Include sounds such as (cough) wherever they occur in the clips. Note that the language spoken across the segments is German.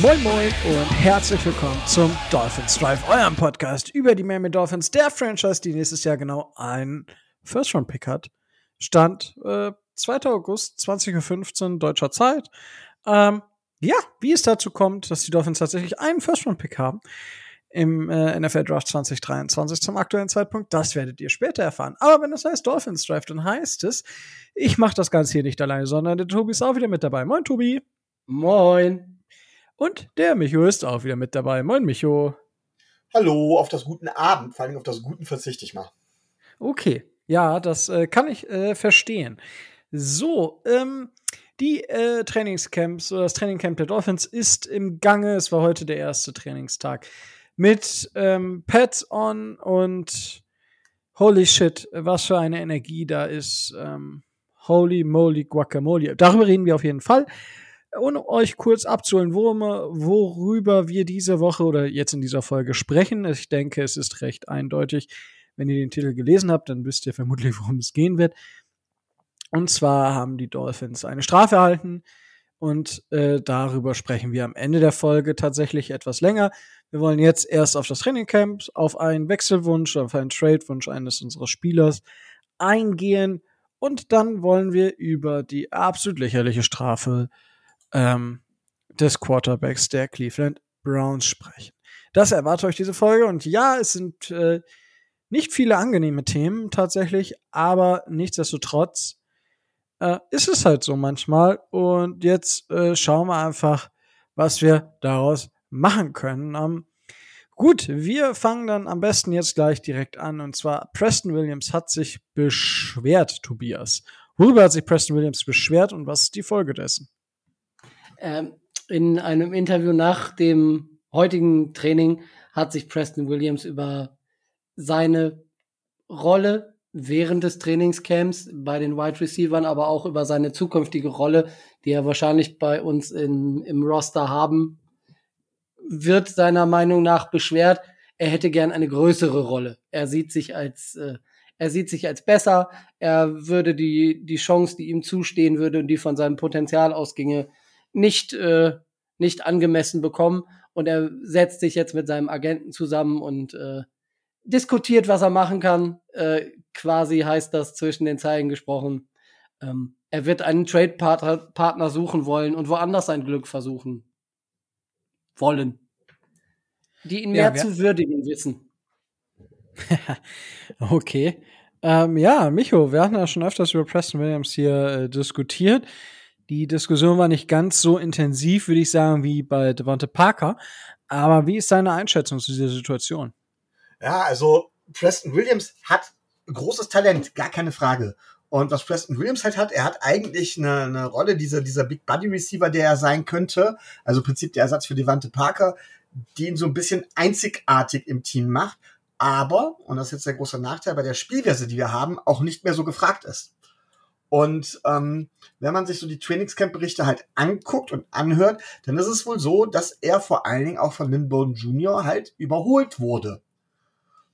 Moin Moin und herzlich willkommen zum Dolphins Drive, eurem Podcast über die Miami Dolphins, der Franchise, die nächstes Jahr genau einen First-Round-Pick hat. Stand äh, 2. August, 20.15 Uhr deutscher Zeit. Ähm, ja, wie es dazu kommt, dass die Dolphins tatsächlich einen First-Round-Pick haben im äh, NFL Draft 2023 zum aktuellen Zeitpunkt, das werdet ihr später erfahren. Aber wenn es heißt Dolphins Draft, dann heißt es, ich mache das Ganze hier nicht alleine, sondern der Tobi ist auch wieder mit dabei. Moin, Tobi. Moin. Und der Micho ist auch wieder mit dabei. Moin, Micho. Hallo, auf das guten Abend, vor allem auf das Guten verzichte ich mal. Okay, ja, das äh, kann ich äh, verstehen. So, ähm, die äh, Trainingscamps oder das Trainingcamp der Dolphins ist im Gange. Es war heute der erste Trainingstag mit ähm, Pets on und holy shit, was für eine Energie da ist. Ähm, holy moly guacamole. Darüber reden wir auf jeden Fall. Und um euch kurz abzuholen, worüber wir diese Woche oder jetzt in dieser Folge sprechen. Ich denke, es ist recht eindeutig. Wenn ihr den Titel gelesen habt, dann wisst ihr vermutlich, worum es gehen wird. Und zwar haben die Dolphins eine Strafe erhalten und äh, darüber sprechen wir am Ende der Folge tatsächlich etwas länger. Wir wollen jetzt erst auf das Trainingcamp, auf einen Wechselwunsch, auf einen Tradewunsch eines unserer Spielers eingehen und dann wollen wir über die absolut lächerliche Strafe ähm, des Quarterbacks der Cleveland Browns sprechen. Das erwartet euch diese Folge und ja, es sind äh, nicht viele angenehme Themen tatsächlich, aber nichtsdestotrotz äh, ist es halt so manchmal. Und jetzt äh, schauen wir einfach, was wir daraus machen können. Ähm, gut, wir fangen dann am besten jetzt gleich direkt an. Und zwar, Preston Williams hat sich beschwert, Tobias. Worüber hat sich Preston Williams beschwert und was ist die Folge dessen? Ähm, in einem Interview nach dem heutigen Training hat sich Preston Williams über seine Rolle während des Trainingscamps bei den Wide Receivers, aber auch über seine zukünftige Rolle, die er wahrscheinlich bei uns in, im Roster haben wird, seiner Meinung nach beschwert. Er hätte gern eine größere Rolle. Er sieht sich als, äh, er sieht sich als besser. Er würde die, die Chance, die ihm zustehen würde und die von seinem Potenzial ausginge, nicht, äh, nicht angemessen bekommen. Und er setzt sich jetzt mit seinem Agenten zusammen und äh, diskutiert, was er machen kann. Äh, quasi heißt das zwischen den Zeilen gesprochen. Ähm, er wird einen Trade-Partner suchen wollen und woanders sein Glück versuchen wollen. Die ihn mehr ja, zu würdigen wissen. (laughs) okay. Ähm, ja, Micho, wir hatten ja schon öfters über Preston Williams hier äh, diskutiert. Die Diskussion war nicht ganz so intensiv, würde ich sagen, wie bei Devonta Parker. Aber wie ist deine Einschätzung zu dieser Situation? Ja, also Preston Williams hat großes Talent, gar keine Frage. Und was Preston Williams halt hat, er hat eigentlich eine, eine Rolle, dieser, dieser Big Buddy Receiver, der er sein könnte, also im Prinzip der Ersatz für Devante Parker, die ihn so ein bisschen einzigartig im Team macht, aber, und das ist jetzt der große Nachteil, bei der Spielweise, die wir haben, auch nicht mehr so gefragt ist. Und ähm, wenn man sich so die Trainingscamp-Berichte halt anguckt und anhört, dann ist es wohl so, dass er vor allen Dingen auch von Lynn Bowden Jr. halt überholt wurde.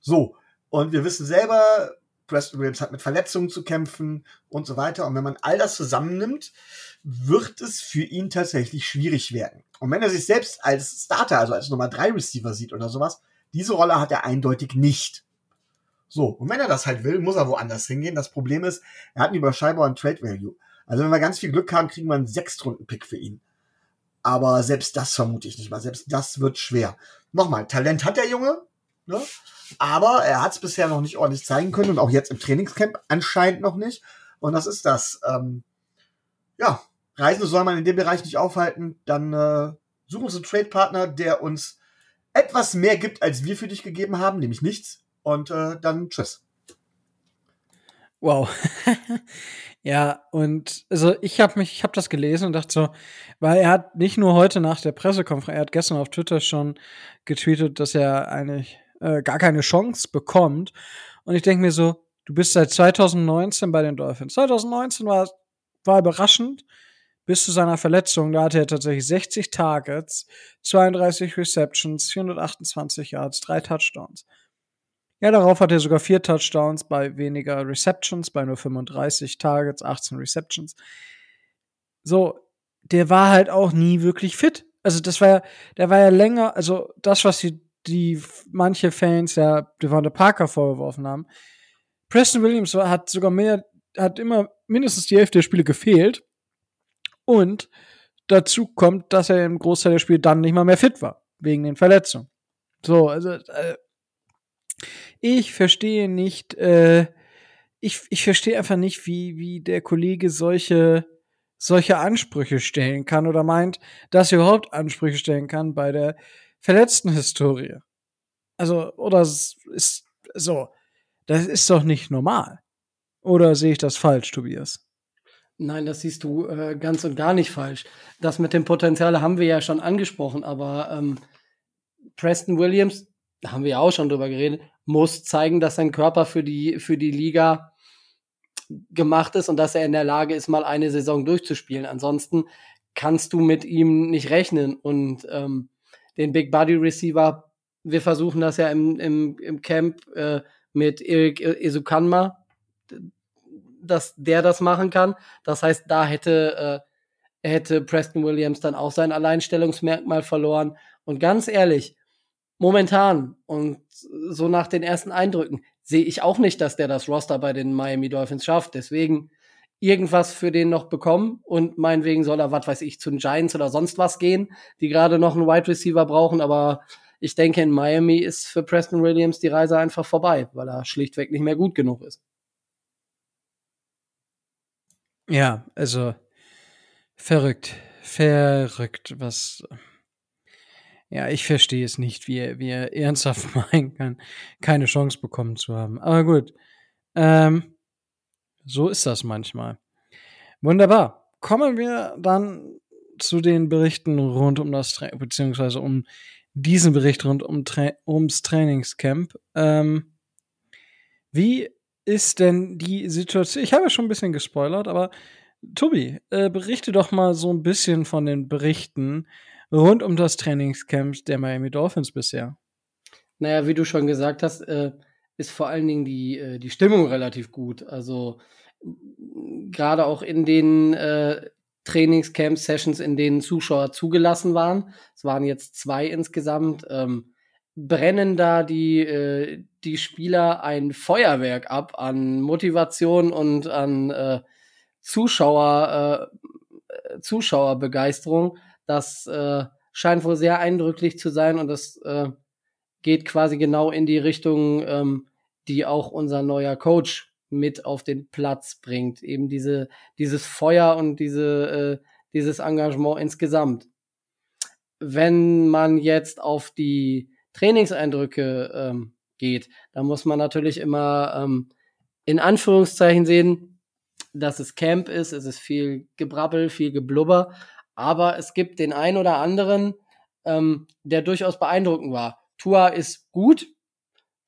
So, und wir wissen selber, Preston Williams hat mit Verletzungen zu kämpfen und so weiter. Und wenn man all das zusammennimmt, wird es für ihn tatsächlich schwierig werden. Und wenn er sich selbst als Starter, also als Nummer 3 Receiver sieht oder sowas, diese Rolle hat er eindeutig nicht. So, und wenn er das halt will, muss er woanders hingehen. Das Problem ist, er hat einen überschaubaren Trade Value. Also wenn wir ganz viel Glück haben, kriegen wir einen Sechstrunden-Pick für ihn. Aber selbst das vermute ich nicht mal. Selbst das wird schwer. Nochmal, Talent hat der Junge. Ne? Aber er hat es bisher noch nicht ordentlich zeigen können und auch jetzt im Trainingscamp anscheinend noch nicht. Und das ist das. Ähm, ja, Reisende soll man in dem Bereich nicht aufhalten. Dann äh, suchen uns einen Trade-Partner, der uns etwas mehr gibt, als wir für dich gegeben haben, nämlich nichts. Und äh, dann tschüss. Wow. (laughs) ja, und also ich habe mich, ich habe das gelesen und dachte so, weil er hat nicht nur heute nach der Pressekonferenz, er hat gestern auf Twitter schon getweetet, dass er eigentlich äh, gar keine Chance bekommt. Und ich denke mir so, du bist seit 2019 bei den Dolphins. 2019 war, war überraschend. bis zu seiner Verletzung, da hatte er tatsächlich 60 Targets, 32 Receptions, 428 Yards, drei Touchdowns. Ja, darauf hat er sogar vier Touchdowns bei weniger Receptions, bei nur 35 Targets, 18 Receptions. So, der war halt auch nie wirklich fit. Also das war ja, der war ja länger, also das, was die, die manche Fans ja Devonta Parker vorgeworfen haben. Preston Williams hat sogar mehr, hat immer mindestens die Hälfte der Spiele gefehlt. Und dazu kommt, dass er im Großteil der Spiele dann nicht mal mehr fit war, wegen den Verletzungen. So, also äh, ich verstehe nicht, äh, ich, ich verstehe einfach nicht, wie, wie der Kollege solche, solche Ansprüche stellen kann oder meint, dass er überhaupt Ansprüche stellen kann bei der verletzten Historie. Also, oder ist so, das ist doch nicht normal. Oder sehe ich das falsch, Tobias? Nein, das siehst du äh, ganz und gar nicht falsch. Das mit dem Potenzial haben wir ja schon angesprochen, aber ähm, Preston Williams, da haben wir ja auch schon drüber geredet, muss zeigen, dass sein Körper für die, für die Liga gemacht ist und dass er in der Lage ist, mal eine Saison durchzuspielen. Ansonsten kannst du mit ihm nicht rechnen. Und ähm, den Big Body Receiver, wir versuchen das ja im, im, im Camp äh, mit Erik Esukanma, dass der das machen kann. Das heißt, da hätte, äh, hätte Preston Williams dann auch sein Alleinstellungsmerkmal verloren. Und ganz ehrlich, momentan und so nach den ersten Eindrücken sehe ich auch nicht, dass der das Roster bei den Miami Dolphins schafft. Deswegen irgendwas für den noch bekommen und meinetwegen soll er, was weiß ich, zu den Giants oder sonst was gehen, die gerade noch einen Wide Receiver brauchen. Aber ich denke, in Miami ist für Preston Williams die Reise einfach vorbei, weil er schlichtweg nicht mehr gut genug ist. Ja, also verrückt, verrückt, was. Ja, ich verstehe es nicht, wie er, wie er (laughs) ernsthaft meinen kann, keine Chance bekommen zu haben. Aber gut, ähm, so ist das manchmal. Wunderbar. Kommen wir dann zu den Berichten rund um das, Tra beziehungsweise um diesen Bericht rund um Tra ums Trainingscamp. Ähm, wie ist denn die Situation? Ich habe ja schon ein bisschen gespoilert, aber Tobi, äh, berichte doch mal so ein bisschen von den Berichten rund um das Trainingscamp der Miami Dolphins bisher. Naja, wie du schon gesagt hast, äh, ist vor allen Dingen die, äh, die Stimmung relativ gut. Also gerade auch in den äh, Trainingscamp-Sessions, in denen Zuschauer zugelassen waren. Es waren jetzt zwei insgesamt. Ähm, brennen da die, äh, die Spieler ein Feuerwerk ab an Motivation und an äh, Zuschauer, äh, Zuschauerbegeisterung. Das äh, scheint wohl sehr eindrücklich zu sein und das äh, geht quasi genau in die Richtung, ähm, die auch unser neuer Coach mit auf den Platz bringt. Eben diese, dieses Feuer und diese, äh, dieses Engagement insgesamt. Wenn man jetzt auf die Trainingseindrücke ähm, geht, dann muss man natürlich immer ähm, in Anführungszeichen sehen, dass es Camp ist, es ist viel Gebrabbel, viel Geblubber, aber es gibt den einen oder anderen, ähm, der durchaus beeindruckend war. Tua ist gut,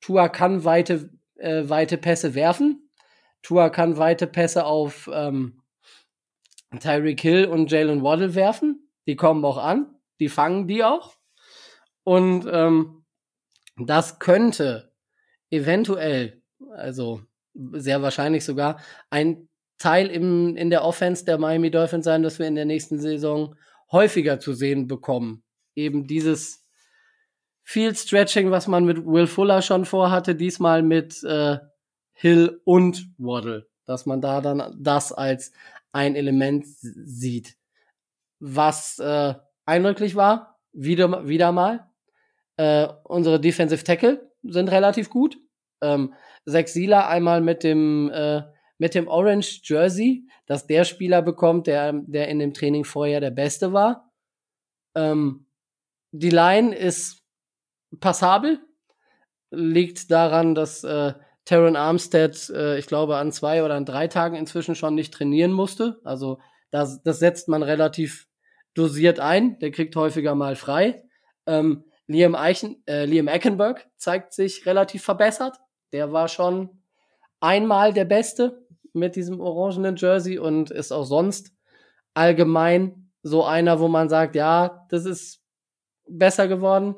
Tua kann weite, äh, weite Pässe werfen, Tua kann weite Pässe auf ähm, Tyreek Hill und Jalen Waddle werfen, die kommen auch an, die fangen die auch. Und ähm, das könnte eventuell, also sehr wahrscheinlich sogar, ein Teil im, in der Offense der Miami Dolphins sein, dass wir in der nächsten Saison häufiger zu sehen bekommen. Eben dieses Field Stretching, was man mit Will Fuller schon vorhatte, diesmal mit äh, Hill und Waddle, dass man da dann das als ein Element sieht. Was äh, eindrücklich war, wieder, wieder mal, äh, unsere Defensive Tackle sind relativ gut. Ähm, Zach Sieler einmal mit dem, äh, mit dem Orange Jersey, dass der Spieler bekommt, der, der in dem Training vorher der Beste war. Ähm, die Line ist passabel. Liegt daran, dass äh, Taron Armstead, äh, ich glaube, an zwei oder an drei Tagen inzwischen schon nicht trainieren musste. Also das, das setzt man relativ dosiert ein. Der kriegt häufiger mal frei. Ähm, Liam, Eichen, äh, Liam Eckenberg zeigt sich relativ verbessert. Der war schon einmal der Beste mit diesem orangenen Jersey und ist auch sonst allgemein so einer, wo man sagt, ja, das ist besser geworden.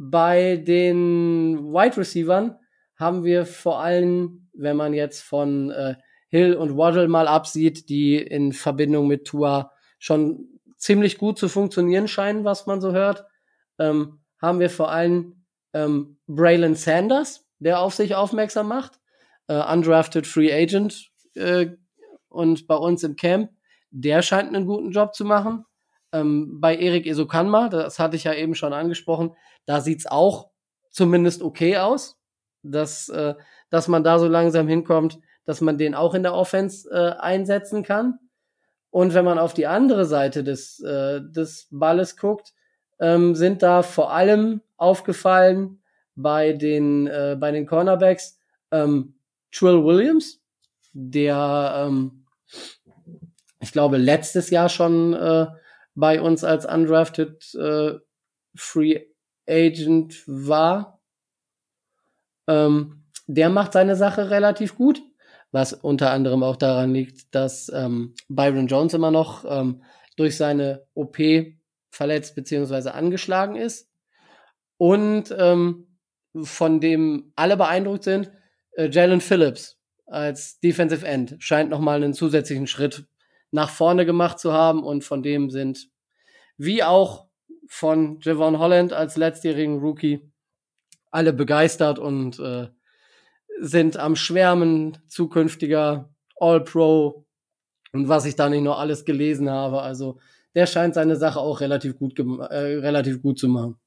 Bei den Wide Receivern haben wir vor allem, wenn man jetzt von äh, Hill und Waddle mal absieht, die in Verbindung mit Tua schon ziemlich gut zu funktionieren scheinen, was man so hört, ähm, haben wir vor allem ähm, Braylon Sanders, der auf sich aufmerksam macht, äh, undrafted Free Agent äh, und bei uns im Camp, der scheint einen guten Job zu machen. Ähm, bei Erik Esokanma, das hatte ich ja eben schon angesprochen, da sieht's auch zumindest okay aus, dass, äh, dass man da so langsam hinkommt, dass man den auch in der Offense äh, einsetzen kann. Und wenn man auf die andere Seite des, äh, des Balles guckt, ähm, sind da vor allem aufgefallen bei den, äh, bei den Cornerbacks ähm, Trill Williams, der ähm, ich glaube letztes Jahr schon äh, bei uns als undrafted äh, Free Agent war. Ähm, der macht seine Sache relativ gut, was unter anderem auch daran liegt, dass ähm, Byron Jones immer noch ähm, durch seine OP verletzt beziehungsweise angeschlagen ist. Und ähm, von dem alle beeindruckt sind, äh, Jalen Phillips als Defensive End scheint nochmal einen zusätzlichen Schritt nach vorne gemacht zu haben und von dem sind, wie auch von Javon Holland als letztjährigen Rookie, alle begeistert und äh, sind am Schwärmen zukünftiger All-Pro und was ich da nicht noch alles gelesen habe. Also der scheint seine Sache auch relativ gut, äh, relativ gut zu machen.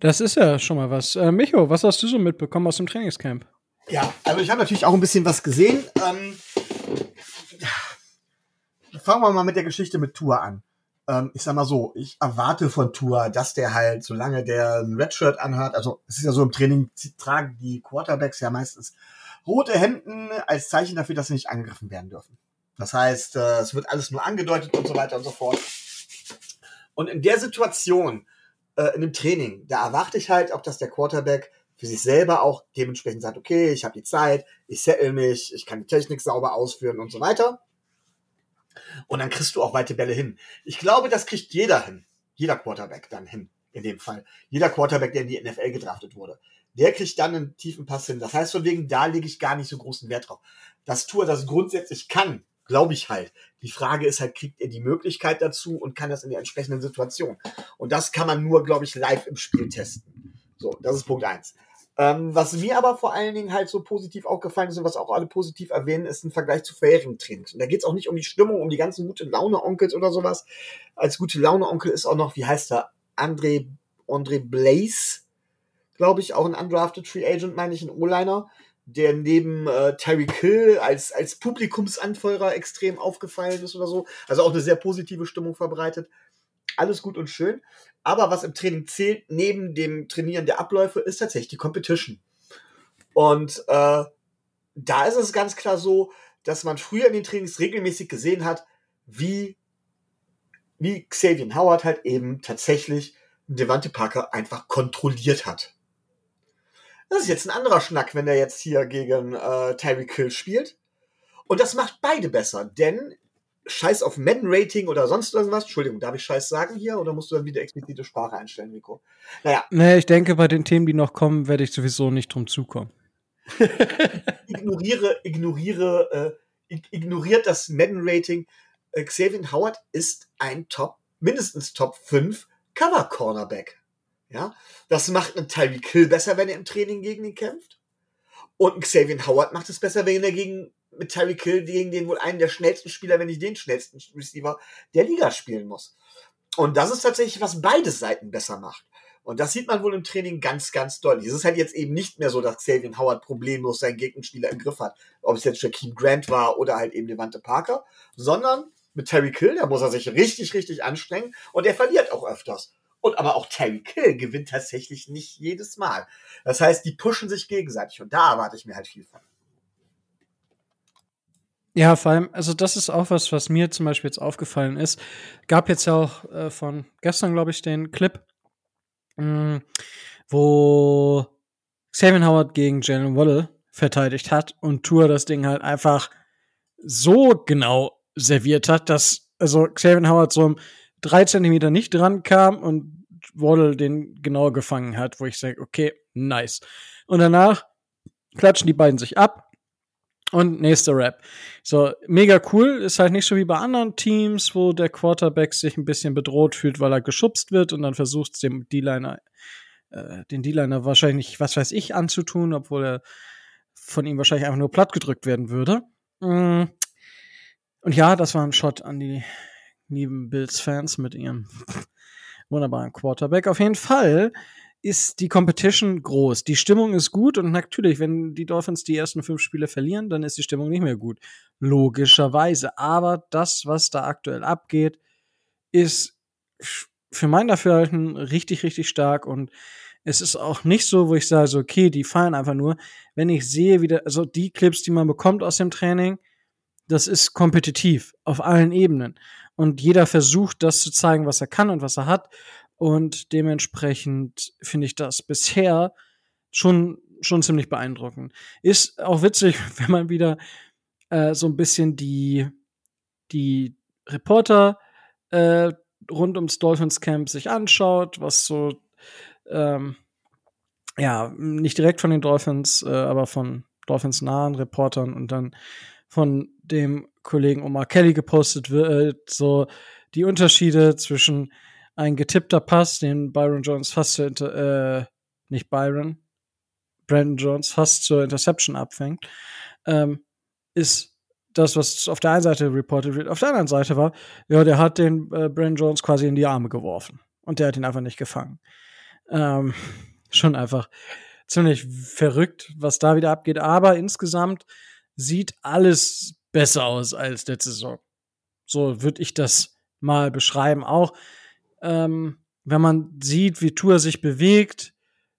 Das ist ja schon mal was. Äh, Micho, was hast du so mitbekommen aus dem Trainingscamp? Ja, also ich habe natürlich auch ein bisschen was gesehen. Ähm, fangen wir mal mit der Geschichte mit Tour an. Ähm, ich sag mal so, ich erwarte von Tour, dass der halt, solange der ein Redshirt anhat, also es ist ja so im Training, tragen die Quarterbacks ja meistens rote Hemden als Zeichen dafür, dass sie nicht angegriffen werden dürfen. Das heißt, äh, es wird alles nur angedeutet und so weiter und so fort. Und in der Situation, äh, in dem Training, da erwarte ich halt auch, dass der Quarterback für sich selber auch dementsprechend sagt, okay, ich habe die Zeit, ich settle mich, ich kann die Technik sauber ausführen und so weiter. Und dann kriegst du auch weite Bälle hin. Ich glaube, das kriegt jeder hin. Jeder Quarterback dann hin, in dem Fall. Jeder Quarterback, der in die NFL gedraftet wurde. Der kriegt dann einen tiefen Pass hin. Das heißt, von wegen, da lege ich gar nicht so großen Wert drauf. Das Tour das grundsätzlich kann, glaube ich halt. Die Frage ist halt, kriegt er die Möglichkeit dazu und kann das in der entsprechenden Situation? Und das kann man nur, glaube ich, live im Spiel testen. So, das ist Punkt eins. Ähm, was mir aber vor allen Dingen halt so positiv aufgefallen ist und was auch alle positiv erwähnen, ist ein Vergleich zu vorherigen Trainings. Und da geht es auch nicht um die Stimmung, um die ganzen gute Laune-Onkels oder sowas. Als gute Laune-Onkel ist auch noch, wie heißt er, André, André Blaze, glaube ich, auch ein undrafted Free Agent, meine ich, ein O-Liner, der neben äh, Terry Kill als, als Publikumsanfeuerer extrem aufgefallen ist oder so. Also auch eine sehr positive Stimmung verbreitet. Alles gut und schön. Aber was im Training zählt, neben dem Trainieren der Abläufe, ist tatsächlich die Competition. Und äh, da ist es ganz klar so, dass man früher in den Trainings regelmäßig gesehen hat, wie, wie Xavier Howard halt eben tatsächlich Devante Parker einfach kontrolliert hat. Das ist jetzt ein anderer Schnack, wenn er jetzt hier gegen äh, Tyreek Hill spielt. Und das macht beide besser, denn Scheiß auf Men-Rating oder sonst irgendwas. Entschuldigung, darf ich Scheiß sagen hier oder musst du dann wieder explizite Sprache einstellen, Nico? Naja. Nee, ich denke, bei den Themen, die noch kommen, werde ich sowieso nicht drum zukommen. (laughs) ignoriere, ignoriere, äh, ignoriert das Men-Rating. Äh, Xavier Howard ist ein Top, mindestens Top 5 Cover-Cornerback. Ja, das macht einen Tyreek Hill besser, wenn er im Training gegen ihn kämpft. Und ein Xavier Howard macht es besser, wenn er gegen mit Tyreek Hill gegen den wohl einen der schnellsten Spieler, wenn nicht den schnellsten Receiver der Liga spielen muss. Und das ist tatsächlich, was beide Seiten besser macht. Und das sieht man wohl im Training ganz, ganz deutlich. Es ist halt jetzt eben nicht mehr so, dass Xavier Howard problemlos seinen Gegenspieler im Griff hat. Ob es jetzt Jakeem Grant war oder halt eben Devante Parker. Sondern mit Terry Kill, da muss er sich richtig, richtig anstrengen. Und er verliert auch öfters. Und aber auch Terry Kill gewinnt tatsächlich nicht jedes Mal. Das heißt, die pushen sich gegenseitig. Und da erwarte ich mir halt viel von. Ja, vor allem, also das ist auch was, was mir zum Beispiel jetzt aufgefallen ist. Gab jetzt ja auch äh, von gestern, glaube ich, den Clip, mh, mm, wo Xavier Howard gegen Jalen Waddle verteidigt hat und Tour das Ding halt einfach so genau serviert hat, dass also Xavier Howard so um drei Zentimeter nicht dran kam und Waddle den genau gefangen hat, wo ich sage, okay, nice. Und danach klatschen die beiden sich ab und nächster Rap. So, mega cool. Ist halt nicht so wie bei anderen Teams, wo der Quarterback sich ein bisschen bedroht fühlt, weil er geschubst wird und dann versucht dem D-Liner, äh, den D-Liner wahrscheinlich, was weiß ich, anzutun, obwohl er von ihm wahrscheinlich einfach nur platt gedrückt werden würde. Mm. Und ja, das war ein Shot an die lieben Bills-Fans mit ihrem (laughs) wunderbaren Quarterback. Auf jeden Fall ist die Competition groß. Die Stimmung ist gut und natürlich, wenn die Dolphins die ersten fünf Spiele verlieren, dann ist die Stimmung nicht mehr gut. Logischerweise. Aber das, was da aktuell abgeht, ist für mein Dafürhalten richtig, richtig stark und es ist auch nicht so, wo ich sage, so, okay, die fallen einfach nur. Wenn ich sehe, wie der, also die Clips, die man bekommt aus dem Training, das ist kompetitiv auf allen Ebenen. Und jeder versucht, das zu zeigen, was er kann und was er hat. Und dementsprechend finde ich das bisher schon, schon ziemlich beeindruckend. Ist auch witzig, (laughs) wenn man wieder äh, so ein bisschen die, die Reporter äh, rund ums Dolphins Camp sich anschaut, was so ähm, ja, nicht direkt von den Dolphins, äh, aber von Dolphins nahen Reportern und dann von dem Kollegen Omar Kelly gepostet wird, so die Unterschiede zwischen ein getippter Pass, den Byron Jones fast zur Inter äh, nicht Byron, Brandon Jones fast zur Interception abfängt, ähm, ist das, was auf der einen Seite reported wird. Auf der anderen Seite war, ja, der hat den äh, Brandon Jones quasi in die Arme geworfen und der hat ihn einfach nicht gefangen. Ähm, (laughs) schon einfach ziemlich verrückt, was da wieder abgeht. Aber insgesamt sieht alles besser aus als letzte Saison. So würde ich das mal beschreiben. Auch ähm, wenn man sieht, wie Tour sich bewegt,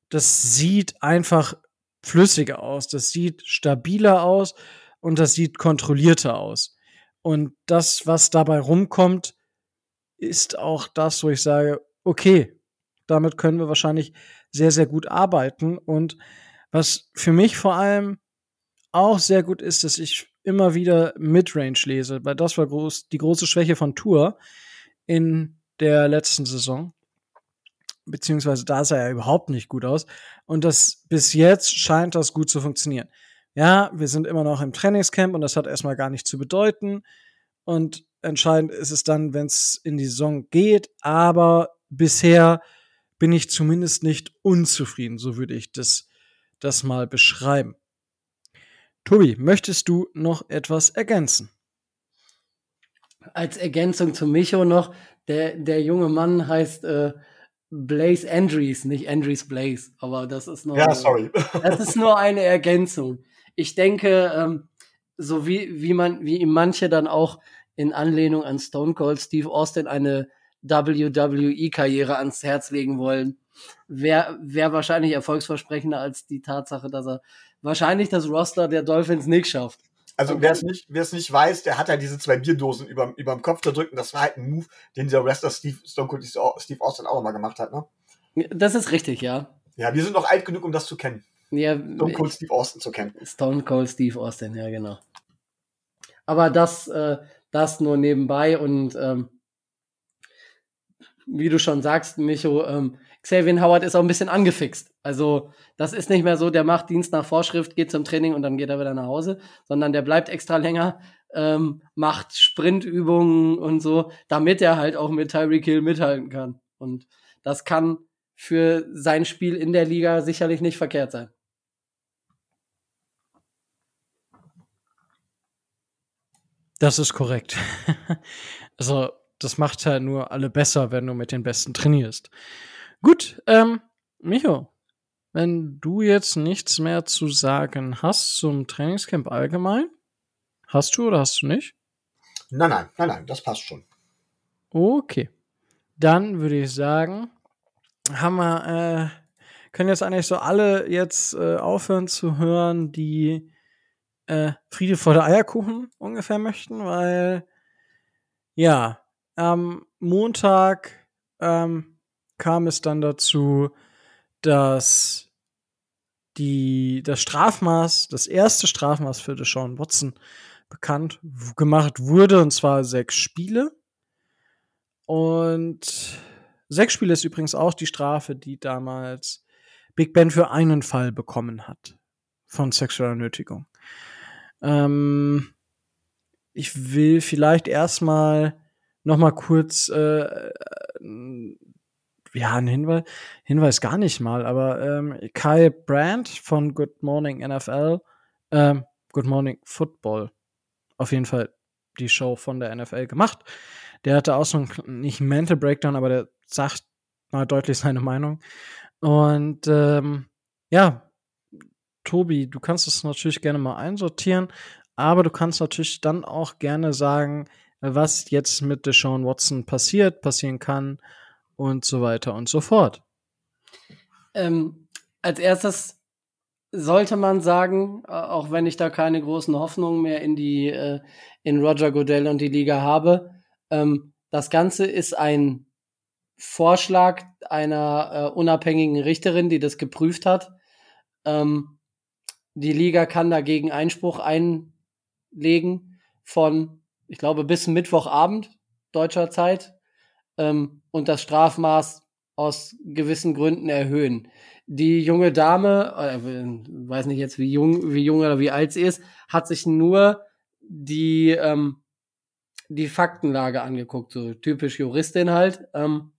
das sieht einfach flüssiger aus, das sieht stabiler aus und das sieht kontrollierter aus. Und das, was dabei rumkommt, ist auch das, wo ich sage, okay, damit können wir wahrscheinlich sehr, sehr gut arbeiten. Und was für mich vor allem auch sehr gut ist, dass ich immer wieder Midrange lese, weil das war groß, die große Schwäche von Tour in der letzten Saison. Beziehungsweise da sah er überhaupt nicht gut aus. Und das bis jetzt scheint das gut zu funktionieren. Ja, wir sind immer noch im Trainingscamp und das hat erstmal gar nicht zu bedeuten. Und entscheidend ist es dann, wenn es in die Saison geht. Aber bisher bin ich zumindest nicht unzufrieden. So würde ich das, das mal beschreiben. Tobi, möchtest du noch etwas ergänzen? Als Ergänzung zu Micho noch, der, der junge Mann heißt äh, Blaze Andrews, nicht Andrews Blaze, aber das ist nur, Ja, sorry. (laughs) das ist nur eine Ergänzung. Ich denke, ähm, so wie, wie man, wie ihm manche dann auch in Anlehnung an Stone Cold Steve Austin eine WWE-Karriere ans Herz legen wollen, wäre wär wahrscheinlich erfolgsversprechender als die Tatsache, dass er wahrscheinlich das Roster der Dolphins nicht schafft. Also wer es nicht, nicht weiß, der hat ja diese zwei Bierdosen über, überm Kopf verdrückt und das war halt ein Move, den dieser Wrestler Steve, Stone Cold Steve Austin auch mal gemacht hat, ne? Das ist richtig, ja. Ja, wir sind noch alt genug, um das zu kennen. ja Stone Cold Steve Austin zu kennen. Stone Cold Steve Austin, ja, genau. Aber das, äh, das nur nebenbei und ähm, wie du schon sagst, Micho, ähm, Xavier Howard ist auch ein bisschen angefixt. Also, das ist nicht mehr so, der macht Dienst nach Vorschrift, geht zum Training und dann geht er wieder nach Hause, sondern der bleibt extra länger, ähm, macht Sprintübungen und so, damit er halt auch mit Tyreek Hill mithalten kann. Und das kann für sein Spiel in der Liga sicherlich nicht verkehrt sein. Das ist korrekt. (laughs) also, das macht halt nur alle besser, wenn du mit den Besten trainierst. Gut, ähm, Micho, wenn du jetzt nichts mehr zu sagen hast zum Trainingscamp allgemein, hast du oder hast du nicht? Nein, nein, nein, nein, das passt schon. Okay. Dann würde ich sagen, haben wir, äh, können jetzt eigentlich so alle jetzt äh, aufhören zu hören, die äh, Friede vor der Eierkuchen ungefähr möchten, weil ja, am Montag ähm, kam es dann dazu, dass die, das Strafmaß, das erste Strafmaß für Deshaun Watson bekannt gemacht wurde, und zwar sechs Spiele. Und sechs Spiele ist übrigens auch die Strafe, die damals Big Ben für einen Fall bekommen hat von sexueller Nötigung. Ähm, ich will vielleicht erstmal noch mal kurz äh, ja, ein Hinweis, Hinweis gar nicht mal, aber ähm, Kai Brandt von Good Morning NFL, ähm, Good Morning Football, auf jeden Fall die Show von der NFL gemacht. Der hatte auch so einen, nicht einen Mental Breakdown, aber der sagt mal deutlich seine Meinung. Und ähm, ja, Tobi, du kannst es natürlich gerne mal einsortieren, aber du kannst natürlich dann auch gerne sagen, was jetzt mit Deshaun Watson passiert, passieren kann und so weiter und so fort. Ähm, als erstes sollte man sagen, äh, auch wenn ich da keine großen Hoffnungen mehr in die äh, in Roger Goodell und die Liga habe, ähm, das Ganze ist ein Vorschlag einer äh, unabhängigen Richterin, die das geprüft hat. Ähm, die Liga kann dagegen Einspruch einlegen von, ich glaube, bis Mittwochabend deutscher Zeit ähm, und das Strafmaß aus gewissen Gründen erhöhen. Die junge Dame, äh, weiß nicht jetzt wie jung, wie jung oder wie alt sie ist, hat sich nur die ähm, die Faktenlage angeguckt, so typisch Juristin halt, ähm,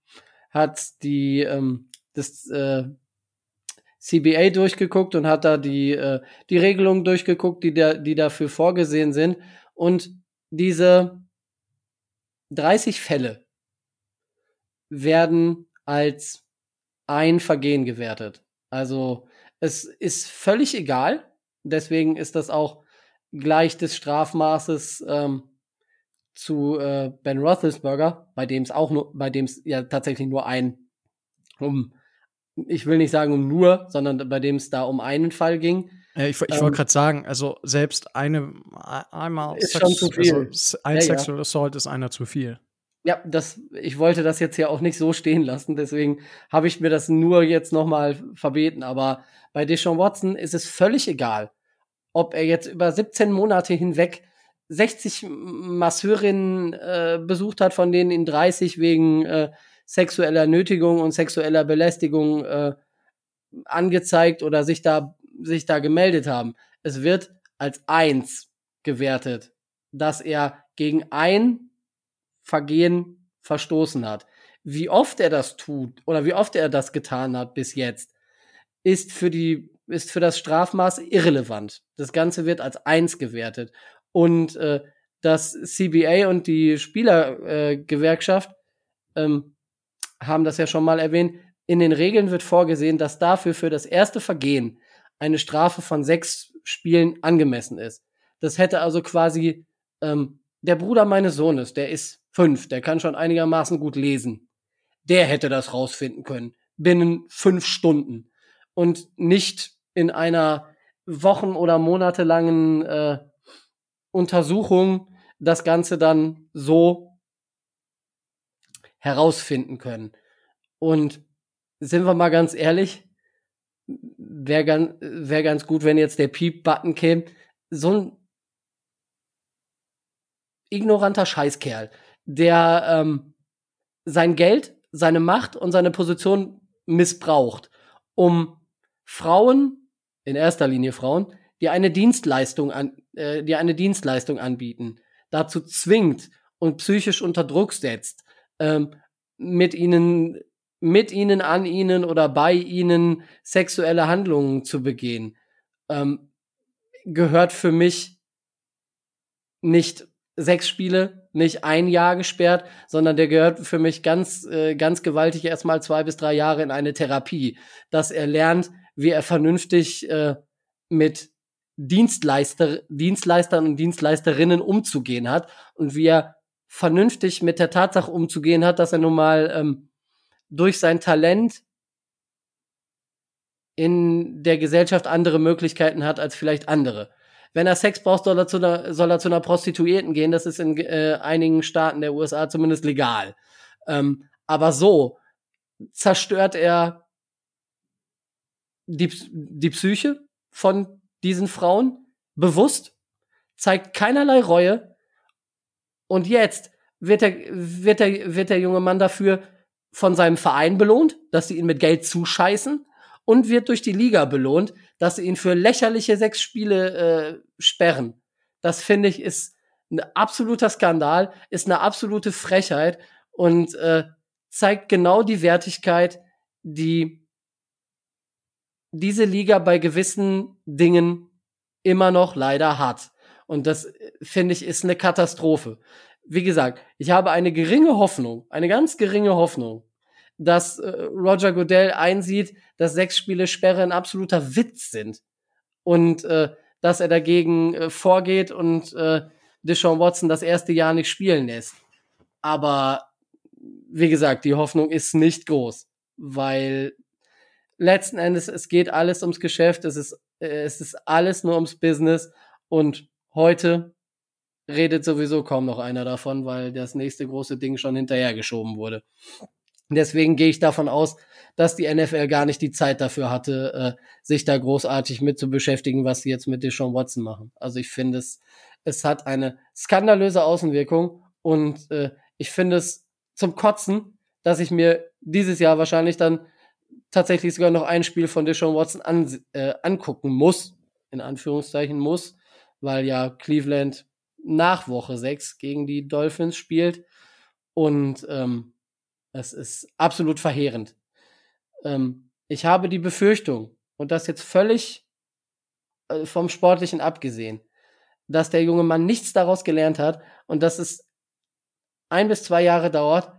hat die ähm, das äh, CBA durchgeguckt und hat da die äh, die Regelungen durchgeguckt, die da die dafür vorgesehen sind und diese 30 Fälle werden als ein Vergehen gewertet. Also es ist völlig egal. Deswegen ist das auch gleich des Strafmaßes ähm, zu äh, Ben Roethlisberger, bei dem es auch nur, bei dem es ja tatsächlich nur ein um, ich will nicht sagen um nur, sondern bei dem es da um einen Fall ging. Ja, ich ich Ähm, wollte gerade sagen, also selbst eine einmal Ist schon zu viel. Also, ein Ja, ja. Sexual Assault ist einer zu viel. Ja, das, ich wollte das jetzt ja auch nicht so stehen lassen, deswegen habe ich mir das nur jetzt nochmal verbeten. Aber bei Deshaun Watson ist es völlig egal, ob er jetzt über 17 Monate hinweg 60 Masseurinnen äh, besucht hat, von denen ihn 30 wegen äh, sexueller Nötigung und sexueller Belästigung äh, angezeigt oder sich da, sich da gemeldet haben. Es wird als eins gewertet, dass er gegen ein Vergehen verstoßen hat. Wie oft er das tut oder wie oft er das getan hat bis jetzt, ist für die ist für das Strafmaß irrelevant. Das Ganze wird als eins gewertet und äh, das CBA und die Spielergewerkschaft äh, ähm, haben das ja schon mal erwähnt. In den Regeln wird vorgesehen, dass dafür für das erste Vergehen eine Strafe von sechs Spielen angemessen ist. Das hätte also quasi ähm, der Bruder meines Sohnes, der ist fünf, der kann schon einigermaßen gut lesen. Der hätte das rausfinden können. Binnen fünf Stunden. Und nicht in einer wochen- oder monatelangen äh, Untersuchung das Ganze dann so herausfinden können. Und sind wir mal ganz ehrlich, wäre ganz, wär ganz gut, wenn jetzt der Piep-Button käme. So ein ignoranter Scheißkerl, der ähm, sein Geld, seine Macht und seine Position missbraucht, um Frauen, in erster Linie Frauen, die eine Dienstleistung an, äh, die eine Dienstleistung anbieten, dazu zwingt und psychisch unter Druck setzt, ähm, mit ihnen, mit ihnen, an ihnen oder bei ihnen sexuelle Handlungen zu begehen, ähm, gehört für mich nicht sechs Spiele, nicht ein Jahr gesperrt, sondern der gehört für mich ganz, äh, ganz gewaltig erstmal zwei bis drei Jahre in eine Therapie, dass er lernt, wie er vernünftig äh, mit Dienstleister, Dienstleistern und Dienstleisterinnen umzugehen hat und wie er vernünftig mit der Tatsache umzugehen hat, dass er nun mal ähm, durch sein Talent in der Gesellschaft andere Möglichkeiten hat als vielleicht andere. Wenn er Sex braucht, soll er zu einer, soll er zu einer Prostituierten gehen. Das ist in äh, einigen Staaten der USA zumindest legal. Ähm, aber so zerstört er die, die Psyche von diesen Frauen bewusst, zeigt keinerlei Reue. Und jetzt wird der, wird der, wird der junge Mann dafür von seinem Verein belohnt, dass sie ihn mit Geld zuscheißen und wird durch die Liga belohnt, dass sie ihn für lächerliche sechs Spiele äh, sperren. Das finde ich ist ein absoluter Skandal, ist eine absolute Frechheit und äh, zeigt genau die Wertigkeit, die diese Liga bei gewissen Dingen immer noch leider hat. Und das, äh, finde ich, ist eine Katastrophe. Wie gesagt, ich habe eine geringe Hoffnung, eine ganz geringe Hoffnung, dass äh, Roger Goodell einsieht, dass sechs Spiele Sperre ein absoluter Witz sind. Und äh, dass er dagegen äh, vorgeht und äh, Deshaun Watson das erste Jahr nicht spielen lässt. Aber wie gesagt, die Hoffnung ist nicht groß, weil letzten Endes es geht alles ums Geschäft, es ist äh, es ist alles nur ums Business und heute redet sowieso kaum noch einer davon, weil das nächste große Ding schon hinterhergeschoben wurde. Deswegen gehe ich davon aus, dass die NFL gar nicht die Zeit dafür hatte, äh, sich da großartig mit zu beschäftigen, was sie jetzt mit Deshaun Watson machen. Also ich finde es, es hat eine skandalöse Außenwirkung und äh, ich finde es zum Kotzen, dass ich mir dieses Jahr wahrscheinlich dann tatsächlich sogar noch ein Spiel von Deshaun Watson an, äh, angucken muss, in Anführungszeichen muss, weil ja Cleveland nach Woche 6 gegen die Dolphins spielt und ähm, es ist absolut verheerend. Ähm, ich habe die Befürchtung, und das jetzt völlig äh, vom Sportlichen abgesehen, dass der junge Mann nichts daraus gelernt hat und dass es ein bis zwei Jahre dauert,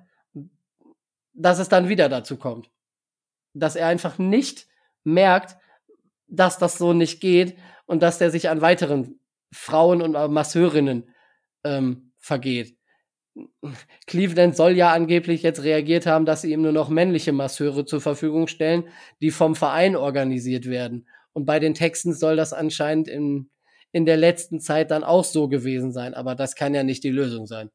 dass es dann wieder dazu kommt. Dass er einfach nicht merkt, dass das so nicht geht und dass der sich an weiteren Frauen und Masseurinnen ähm, vergeht. Cleveland soll ja angeblich jetzt reagiert haben, dass sie ihm nur noch männliche Masseure zur Verfügung stellen, die vom Verein organisiert werden. Und bei den Texans soll das anscheinend in, in der letzten Zeit dann auch so gewesen sein. Aber das kann ja nicht die Lösung sein.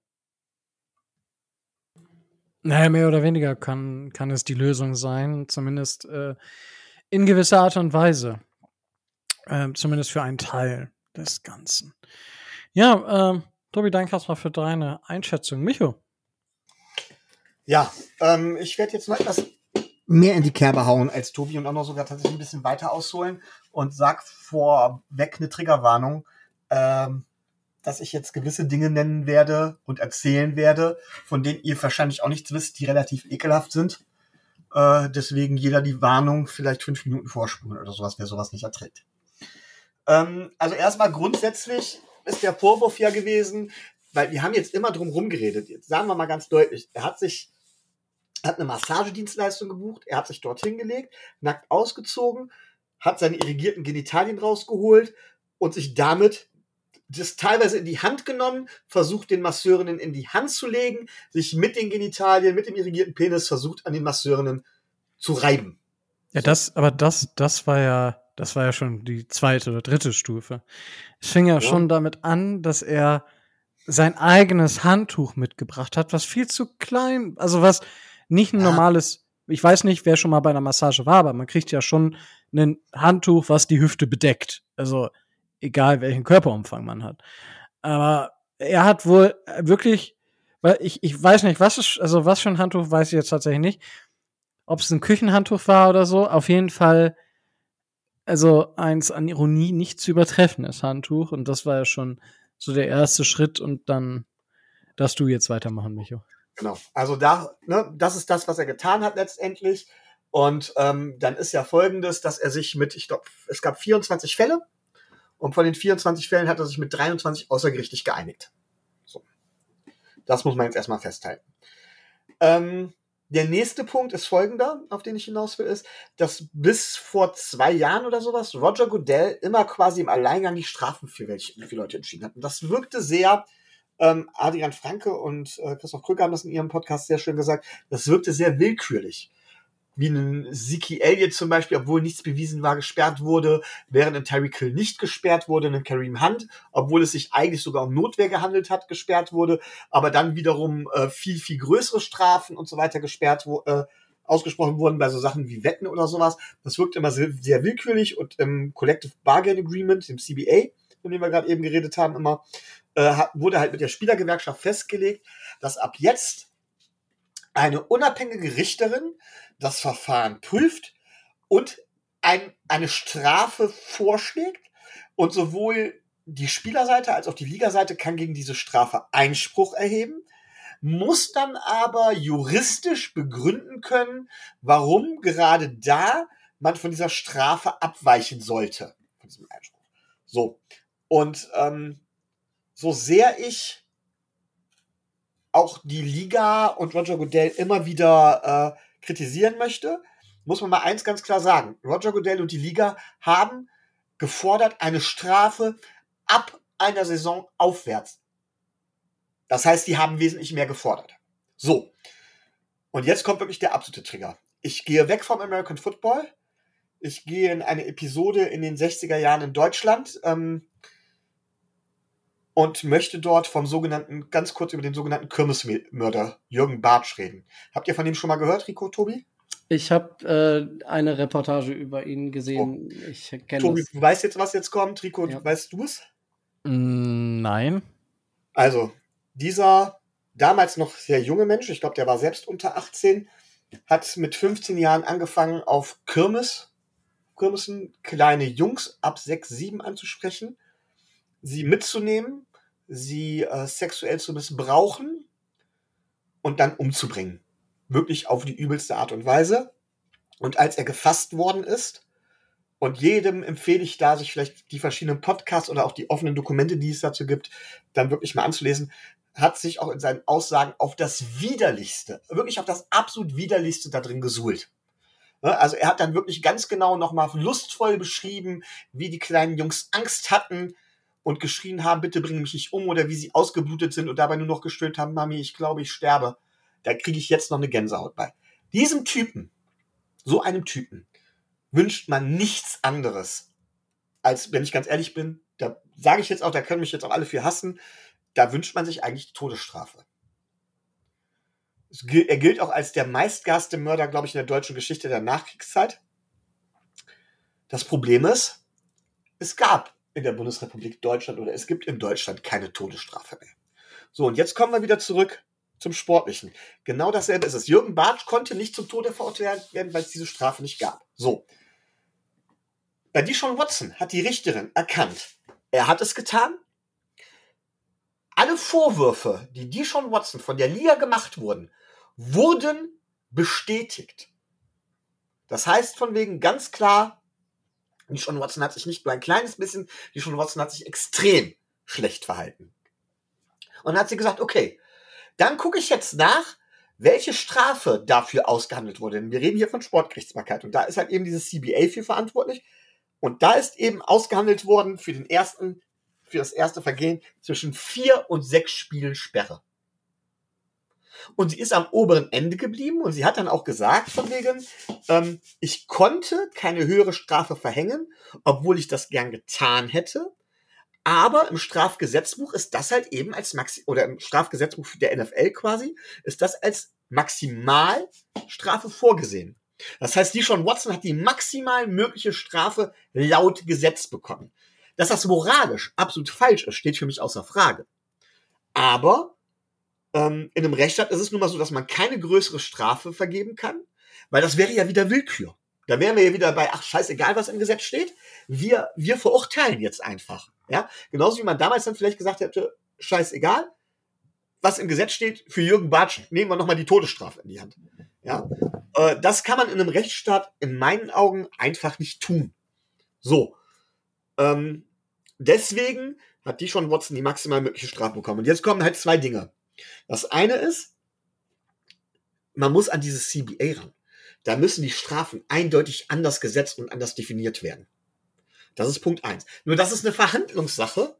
Naja, mehr oder weniger kann, kann es die Lösung sein, zumindest äh, in gewisser Art und Weise. Äh, zumindest für einen Teil des Ganzen. Ja, äh, Tobi, danke erstmal für deine Einschätzung. Micho. Ja, ähm, ich werde jetzt noch etwas mehr in die Kerbe hauen als Tobi und auch noch sogar tatsächlich ein bisschen weiter ausholen und sag vorweg eine Triggerwarnung, ähm, dass ich jetzt gewisse Dinge nennen werde und erzählen werde, von denen ihr wahrscheinlich auch nichts wisst, die relativ ekelhaft sind. Äh, deswegen jeder die Warnung vielleicht fünf Minuten vorspulen oder sowas, wer sowas nicht erträgt. Ähm, also erstmal grundsätzlich ist der Vorwurf ja gewesen, weil wir haben jetzt immer drum rumgeredet. Jetzt sagen wir mal ganz deutlich, er hat sich hat eine Massagedienstleistung gebucht, er hat sich dort hingelegt, nackt ausgezogen, hat seine irrigierten Genitalien rausgeholt und sich damit das teilweise in die Hand genommen, versucht den Masseurinnen in die Hand zu legen, sich mit den Genitalien, mit dem irrigierten Penis versucht an den Masseurinnen zu reiben. Ja, das, aber das, das war ja das war ja schon die zweite oder dritte Stufe. Es fing ja, ja, schon damit an, dass er sein eigenes Handtuch mitgebracht hat, was viel zu klein, also was nicht ein ja. normales, ich weiß nicht, wer schon mal bei einer Massage war, aber man kriegt ja schon ein Handtuch, was die Hüfte bedeckt. Also egal welchen Körperumfang man hat. Aber er hat wohl wirklich, weil ich, ich weiß nicht, was ist, also was für ein Handtuch weiß ich jetzt tatsächlich nicht. Ob es ein Küchenhandtuch war oder so, auf jeden Fall also eins an Ironie nicht zu übertreffendes Handtuch. Und das war ja schon so der erste Schritt. Und dann darfst du jetzt weitermachen, Micho. Genau. Also da, ne, das ist das, was er getan hat letztendlich. Und ähm, dann ist ja folgendes, dass er sich mit, ich glaube, es gab 24 Fälle. Und von den 24 Fällen hat er sich mit 23 außergerichtlich geeinigt. So. Das muss man jetzt erstmal festhalten. Ähm, der nächste Punkt ist folgender, auf den ich hinaus will, ist, dass bis vor zwei Jahren oder sowas Roger Goodell immer quasi im Alleingang die Strafen für welche für Leute entschieden hat. Und das wirkte sehr, ähm, Adrian Franke und äh, Christoph Krüger haben das in ihrem Podcast sehr schön gesagt, das wirkte sehr willkürlich wie ein Ziki Elliott zum Beispiel, obwohl nichts bewiesen war, gesperrt wurde, während ein Terry Kill nicht gesperrt wurde, ein Kareem Hunt, obwohl es sich eigentlich sogar um Notwehr gehandelt hat, gesperrt wurde, aber dann wiederum äh, viel, viel größere Strafen und so weiter gesperrt äh, ausgesprochen wurden bei so Sachen wie Wetten oder sowas. Das wirkt immer sehr, sehr willkürlich und im Collective Bargain Agreement, dem CBA, von dem wir gerade eben geredet haben, immer, äh, wurde halt mit der Spielergewerkschaft festgelegt, dass ab jetzt eine unabhängige Richterin das Verfahren prüft und ein, eine Strafe vorschlägt und sowohl die Spielerseite als auch die Ligaseite kann gegen diese Strafe Einspruch erheben, muss dann aber juristisch begründen können, warum gerade da man von dieser Strafe abweichen sollte. So. Und ähm, so sehr ich auch die Liga und Roger Goodell immer wieder äh, kritisieren möchte, muss man mal eins ganz klar sagen. Roger Goodell und die Liga haben gefordert eine Strafe ab einer Saison aufwärts. Das heißt, die haben wesentlich mehr gefordert. So. Und jetzt kommt wirklich der absolute Trigger. Ich gehe weg vom American Football. Ich gehe in eine Episode in den 60er Jahren in Deutschland ähm, und möchte dort vom sogenannten, ganz kurz über den sogenannten Kirmesmörder Jürgen Bartsch reden. Habt ihr von dem schon mal gehört, Rico, Tobi? Ich habe äh, eine Reportage über ihn gesehen. Oh. Ich kenne Tobi, du weißt jetzt, was jetzt kommt. Rico, ja. weißt du es? Mm, nein. Also, dieser damals noch sehr junge Mensch, ich glaube, der war selbst unter 18, hat mit 15 Jahren angefangen, auf Kirmes, Kirmessen kleine Jungs ab 6, 7 anzusprechen, sie mitzunehmen, sie äh, sexuell zu missbrauchen und dann umzubringen. Wirklich auf die übelste Art und Weise. Und als er gefasst worden ist, und jedem empfehle ich da, sich vielleicht die verschiedenen Podcasts oder auch die offenen Dokumente, die es dazu gibt, dann wirklich mal anzulesen, hat sich auch in seinen Aussagen auf das Widerlichste, wirklich auf das absolut Widerlichste da drin gesuhlt. Ne, also er hat dann wirklich ganz genau nochmal lustvoll beschrieben, wie die kleinen Jungs Angst hatten und geschrien haben, bitte bring mich nicht um oder wie sie ausgeblutet sind und dabei nur noch gestöhnt haben, Mami, ich glaube, ich sterbe. Da kriege ich jetzt noch eine Gänsehaut bei. Diesem Typen, so einem Typen, wünscht man nichts anderes, als, wenn ich ganz ehrlich bin, da sage ich jetzt auch, da können mich jetzt auch alle für hassen, da wünscht man sich eigentlich die Todesstrafe. Er gilt auch als der meistgaste Mörder, glaube ich, in der deutschen Geschichte der Nachkriegszeit. Das Problem ist, es gab in der Bundesrepublik Deutschland oder es gibt in Deutschland keine Todesstrafe mehr. So, und jetzt kommen wir wieder zurück zum Sportlichen. Genau dasselbe ist es. Jürgen Bartsch konnte nicht zum Tode verurteilt werden, weil es diese Strafe nicht gab. So. Bei Deshaun Watson hat die Richterin erkannt, er hat es getan. Alle Vorwürfe, die Deshaun Watson von der Liga gemacht wurden, wurden bestätigt. Das heißt von wegen ganz klar, Deshaun Watson hat sich nicht nur ein kleines bisschen, Deshaun Watson hat sich extrem schlecht verhalten. Und hat sie gesagt, okay, dann gucke ich jetzt nach, welche Strafe dafür ausgehandelt wurde. Denn wir reden hier von Sportgerichtsbarkeit und da ist halt eben dieses CBA für verantwortlich. Und da ist eben ausgehandelt worden für den ersten, für das erste Vergehen zwischen vier und sechs Spielen Sperre. Und sie ist am oberen Ende geblieben und sie hat dann auch gesagt von wegen, ähm, ich konnte keine höhere Strafe verhängen, obwohl ich das gern getan hätte. Aber im Strafgesetzbuch ist das halt eben als Maxi oder im Strafgesetzbuch der NFL quasi ist das als Maximalstrafe vorgesehen. Das heißt, die schon Watson hat die maximal mögliche Strafe laut Gesetz bekommen. Dass das moralisch absolut falsch ist, steht für mich außer Frage. Aber ähm, in einem Rechtsstaat ist es nun mal so, dass man keine größere Strafe vergeben kann, weil das wäre ja wieder Willkür. Da wären wir ja wieder bei, ach scheißegal, was im Gesetz steht. Wir, wir verurteilen jetzt einfach. Ja, genauso wie man damals dann vielleicht gesagt hätte, scheißegal, was im Gesetz steht, für Jürgen Bartsch nehmen wir nochmal die Todesstrafe in die Hand. Ja, äh, das kann man in einem Rechtsstaat in meinen Augen einfach nicht tun. So. Ähm, deswegen hat die schon Watson die maximal mögliche Strafe bekommen. Und jetzt kommen halt zwei Dinge. Das eine ist, man muss an dieses CBA ran. Da müssen die Strafen eindeutig anders gesetzt und anders definiert werden. Das ist Punkt eins. Nur das ist eine Verhandlungssache.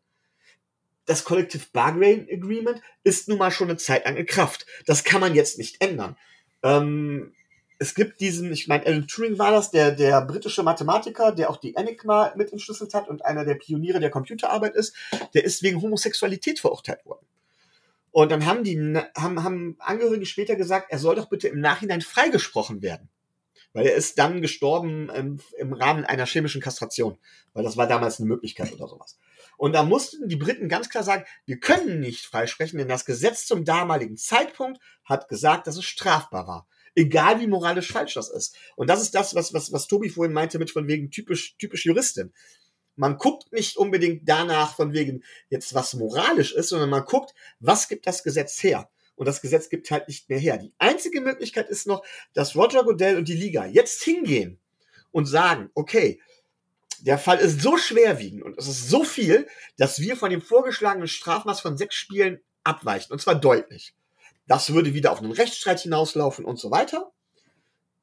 Das Collective Bargaining Agreement ist nun mal schon eine Zeit lang in Kraft. Das kann man jetzt nicht ändern. Ähm, es gibt diesen, ich meine, Alan Turing war das, der, der britische Mathematiker, der auch die Enigma mit entschlüsselt hat und einer der Pioniere der Computerarbeit ist, der ist wegen Homosexualität verurteilt worden. Und dann haben die, haben, haben Angehörige später gesagt, er soll doch bitte im Nachhinein freigesprochen werden. Weil er ist dann gestorben im, im Rahmen einer chemischen Kastration. Weil das war damals eine Möglichkeit oder sowas. Und da mussten die Briten ganz klar sagen, wir können nicht freisprechen, denn das Gesetz zum damaligen Zeitpunkt hat gesagt, dass es strafbar war. Egal wie moralisch falsch das ist. Und das ist das, was, was, was Tobi vorhin meinte mit von wegen typisch, typisch Juristin. Man guckt nicht unbedingt danach von wegen jetzt was moralisch ist, sondern man guckt, was gibt das Gesetz her? Und das Gesetz gibt halt nicht mehr her. Die einzige Möglichkeit ist noch, dass Roger Goodell und die Liga jetzt hingehen und sagen, okay, der Fall ist so schwerwiegend und es ist so viel, dass wir von dem vorgeschlagenen Strafmaß von sechs Spielen abweichen. Und zwar deutlich. Das würde wieder auf einen Rechtsstreit hinauslaufen und so weiter.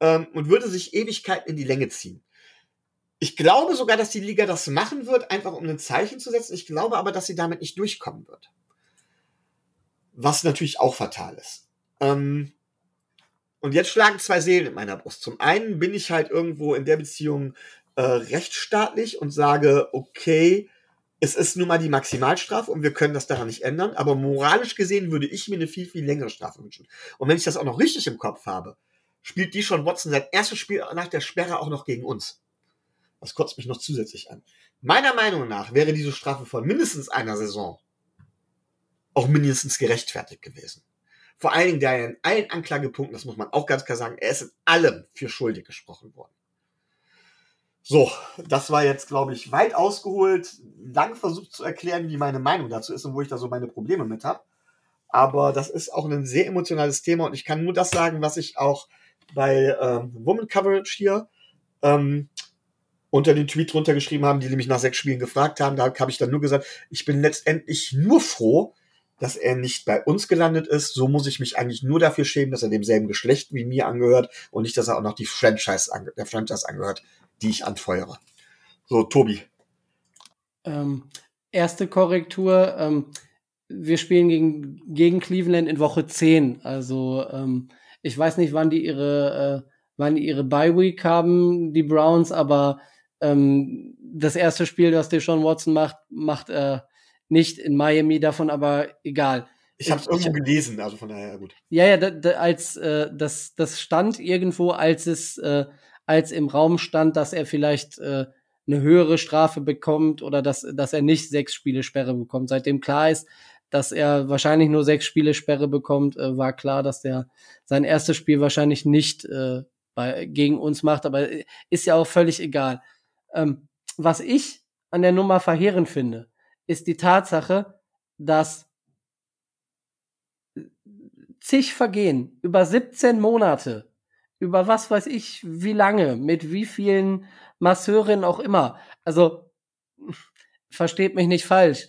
Ähm, und würde sich Ewigkeiten in die Länge ziehen. Ich glaube sogar, dass die Liga das machen wird, einfach um ein Zeichen zu setzen. Ich glaube aber, dass sie damit nicht durchkommen wird. Was natürlich auch fatal ist. Ähm, und jetzt schlagen zwei Seelen in meiner Brust. Zum einen bin ich halt irgendwo in der Beziehung äh, rechtsstaatlich und sage, okay, es ist nun mal die Maximalstrafe und wir können das daran nicht ändern, aber moralisch gesehen würde ich mir eine viel, viel längere Strafe wünschen. Und wenn ich das auch noch richtig im Kopf habe, spielt die schon Watson sein erstes Spiel nach der Sperre auch noch gegen uns. Das kotzt mich noch zusätzlich an. Meiner Meinung nach wäre diese Strafe von mindestens einer Saison auch mindestens gerechtfertigt gewesen. Vor allen Dingen, da er in allen Anklagepunkten, das muss man auch ganz klar sagen, er ist in allem für schuldig gesprochen worden. So, das war jetzt, glaube ich, weit ausgeholt, lang versucht zu erklären, wie meine Meinung dazu ist und wo ich da so meine Probleme mit habe. Aber das ist auch ein sehr emotionales Thema und ich kann nur das sagen, was ich auch bei ähm, Woman Coverage hier ähm, unter den Tweet drunter geschrieben haben, die mich nach sechs Spielen gefragt haben. Da habe ich dann nur gesagt, ich bin letztendlich nur froh, dass er nicht bei uns gelandet ist. So muss ich mich eigentlich nur dafür schämen, dass er demselben Geschlecht wie mir angehört und nicht, dass er auch noch die Franchise, der Franchise angehört die ich anfeuere. So, Tobi. Ähm, erste Korrektur. Ähm, wir spielen gegen, gegen Cleveland in Woche 10. Also ähm, ich weiß nicht, wann die ihre, äh, wann die ihre Bye Week haben, die Browns, aber ähm, das erste Spiel, das Deshaun Watson macht, macht er nicht in Miami davon, aber egal. Ich habe es irgendwo gelesen, also von daher gut. Ja, ja, da, da, als äh, das das stand irgendwo, als es äh, als im Raum stand, dass er vielleicht äh, eine höhere Strafe bekommt oder dass, dass er nicht sechs Spiele Sperre bekommt. Seitdem klar ist, dass er wahrscheinlich nur sechs Spiele Sperre bekommt, äh, war klar, dass der sein erstes Spiel wahrscheinlich nicht äh, bei, gegen uns macht, aber ist ja auch völlig egal. Ähm, was ich an der Nummer verheerend finde, ist die Tatsache, dass zig Vergehen über 17 Monate über was weiß ich, wie lange, mit wie vielen Masseurinnen auch immer. Also, (laughs) versteht mich nicht falsch.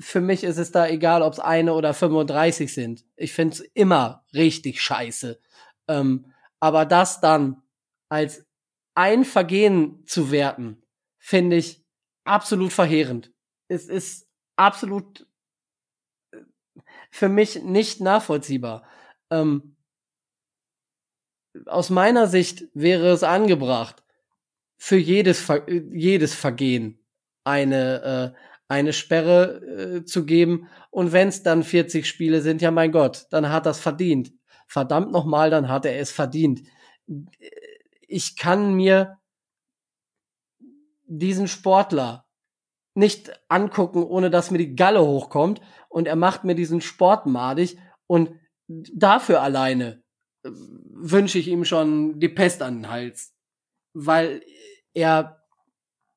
Für mich ist es da egal, ob es eine oder 35 sind. Ich find's immer richtig scheiße. Ähm, aber das dann als ein Vergehen zu werten, finde ich absolut verheerend. Es ist absolut äh, für mich nicht nachvollziehbar. Ähm, aus meiner Sicht wäre es angebracht, für jedes, Ver jedes Vergehen eine, äh, eine Sperre äh, zu geben. Und wenn es dann 40 Spiele sind, ja mein Gott, dann hat das verdient. Verdammt nochmal, dann hat er es verdient. Ich kann mir diesen Sportler nicht angucken, ohne dass mir die Galle hochkommt. Und er macht mir diesen Sport madig. Und dafür alleine wünsche ich ihm schon die Pest an den Hals, weil er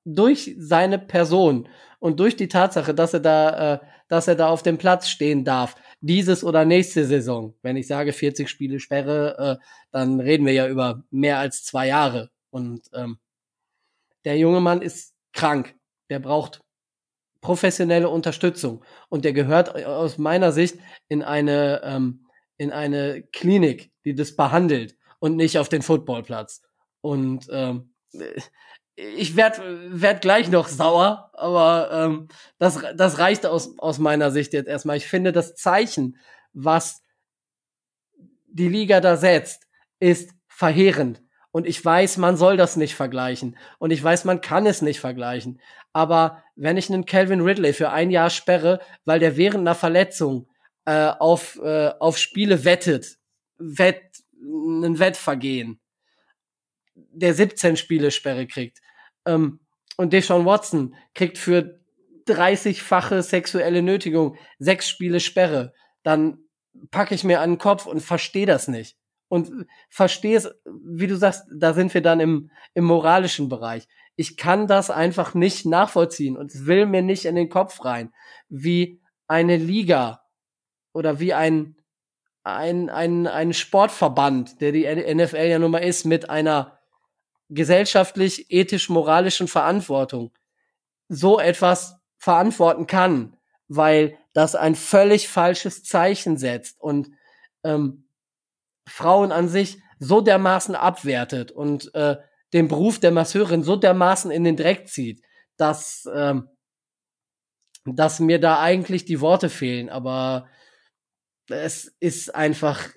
durch seine Person und durch die Tatsache, dass er da, äh, dass er da auf dem Platz stehen darf, dieses oder nächste Saison, wenn ich sage 40 Spiele Sperre, äh, dann reden wir ja über mehr als zwei Jahre. Und ähm, der junge Mann ist krank, der braucht professionelle Unterstützung und der gehört aus meiner Sicht in eine ähm, in eine Klinik, die das behandelt und nicht auf den Footballplatz. Und ähm, ich werde werd gleich noch sauer, aber ähm, das, das reicht aus, aus meiner Sicht jetzt erstmal. Ich finde, das Zeichen, was die Liga da setzt, ist verheerend. Und ich weiß, man soll das nicht vergleichen. Und ich weiß, man kann es nicht vergleichen. Aber wenn ich einen Calvin Ridley für ein Jahr sperre, weil der während einer Verletzung äh, auf, äh, auf Spiele wettet, wett, ein Wettvergehen, der 17 Spiele Sperre kriegt. Ähm, und Deshaun Watson kriegt für 30-fache sexuelle Nötigung, sechs Spiele Sperre, dann packe ich mir an den Kopf und verstehe das nicht. Und verstehe es, wie du sagst, da sind wir dann im, im moralischen Bereich. Ich kann das einfach nicht nachvollziehen und es will mir nicht in den Kopf rein, wie eine Liga oder wie ein, ein, ein, ein Sportverband, der die NFL ja nun mal ist, mit einer gesellschaftlich, ethisch, moralischen Verantwortung so etwas verantworten kann, weil das ein völlig falsches Zeichen setzt und ähm, Frauen an sich so dermaßen abwertet und äh, den Beruf der Masseurin so dermaßen in den Dreck zieht, dass, ähm, dass mir da eigentlich die Worte fehlen. Aber es ist einfach,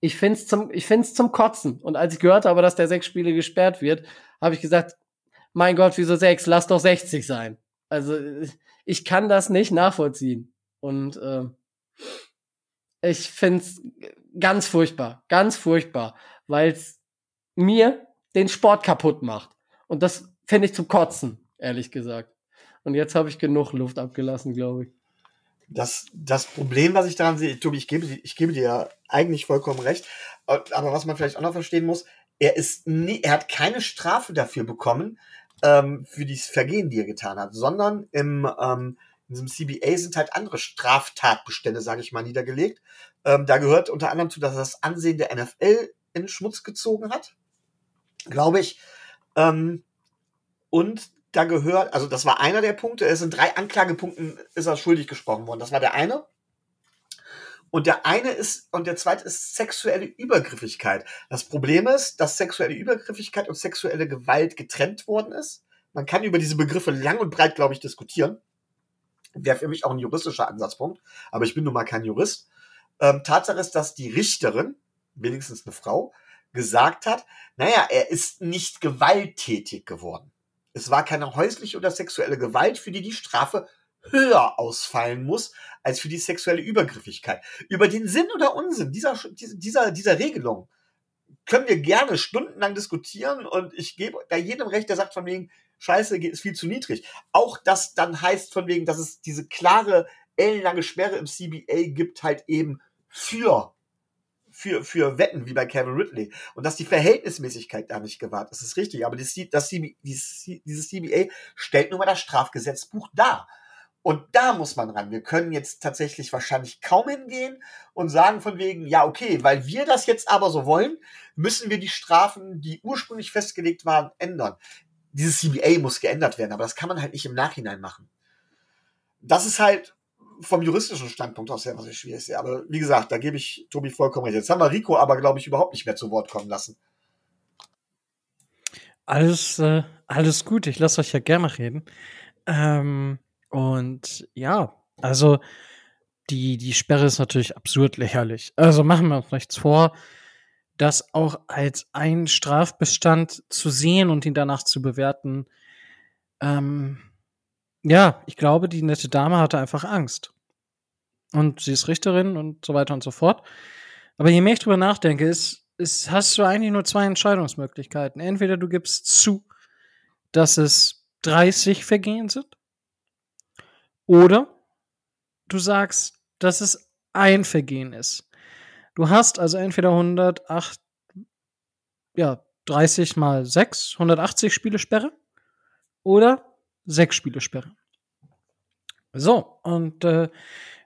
ich find's zum, ich find's zum Kotzen. Und als ich gehört habe, dass der sechs Spiele gesperrt wird, habe ich gesagt, mein Gott, wieso sechs? Lass doch 60 sein. Also ich kann das nicht nachvollziehen. Und äh, ich find's ganz furchtbar, ganz furchtbar, weil es mir den Sport kaputt macht. Und das finde ich zum Kotzen, ehrlich gesagt. Und jetzt habe ich genug Luft abgelassen, glaube ich. Das, das Problem, was ich daran sehe, Tobi, ich gebe, ich gebe dir ja eigentlich vollkommen recht, aber was man vielleicht auch noch verstehen muss, er ist nie, er hat keine Strafe dafür bekommen, ähm, für dieses Vergehen, die er getan hat, sondern im, ähm, in diesem CBA sind halt andere Straftatbestände, sage ich mal, niedergelegt. Ähm, da gehört unter anderem zu, dass er das Ansehen der NFL in Schmutz gezogen hat, glaube ich. Ähm, und da gehört, also das war einer der Punkte, es sind drei Anklagepunkten, ist er schuldig gesprochen worden. Das war der eine. Und der eine ist, und der zweite ist sexuelle Übergriffigkeit. Das Problem ist, dass sexuelle Übergriffigkeit und sexuelle Gewalt getrennt worden ist. Man kann über diese Begriffe lang und breit, glaube ich, diskutieren. Wäre für mich auch ein juristischer Ansatzpunkt, aber ich bin nun mal kein Jurist. Ähm, Tatsache ist, dass die Richterin, wenigstens eine Frau, gesagt hat, naja, er ist nicht gewalttätig geworden. Es war keine häusliche oder sexuelle Gewalt, für die die Strafe höher ausfallen muss als für die sexuelle Übergriffigkeit. Über den Sinn oder Unsinn dieser, dieser, dieser Regelung können wir gerne stundenlang diskutieren und ich gebe da jedem recht, der sagt von wegen, Scheiße ist viel zu niedrig. Auch das dann heißt von wegen, dass es diese klare, ellenlange Sperre im CBA gibt halt eben für für, für Wetten, wie bei Kevin Ridley. Und dass die Verhältnismäßigkeit da nicht gewahrt ist, ist richtig. Aber das, das, dieses CBA stellt nur mal das Strafgesetzbuch dar. Und da muss man ran. Wir können jetzt tatsächlich wahrscheinlich kaum hingehen und sagen von wegen, ja, okay, weil wir das jetzt aber so wollen, müssen wir die Strafen, die ursprünglich festgelegt waren, ändern. Dieses CBA muss geändert werden, aber das kann man halt nicht im Nachhinein machen. Das ist halt vom juristischen Standpunkt aus sehr, was ich schwierig sehe. Aber wie gesagt, da gebe ich Tobi vollkommen recht. Jetzt haben wir Rico aber, glaube ich, überhaupt nicht mehr zu Wort kommen lassen. Alles, äh, alles gut. Ich lasse euch ja gerne reden. Ähm, und ja, also die, die Sperre ist natürlich absurd lächerlich. Also machen wir uns nichts vor, das auch als ein Strafbestand zu sehen und ihn danach zu bewerten. Ähm, ja, ich glaube, die nette Dame hatte einfach Angst. Und sie ist Richterin und so weiter und so fort. Aber je mehr ich drüber nachdenke, ist, ist, hast du eigentlich nur zwei Entscheidungsmöglichkeiten. Entweder du gibst zu, dass es 30 Vergehen sind, oder du sagst, dass es ein Vergehen ist. Du hast also entweder 108, ja, 30 mal 6, 180 Spiele Sperre oder 6 Spiele Sperre. So, und äh,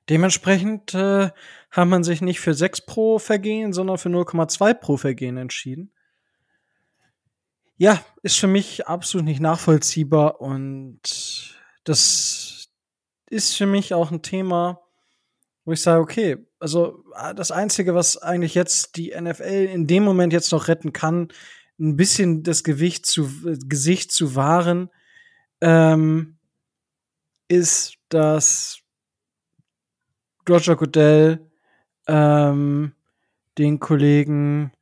dementsprechend äh, hat man sich nicht für 6 pro Vergehen, sondern für 0,2 pro Vergehen entschieden. Ja, ist für mich absolut nicht nachvollziehbar und das ist für mich auch ein Thema, wo ich sage, okay, also ah, das Einzige, was eigentlich jetzt die NFL in dem Moment jetzt noch retten kann, ein bisschen das Gewicht zu, Gesicht zu wahren, ähm, ist, dass Roger Goodell ähm, den Kollegen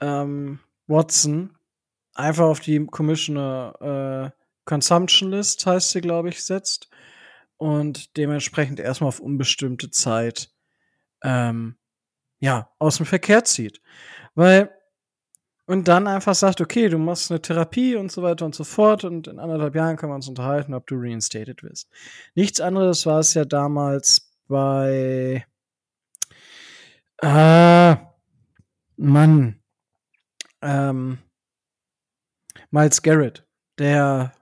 ähm, Watson einfach auf die Commissioner äh, Consumption List, heißt sie, glaube ich, setzt und dementsprechend erstmal auf unbestimmte Zeit ähm, ja, aus dem Verkehr zieht. Weil, und dann einfach sagt, okay, du machst eine Therapie und so weiter und so fort und in anderthalb Jahren können wir uns unterhalten, ob du reinstated wirst. Nichts anderes war es ja damals bei äh, Mann, ähm, Miles Garrett, der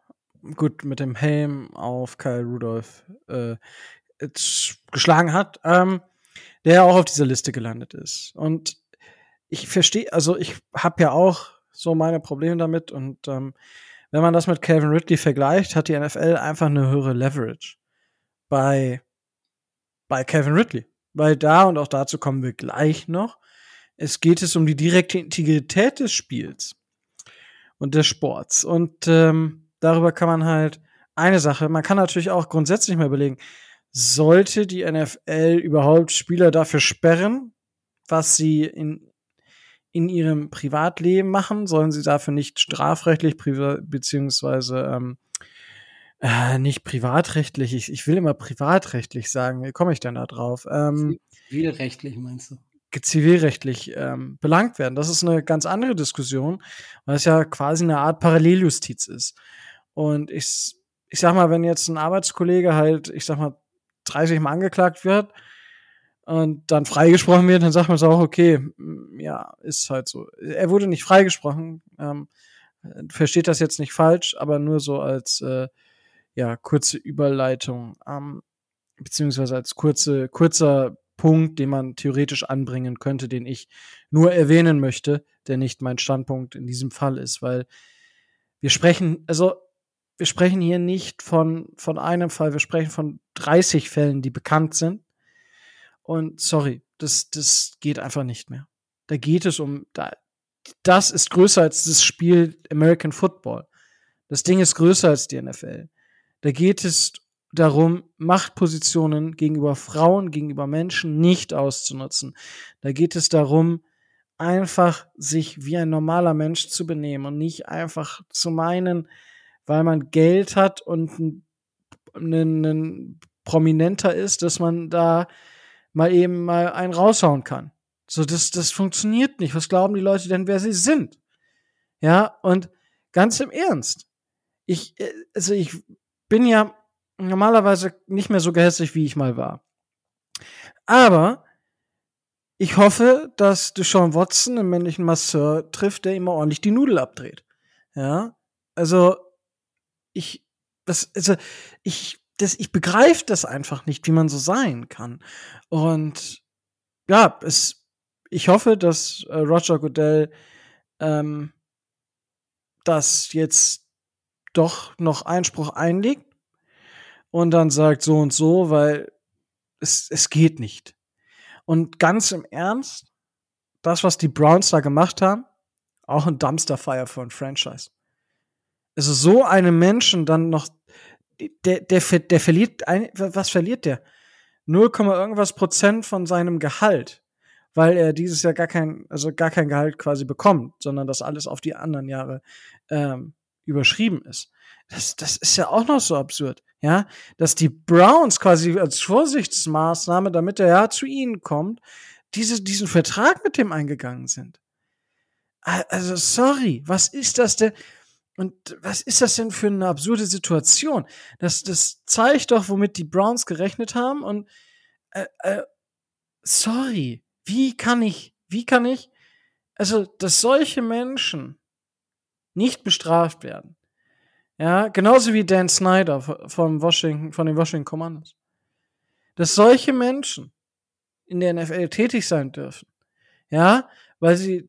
gut mit dem Helm auf Kyle Rudolph äh, geschlagen hat, ähm, der auch auf dieser Liste gelandet ist. Und ich verstehe, also ich habe ja auch so meine Probleme damit und ähm, wenn man das mit Calvin Ridley vergleicht, hat die NFL einfach eine höhere Leverage bei, bei Calvin Ridley. Weil da, und auch dazu kommen wir gleich noch, es geht es um die direkte Integrität des Spiels und des Sports. Und ähm, darüber kann man halt eine Sache, man kann natürlich auch grundsätzlich mal überlegen, sollte die NFL überhaupt Spieler dafür sperren, was sie in, in ihrem Privatleben machen? Sollen sie dafür nicht strafrechtlich beziehungsweise ähm, äh, nicht privatrechtlich, ich, ich will immer privatrechtlich sagen, wie komme ich denn da drauf? Ähm, Zivilrechtlich meinst du? zivilrechtlich ähm, belangt werden. Das ist eine ganz andere Diskussion, weil es ja quasi eine Art Paralleljustiz ist. Und ich, ich sag mal, wenn jetzt ein Arbeitskollege halt, ich sag mal, 30 Mal angeklagt wird und dann freigesprochen wird, dann sagt man es auch, okay, ja, ist halt so. Er wurde nicht freigesprochen, ähm, versteht das jetzt nicht falsch, aber nur so als äh, ja, kurze Überleitung, ähm, beziehungsweise als kurze, kurzer Punkt, den man theoretisch anbringen könnte, den ich nur erwähnen möchte, der nicht mein Standpunkt in diesem Fall ist, weil wir sprechen, also wir sprechen hier nicht von, von einem Fall, wir sprechen von 30 Fällen, die bekannt sind. Und sorry, das, das geht einfach nicht mehr. Da geht es um, da, das ist größer als das Spiel American Football. Das Ding ist größer als die NFL. Da geht es darum, Machtpositionen gegenüber Frauen, gegenüber Menschen nicht auszunutzen. Da geht es darum, einfach sich wie ein normaler Mensch zu benehmen und nicht einfach zu meinen, weil man Geld hat und ein, ein, ein prominenter ist, dass man da mal eben mal einen raushauen kann. So, das, das funktioniert nicht. Was glauben die Leute denn, wer sie sind? Ja, und ganz im Ernst. Ich, äh, also ich bin ja normalerweise nicht mehr so gehässig, wie ich mal war. Aber ich hoffe, dass Deshaun Watson einen männlichen Masseur trifft, der immer ordentlich die Nudel abdreht. Ja, also ich, das, also ich, das, ich begreife das einfach nicht, wie man so sein kann. Und ja, es, ich hoffe, dass äh, Roger Goodell ähm, das jetzt doch noch Einspruch einlegt und dann sagt so und so, weil es, es geht nicht. Und ganz im Ernst, das, was die Browns da gemacht haben, auch ein Dumpsterfire für ein Franchise. Also so einem Menschen dann noch, der, der, der verliert, ein, was verliert der? 0, irgendwas Prozent von seinem Gehalt, weil er dieses Jahr gar kein, also gar kein Gehalt quasi bekommt, sondern das alles auf die anderen Jahre ähm, überschrieben ist. Das, das ist ja auch noch so absurd, ja, dass die Browns quasi als Vorsichtsmaßnahme, damit er ja zu ihnen kommt, diese, diesen Vertrag mit dem eingegangen sind. Also, sorry, was ist das denn? Und was ist das denn für eine absurde Situation? Das, das zeigt doch, womit die Browns gerechnet haben. Und äh, äh, sorry, wie kann ich, wie kann ich, also, dass solche Menschen nicht bestraft werden. Ja, genauso wie Dan Snyder von Washington, von den Washington Commanders. Dass solche Menschen in der NFL tätig sein dürfen. Ja, weil sie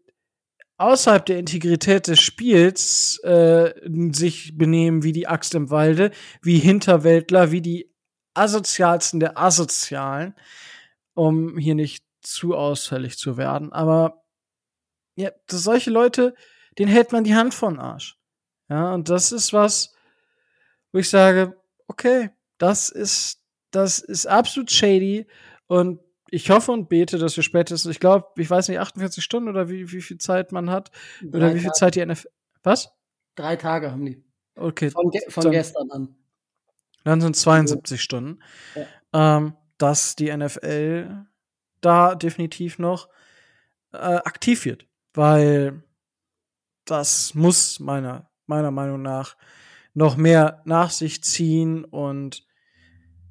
außerhalb der Integrität des Spiels äh, sich benehmen wie die Axt im Walde, wie Hinterwäldler, wie die asozialsten der Asozialen, um hier nicht zu ausfällig zu werden. Aber ja, solche Leute, denen hält man die Hand von Arsch. Ja, und das ist was, wo ich sage, okay, das ist, das ist absolut shady und ich hoffe und bete, dass wir spätestens, ich glaube, ich weiß nicht, 48 Stunden oder wie, wie viel Zeit man hat Drei oder wie viel Tage. Zeit die NFL, was? Drei Tage haben die. Okay. Von, ge von dann, gestern an. Dann sind 72 ja. Stunden. Ja. Ähm, dass die NFL da definitiv noch äh, aktiv wird. Weil das muss meiner, meiner Meinung nach noch mehr nach sich ziehen und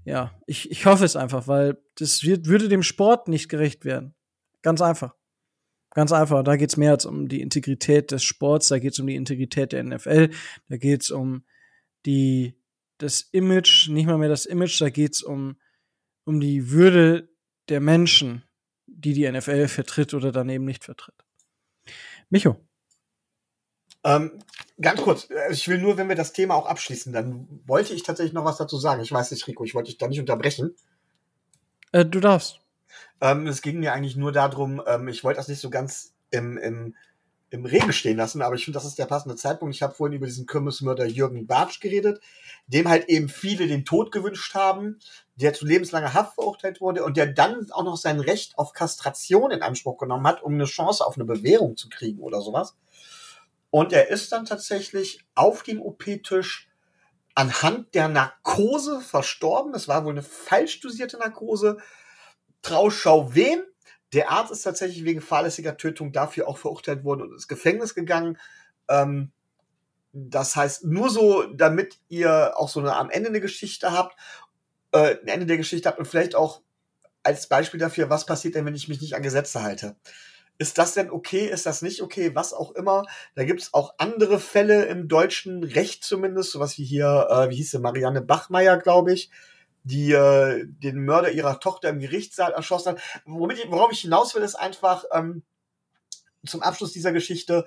ja, ich, ich hoffe es einfach, weil das wird, würde dem Sport nicht gerecht werden. Ganz einfach. Ganz einfach. Da geht es mehr als um die Integrität des Sports, da geht es um die Integrität der NFL, da geht es um die, das Image, nicht mal mehr das Image, da geht es um, um die Würde der Menschen, die die NFL vertritt oder daneben nicht vertritt. Micho. Ähm, ganz kurz, äh, ich will nur, wenn wir das Thema auch abschließen, dann wollte ich tatsächlich noch was dazu sagen. Ich weiß nicht, Rico, ich wollte dich da nicht unterbrechen. Äh, du darfst. Ähm, es ging mir eigentlich nur darum, ähm, ich wollte das nicht so ganz im, im, im Regen stehen lassen, aber ich finde, das ist der passende Zeitpunkt. Ich habe vorhin über diesen Kirmesmörder Jürgen Bartsch geredet, dem halt eben viele den Tod gewünscht haben, der zu lebenslanger Haft verurteilt wurde und der dann auch noch sein Recht auf Kastration in Anspruch genommen hat, um eine Chance auf eine Bewährung zu kriegen oder sowas. Und er ist dann tatsächlich auf dem OP-Tisch anhand der Narkose verstorben. Es war wohl eine falsch dosierte Narkose. Trauschau wem? Der Arzt ist tatsächlich wegen fahrlässiger Tötung dafür auch verurteilt worden und ins Gefängnis gegangen. Ähm, das heißt, nur so, damit ihr auch so eine am Ende eine Geschichte habt, äh, ein Ende der Geschichte habt und vielleicht auch als Beispiel dafür, was passiert denn, wenn ich mich nicht an Gesetze halte. Ist das denn okay? Ist das nicht okay? Was auch immer. Da gibt es auch andere Fälle im deutschen Recht zumindest, sowas wie hier, äh, wie hieß sie, Marianne Bachmeier, glaube ich, die äh, den Mörder ihrer Tochter im Gerichtssaal erschossen hat. Womit ich, worauf ich hinaus will, ist einfach ähm, zum Abschluss dieser Geschichte,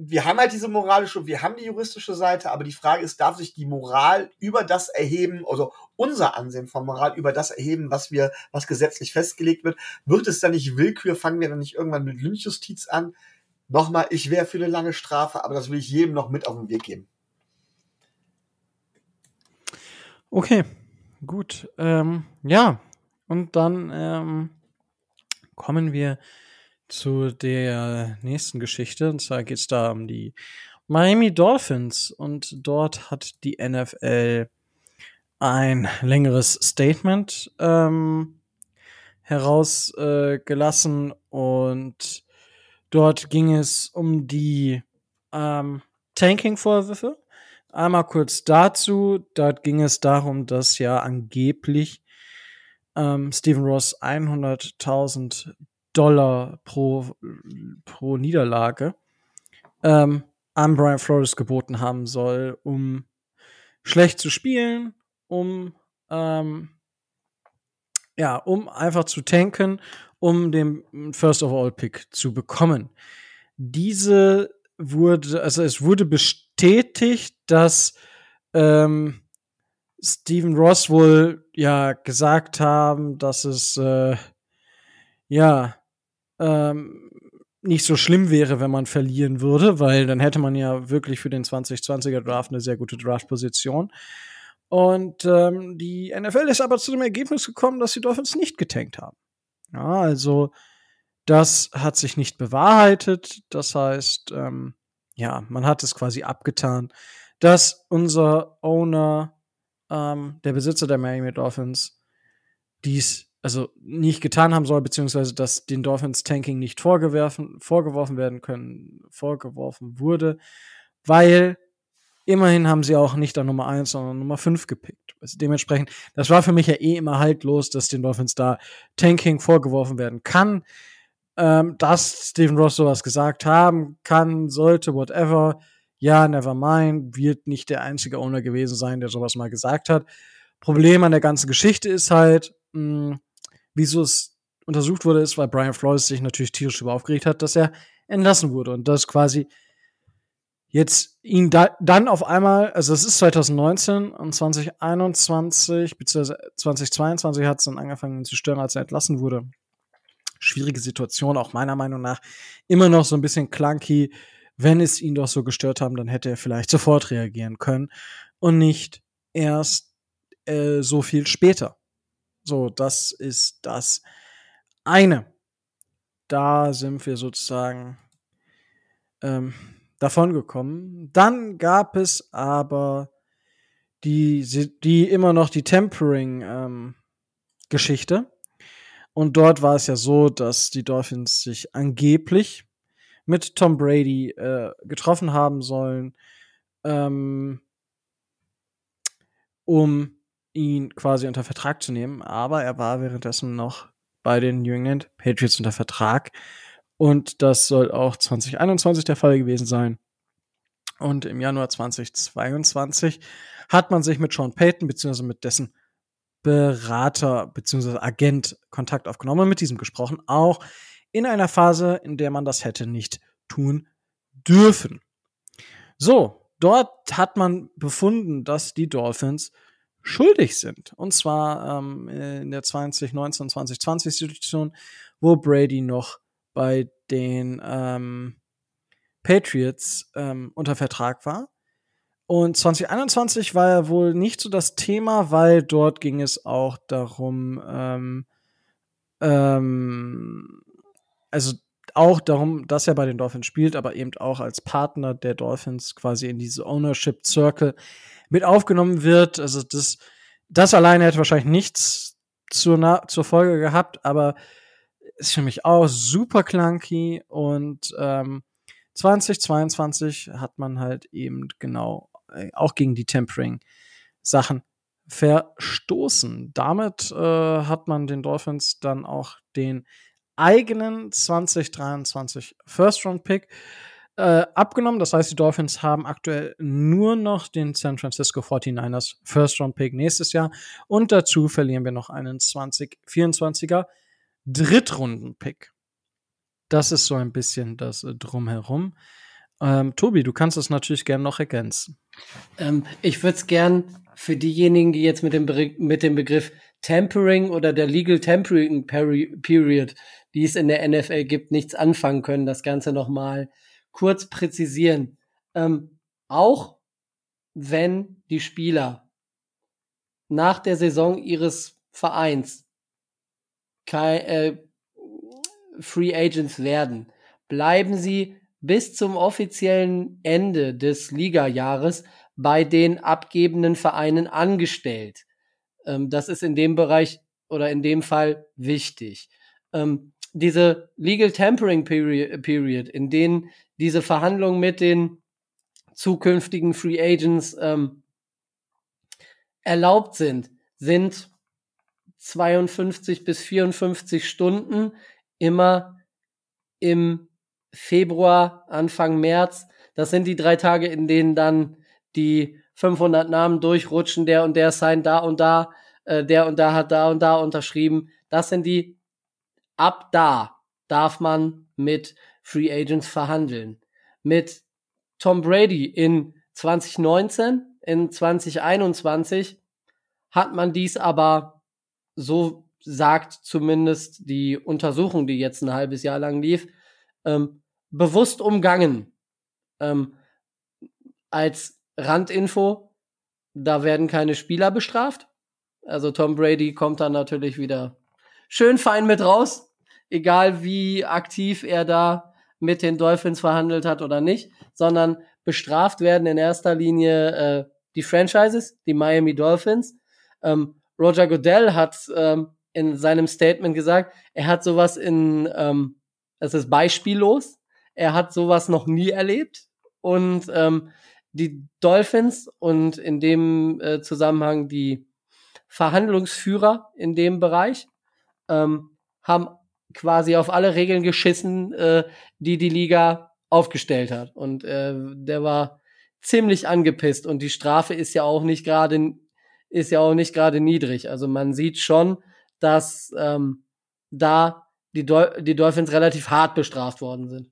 wir haben halt diese moralische, wir haben die juristische Seite, aber die Frage ist, darf sich die Moral über das erheben, also unser Ansehen von Moral über das erheben, was wir, was gesetzlich festgelegt wird? Wird es dann nicht Willkür? Fangen wir dann nicht irgendwann mit Lynchjustiz an? Nochmal, ich wäre für eine lange Strafe, aber das will ich jedem noch mit auf den Weg geben. Okay, gut. Ähm, ja, und dann ähm, kommen wir zu der nächsten Geschichte. Und zwar geht es da um die Miami Dolphins. Und dort hat die NFL ein längeres Statement ähm, herausgelassen. Äh, und dort ging es um die ähm, Tanking-Vorwürfe. Einmal kurz dazu. Dort ging es darum, dass ja angeblich ähm, Stephen Ross 100.000 Dollar pro, pro Niederlage ähm, an Brian Flores geboten haben soll, um schlecht zu spielen, um ähm, ja, um einfach zu tanken, um den First of All Pick zu bekommen. Diese wurde, also es wurde bestätigt, dass ähm, Stephen Ross wohl ja gesagt haben, dass es äh, ja ähm, nicht so schlimm wäre, wenn man verlieren würde, weil dann hätte man ja wirklich für den 2020er Draft eine sehr gute Draftposition. Und ähm, die NFL ist aber zu dem Ergebnis gekommen, dass die Dolphins nicht getankt haben. Ja, also das hat sich nicht bewahrheitet. Das heißt, ähm, ja, man hat es quasi abgetan, dass unser Owner, ähm, der Besitzer der Miami Dolphins, dies also nicht getan haben soll, beziehungsweise dass den Dolphins Tanking nicht vorgeworfen, vorgeworfen werden können, vorgeworfen wurde, weil immerhin haben sie auch nicht an Nummer 1, sondern Nummer 5 gepickt. Also dementsprechend, das war für mich ja eh immer haltlos, dass den Dolphins da Tanking vorgeworfen werden kann. Ähm, dass Stephen Ross sowas gesagt haben kann, sollte, whatever. Ja, never mind, wird nicht der einzige Owner gewesen sein, der sowas mal gesagt hat. Problem an der ganzen Geschichte ist halt, mh, hm, wieso es untersucht wurde, ist, weil Brian Flores sich natürlich tierisch über aufgeregt hat, dass er entlassen wurde und das quasi jetzt ihn da, dann auf einmal, also es ist 2019 und 2021 bzw. 2022 hat es dann angefangen zu stören, als er entlassen wurde. Schwierige Situation, auch meiner Meinung nach immer noch so ein bisschen clunky. Wenn es ihn doch so gestört haben, dann hätte er vielleicht sofort reagieren können und nicht erst äh, so viel später. So, das ist das eine. Da sind wir sozusagen ähm, davon gekommen. Dann gab es aber die, die immer noch die Tempering-Geschichte. Ähm, und dort war es ja so, dass die Dolphins sich angeblich mit Tom Brady äh, getroffen haben sollen, ähm, um ihn quasi unter Vertrag zu nehmen. Aber er war währenddessen noch bei den New England Patriots unter Vertrag. Und das soll auch 2021 der Fall gewesen sein. Und im Januar 2022 hat man sich mit Sean Payton beziehungsweise mit dessen Berater beziehungsweise Agent Kontakt aufgenommen, mit diesem gesprochen, auch in einer Phase, in der man das hätte nicht tun dürfen. So, dort hat man befunden, dass die Dolphins schuldig sind. Und zwar ähm, in der 2019, 2020 Situation, wo Brady noch bei den ähm, Patriots ähm, unter Vertrag war. Und 2021 war ja wohl nicht so das Thema, weil dort ging es auch darum, ähm, ähm, also auch darum, dass er bei den Dolphins spielt, aber eben auch als Partner der Dolphins quasi in diese Ownership Circle mit aufgenommen wird. Also das, das alleine hätte wahrscheinlich nichts zur, zur Folge gehabt, aber ist für mich auch super clunky und ähm, 2022 hat man halt eben genau äh, auch gegen die Tempering Sachen verstoßen. Damit äh, hat man den Dolphins dann auch den eigenen 2023 First Round Pick äh, abgenommen. Das heißt, die Dolphins haben aktuell nur noch den San Francisco 49ers First Round Pick nächstes Jahr und dazu verlieren wir noch einen 2024er Drittrunden-Pick. Das ist so ein bisschen das äh, Drumherum. Ähm, Tobi, du kannst es natürlich gerne noch ergänzen. Ähm, ich würde es gern für diejenigen, die jetzt mit dem, mit dem Begriff Tempering oder der Legal Tempering Period, die es in der NFL gibt, nichts anfangen können, das Ganze nochmal kurz präzisieren. Ähm, auch wenn die Spieler nach der Saison ihres Vereins kein, äh, Free Agents werden, bleiben sie bis zum offiziellen Ende des Ligajahres bei den abgebenden Vereinen angestellt. Ähm, das ist in dem Bereich oder in dem Fall wichtig. Ähm, diese Legal Tampering Period, in denen diese Verhandlungen mit den zukünftigen Free Agents ähm, erlaubt sind, sind 52 bis 54 Stunden immer im Februar, Anfang März. Das sind die drei Tage, in denen dann die 500 Namen durchrutschen, der und der signed da und da, äh, der und da hat da und da unterschrieben. Das sind die, ab da darf man mit Free Agents verhandeln. Mit Tom Brady in 2019, in 2021 hat man dies aber so sagt zumindest die Untersuchung, die jetzt ein halbes Jahr lang lief, ähm, bewusst umgangen. Ähm, als Randinfo, da werden keine Spieler bestraft. Also Tom Brady kommt dann natürlich wieder schön fein mit raus, egal wie aktiv er da mit den Dolphins verhandelt hat oder nicht, sondern bestraft werden in erster Linie äh, die Franchises, die Miami Dolphins. Ähm, Roger Goodell hat ähm, in seinem Statement gesagt, er hat sowas in, ähm, es ist beispiellos, er hat sowas noch nie erlebt und ähm, die Dolphins und in dem äh, Zusammenhang die Verhandlungsführer in dem Bereich ähm, haben quasi auf alle Regeln geschissen, äh, die die Liga aufgestellt hat. Und äh, der war ziemlich angepisst und die Strafe ist ja auch nicht gerade ist ja auch nicht gerade niedrig. Also man sieht schon, dass ähm, da die, Dol die Dolphins relativ hart bestraft worden sind.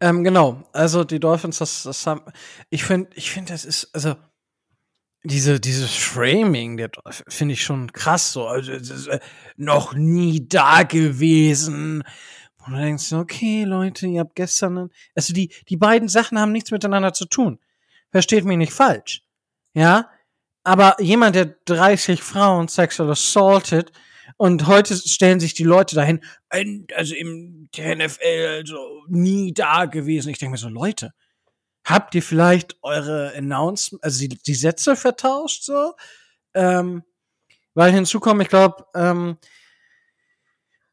Ähm, genau, also die Dolphins, das, das haben, ich finde, ich finde, das ist, also diese, dieses Framing, der finde ich schon krass so, also äh, noch nie da gewesen. Und du denkst, okay, Leute, ihr habt gestern, also die, die beiden Sachen haben nichts miteinander zu tun. Versteht mich nicht falsch. Ja, aber jemand, der 30 Frauen sexual assaulted und heute stellen sich die Leute dahin, also im der NFL, also nie da gewesen. Ich denke mir so, Leute, habt ihr vielleicht eure Announcements, also die, die Sätze vertauscht so? Ähm, weil hinzukommen, ich glaube, ähm,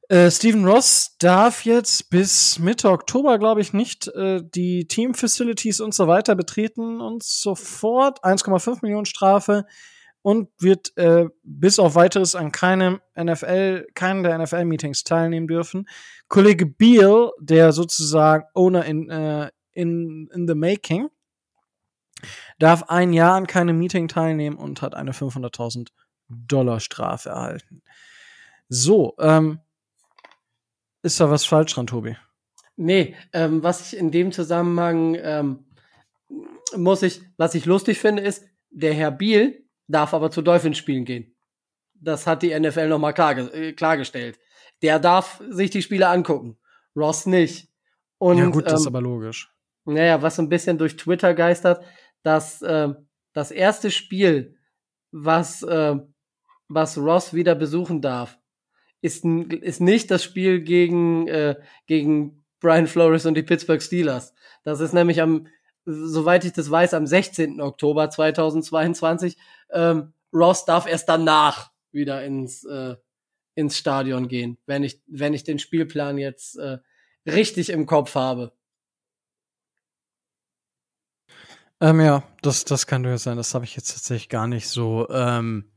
Äh, Steven Ross darf jetzt bis Mitte Oktober, glaube ich, nicht äh, die Team-Facilities und so weiter betreten und sofort 1,5 Millionen Strafe und wird äh, bis auf weiteres an keinem NFL, keinen der NFL-Meetings teilnehmen dürfen. Kollege Beal, der sozusagen Owner in, äh, in, in the Making, darf ein Jahr an keinem Meeting teilnehmen und hat eine 500.000 Dollar Strafe erhalten. So, ähm, ist da was falsch dran, Tobi? Nee, ähm, was ich in dem Zusammenhang ähm, muss ich, was ich lustig finde, ist, der Herr Biel darf aber zu Dolphins spielen gehen. Das hat die NFL nochmal klar, äh, klargestellt. Der darf sich die Spiele angucken. Ross nicht. Und, ja, gut, das ist ähm, aber logisch. Naja, was so ein bisschen durch Twitter geistert, dass äh, das erste Spiel, was, äh, was Ross wieder besuchen darf, ist, ist nicht das Spiel gegen, äh, gegen Brian Flores und die Pittsburgh Steelers. Das ist nämlich am, soweit ich das weiß, am 16. Oktober 2022. Ähm, Ross darf erst danach wieder ins, äh, ins Stadion gehen, wenn ich, wenn ich den Spielplan jetzt äh, richtig im Kopf habe. Ähm, ja, das, das kann durchaus sein. Das habe ich jetzt tatsächlich gar nicht so. Ähm,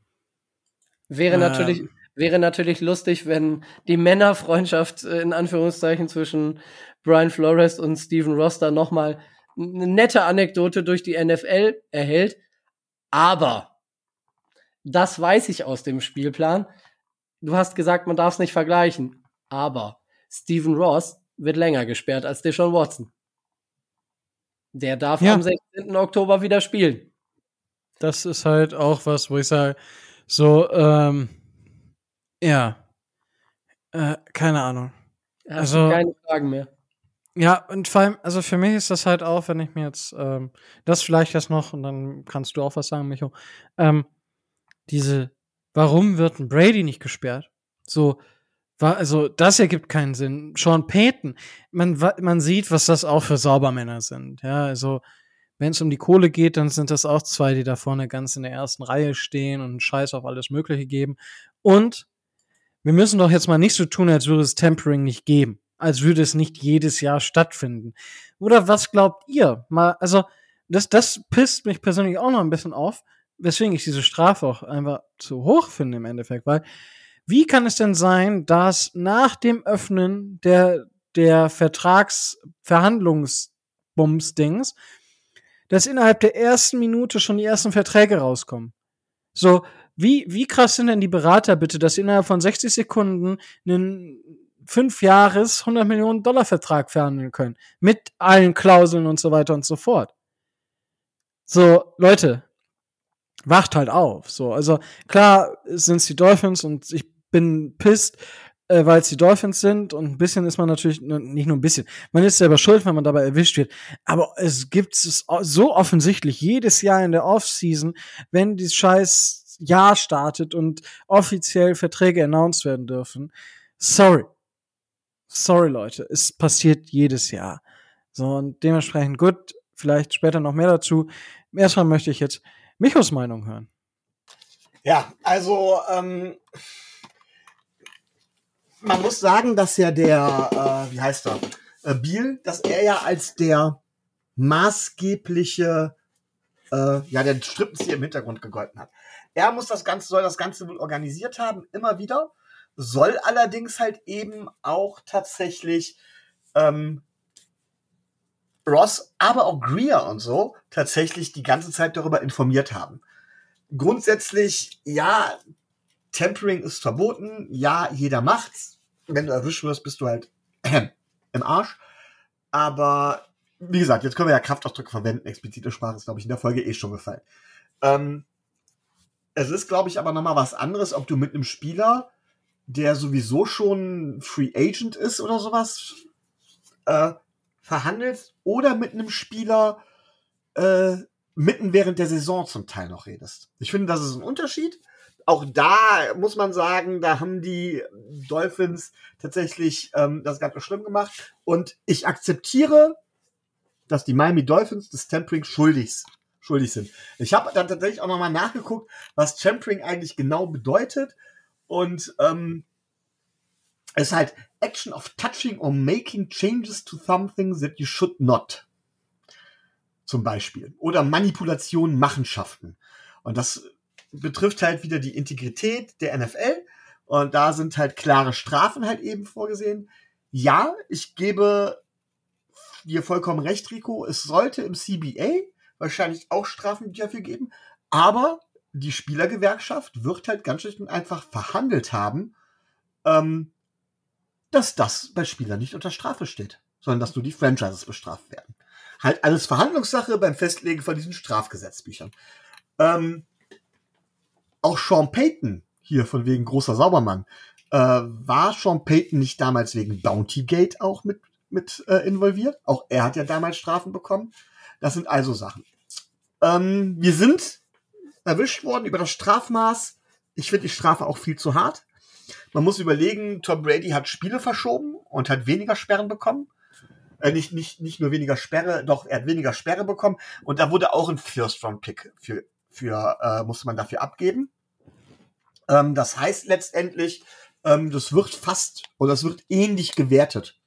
Wäre Ähm. natürlich, wäre natürlich lustig, wenn die Männerfreundschaft äh, in Anführungszeichen zwischen Brian Flores und Steven Ross da nochmal eine nette Anekdote durch die NFL erhält. Aber das weiß ich aus dem Spielplan. Du hast gesagt, man darf es nicht vergleichen. Aber Steven Ross wird länger gesperrt als Deshaun Watson. Der darf Ja. am 16. Oktober wieder spielen. das ist halt auch was, wo ich sage, so, ähm, ja, äh, keine Ahnung. Hast Also- keine Fragen mehr. Ja, und vor allem, also für mich ist das halt auch, wenn ich mir jetzt, ähm, das vielleicht erst noch, und dann kannst du auch was sagen, Micho, ähm, diese, warum wird ein Brady nicht gesperrt? So, war, also, das ergibt keinen Sinn. Sean Payton, man, man sieht, was das auch für Saubermänner sind. Ja, also, wenn es um die Kohle geht, dann sind das auch zwei, die da vorne ganz in der ersten Reihe stehen und Scheiß auf alles Mögliche geben. Und wir müssen doch jetzt mal nicht so tun, als würde es Tempering nicht geben. Als würde es nicht jedes Jahr stattfinden. Oder was glaubt ihr? Mal, also, das, das pisst mich persönlich auch noch ein bisschen auf, weswegen ich diese Strafe auch einfach zu hoch finde im Endeffekt, weil wie kann es denn sein, dass nach dem Öffnen der, der Vertragsverhandlungsbums-Dings, dass innerhalb der ersten Minute schon die ersten Verträge rauskommen? So, wie, wie krass sind denn die Berater bitte, dass sie innerhalb von 60 Sekunden einen fünf Jahres 100 Millionen Dollar Vertrag verhandeln können? Mit allen Klauseln und so weiter und so fort. So, Leute, wacht halt auf. So, also klar sind es die Dolphins und ich bin pisst, äh, weil es die Dolphins sind und ein bisschen ist man natürlich, n- nicht nur ein bisschen, man ist selber schuld, wenn man dabei erwischt wird. Aber es gibt es so offensichtlich jedes Jahr in der Offseason, wenn dieses scheiß Jahr startet und offiziell Verträge announced werden dürfen. Sorry. Sorry, Leute. Es passiert jedes Jahr. So, und dementsprechend gut, vielleicht später noch mehr dazu. Erstmal möchte ich jetzt Michos Meinung hören. Ja, also ähm, man muss sagen, dass ja der, äh, wie heißt er, äh, Biel, dass er ja als der maßgebliche, äh, ja, der Strippenzieher im Hintergrund gegolten hat. Er muss das Ganze, soll das Ganze wohl organisiert haben, immer wieder, soll allerdings halt eben auch tatsächlich ähm, Ross, aber auch Greer und so tatsächlich die ganze Zeit darüber informiert haben grundsätzlich, ja, Tempering ist verboten, ja, jeder macht's. Wenn du erwischt wirst, bist du halt (clears throat) im Arsch. Aber wie gesagt, jetzt können wir ja Kraftausdrücke verwenden. Explizite Sprache ist, glaube ich, in der Folge eh schon gefallen. Ähm, es ist, glaube ich, aber nochmal was anderes, ob du mit einem Spieler, der sowieso schon Free Agent ist oder sowas, äh, verhandelst oder mit einem Spieler, äh, mitten während der Saison zum Teil noch redest. Ich finde, das ist ein Unterschied. Auch da muss man sagen, da haben die Dolphins tatsächlich ähm, das ganz schlimm gemacht. Und ich akzeptiere, dass die Miami Dolphins des Tempering schuldig, schuldig sind. Ich habe dann tatsächlich auch nochmal nachgeguckt, was Tempering eigentlich genau bedeutet. Und ähm, ist halt Action of touching or making changes to something that you should not. Zum Beispiel. Oder Manipulation, Machenschaften. Und das betrifft halt wieder die Integrität der NFL. Und da sind halt klare Strafen halt eben vorgesehen. Ja, ich gebe dir vollkommen recht, Rico. Es sollte im CBA wahrscheinlich auch Strafen dafür geben. Aber die Spielergewerkschaft wird halt ganz schlicht und einfach verhandelt haben, ähm, dass das bei Spielern nicht unter Strafe steht, sondern dass nur die Franchises bestraft werden. Halt alles Verhandlungssache beim Festlegen von diesen Strafgesetzbüchern. Ähm, auch Sean Payton, hier von wegen großer Saubermann, äh, war Sean Payton nicht damals wegen Bounty Gate auch mit, mit äh, involviert? Auch er hat ja damals Strafen bekommen. Das sind also Sachen. Ähm, wir sind erwischt worden über das Strafmaß. Ich finde die Strafe auch viel zu hart. Man muss überlegen, Tom Brady hat Spiele verschoben und hat weniger Sperren bekommen. Äh, nicht, nicht, nicht nur weniger Sperre, doch er hat weniger Sperre bekommen. Und da wurde auch ein First-Round-Pick für, für äh, musste man dafür abgeben. Ähm, das heißt letztendlich, ähm, das wird fast oder das wird ähnlich gewertet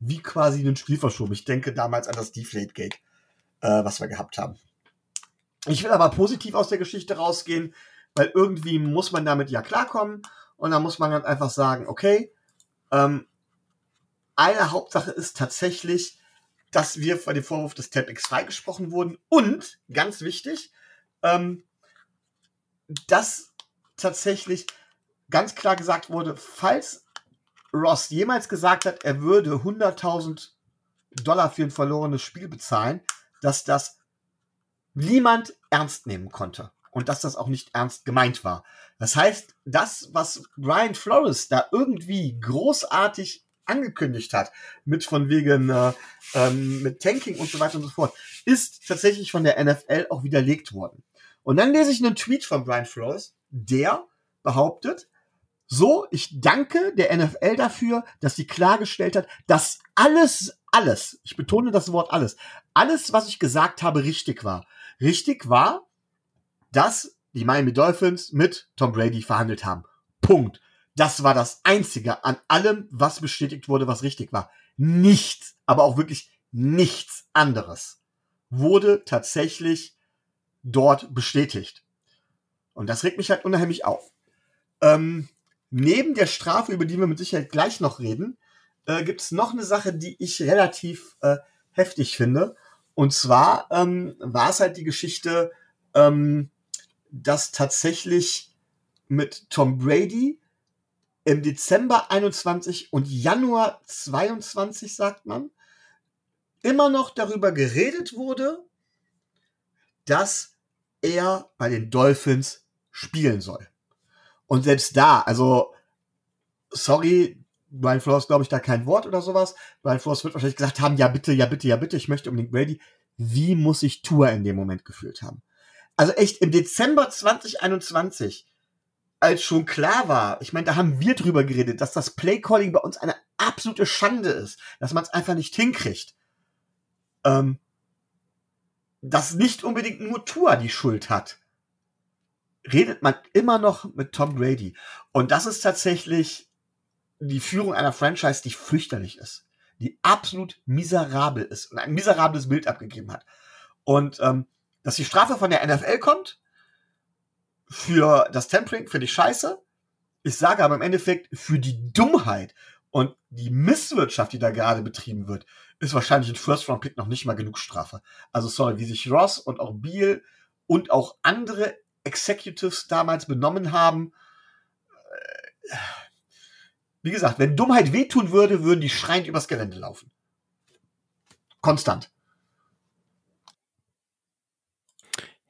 wie quasi ein Spiel verschoben. Ich denke damals an das Deflate Gate, äh, was wir gehabt haben. Ich will aber positiv aus der Geschichte rausgehen, weil irgendwie muss man damit ja klarkommen und dann muss man dann einfach sagen, okay, ähm, eine Hauptsache ist tatsächlich, dass wir vor dem Vorwurf des TEDx freigesprochen wurden. Und, ganz wichtig, ähm, dass tatsächlich ganz klar gesagt wurde, falls Ross jemals gesagt hat, er würde 100.000 Dollar für ein verlorenes Spiel bezahlen, dass das niemand ernst nehmen konnte und dass das auch nicht ernst gemeint war. Das heißt, das, was Brian Flores da irgendwie großartig angekündigt hat, mit von wegen äh, ähm, mit Tanking und so weiter und so fort, ist tatsächlich von der NFL auch widerlegt worden. Und dann lese ich einen Tweet von Brian Flores, der behauptet, so, ich danke der NFL dafür, dass sie klargestellt hat, dass alles, alles, ich betone das Wort alles, alles, was ich gesagt habe, richtig war. Richtig war, dass die Miami Dolphins mit Tom Brady verhandelt haben. Punkt. Das war das Einzige an allem, was bestätigt wurde, was richtig war. Nichts, aber auch wirklich nichts anderes wurde tatsächlich dort bestätigt. Und das regt mich halt unheimlich auf. Ähm, neben der Strafe, über die wir mit Sicherheit gleich noch reden, äh, gibt es noch eine Sache, die ich relativ äh, heftig finde. Und zwar ähm, war es halt die Geschichte, ähm, dass tatsächlich mit Tom Brady im Dezember 21 und Januar 22, sagt man, immer noch darüber geredet wurde, dass er bei den Dolphins spielen soll. Und selbst da, also, sorry, Brian Flores glaube ich da kein Wort oder sowas. Brian Flores wird wahrscheinlich gesagt haben, ja bitte, ja bitte, ja bitte, ich möchte unbedingt Brady. Wie muss sich Tour in dem Moment gefühlt haben? Also echt, im Dezember 2021, als schon klar war, ich meine, da haben wir drüber geredet, dass das Playcalling bei uns eine absolute Schande ist, dass man es einfach nicht hinkriegt. Ähm, dass nicht unbedingt nur Tour die Schuld hat redet man immer noch mit Tom Brady. Und das ist tatsächlich die Führung einer Franchise, die fürchterlich ist, die absolut miserabel ist und ein miserables Bild abgegeben hat. Und ähm, dass die Strafe von der NFL kommt für das Tempering, finde ich scheiße. Ich sage aber im Endeffekt für die Dummheit und die Misswirtschaft, die da gerade betrieben wird, ist wahrscheinlich ein First-Round-Pick noch nicht mal genug Strafe. Also sorry, wie sich Ross und auch Beal und auch andere Executives damals benommen haben. Äh, wie gesagt, wenn Dummheit wehtun würde, würden die schreiend übers Gelände laufen. Konstant.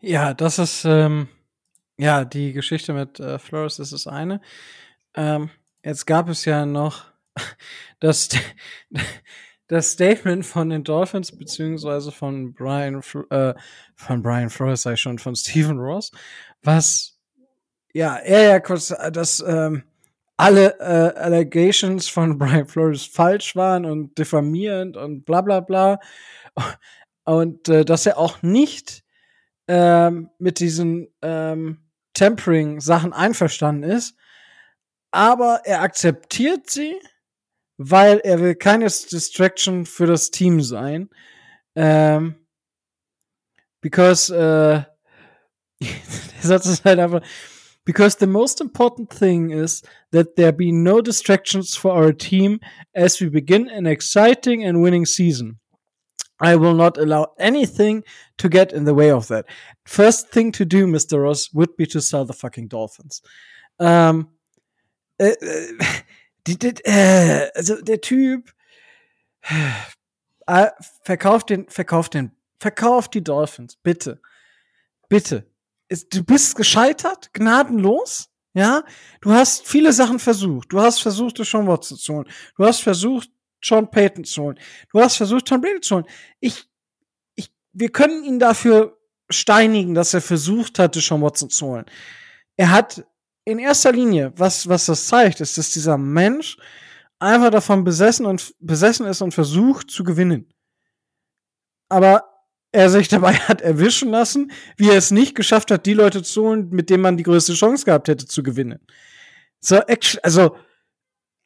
Ja, das ist, ähm, ja, die Geschichte mit äh, Flores ist das eine. Ähm, jetzt gab es ja noch (laughs) das, (laughs) das Statement von den Dolphins, beziehungsweise von Brian, äh, von Brian Flores, sag ich schon, von Stephen Ross, was, ja, er ja kurz, dass ähm, alle äh, Allegations von (laughs) Brian Flores falsch waren und diffamierend und bla bla bla. Und äh, dass er auch nicht ähm, mit diesen ähm, Tempering-Sachen einverstanden ist, aber er akzeptiert sie weil er will keine Distraction für das Team sein. Ähm, because, äh, (laughs) der Satz ist halt einfach, because the most important thing is that there be no distractions for our team as we begin an exciting and winning season. I will not allow anything to get in the way of that. First thing to do, Mr. Ross, would be to sell the fucking Dolphins. Ähm, äh, äh, äh, also der Typ (sighs) äh, verkauft den, verkauft den, verkauft die Dolphins, bitte, bitte. Ist, du bist gescheitert, gnadenlos, ja. Du hast viele Sachen versucht. Du hast versucht, schon Watson zu holen. Du hast versucht, Sean Payton zu holen. Du hast versucht, Tom Brady zu holen. Ich, ich, wir können ihn dafür steinigen, dass er versucht hatte, Sean Watson zu holen. Er hat in erster Linie, was, was das zeigt, ist, dass dieser Mensch einfach davon besessen und besessen ist und versucht zu gewinnen. Aber er sich dabei (laughs) hat erwischen lassen, wie er es nicht geschafft hat, die Leute zu holen, mit denen man die größte Chance gehabt hätte zu gewinnen. So, also,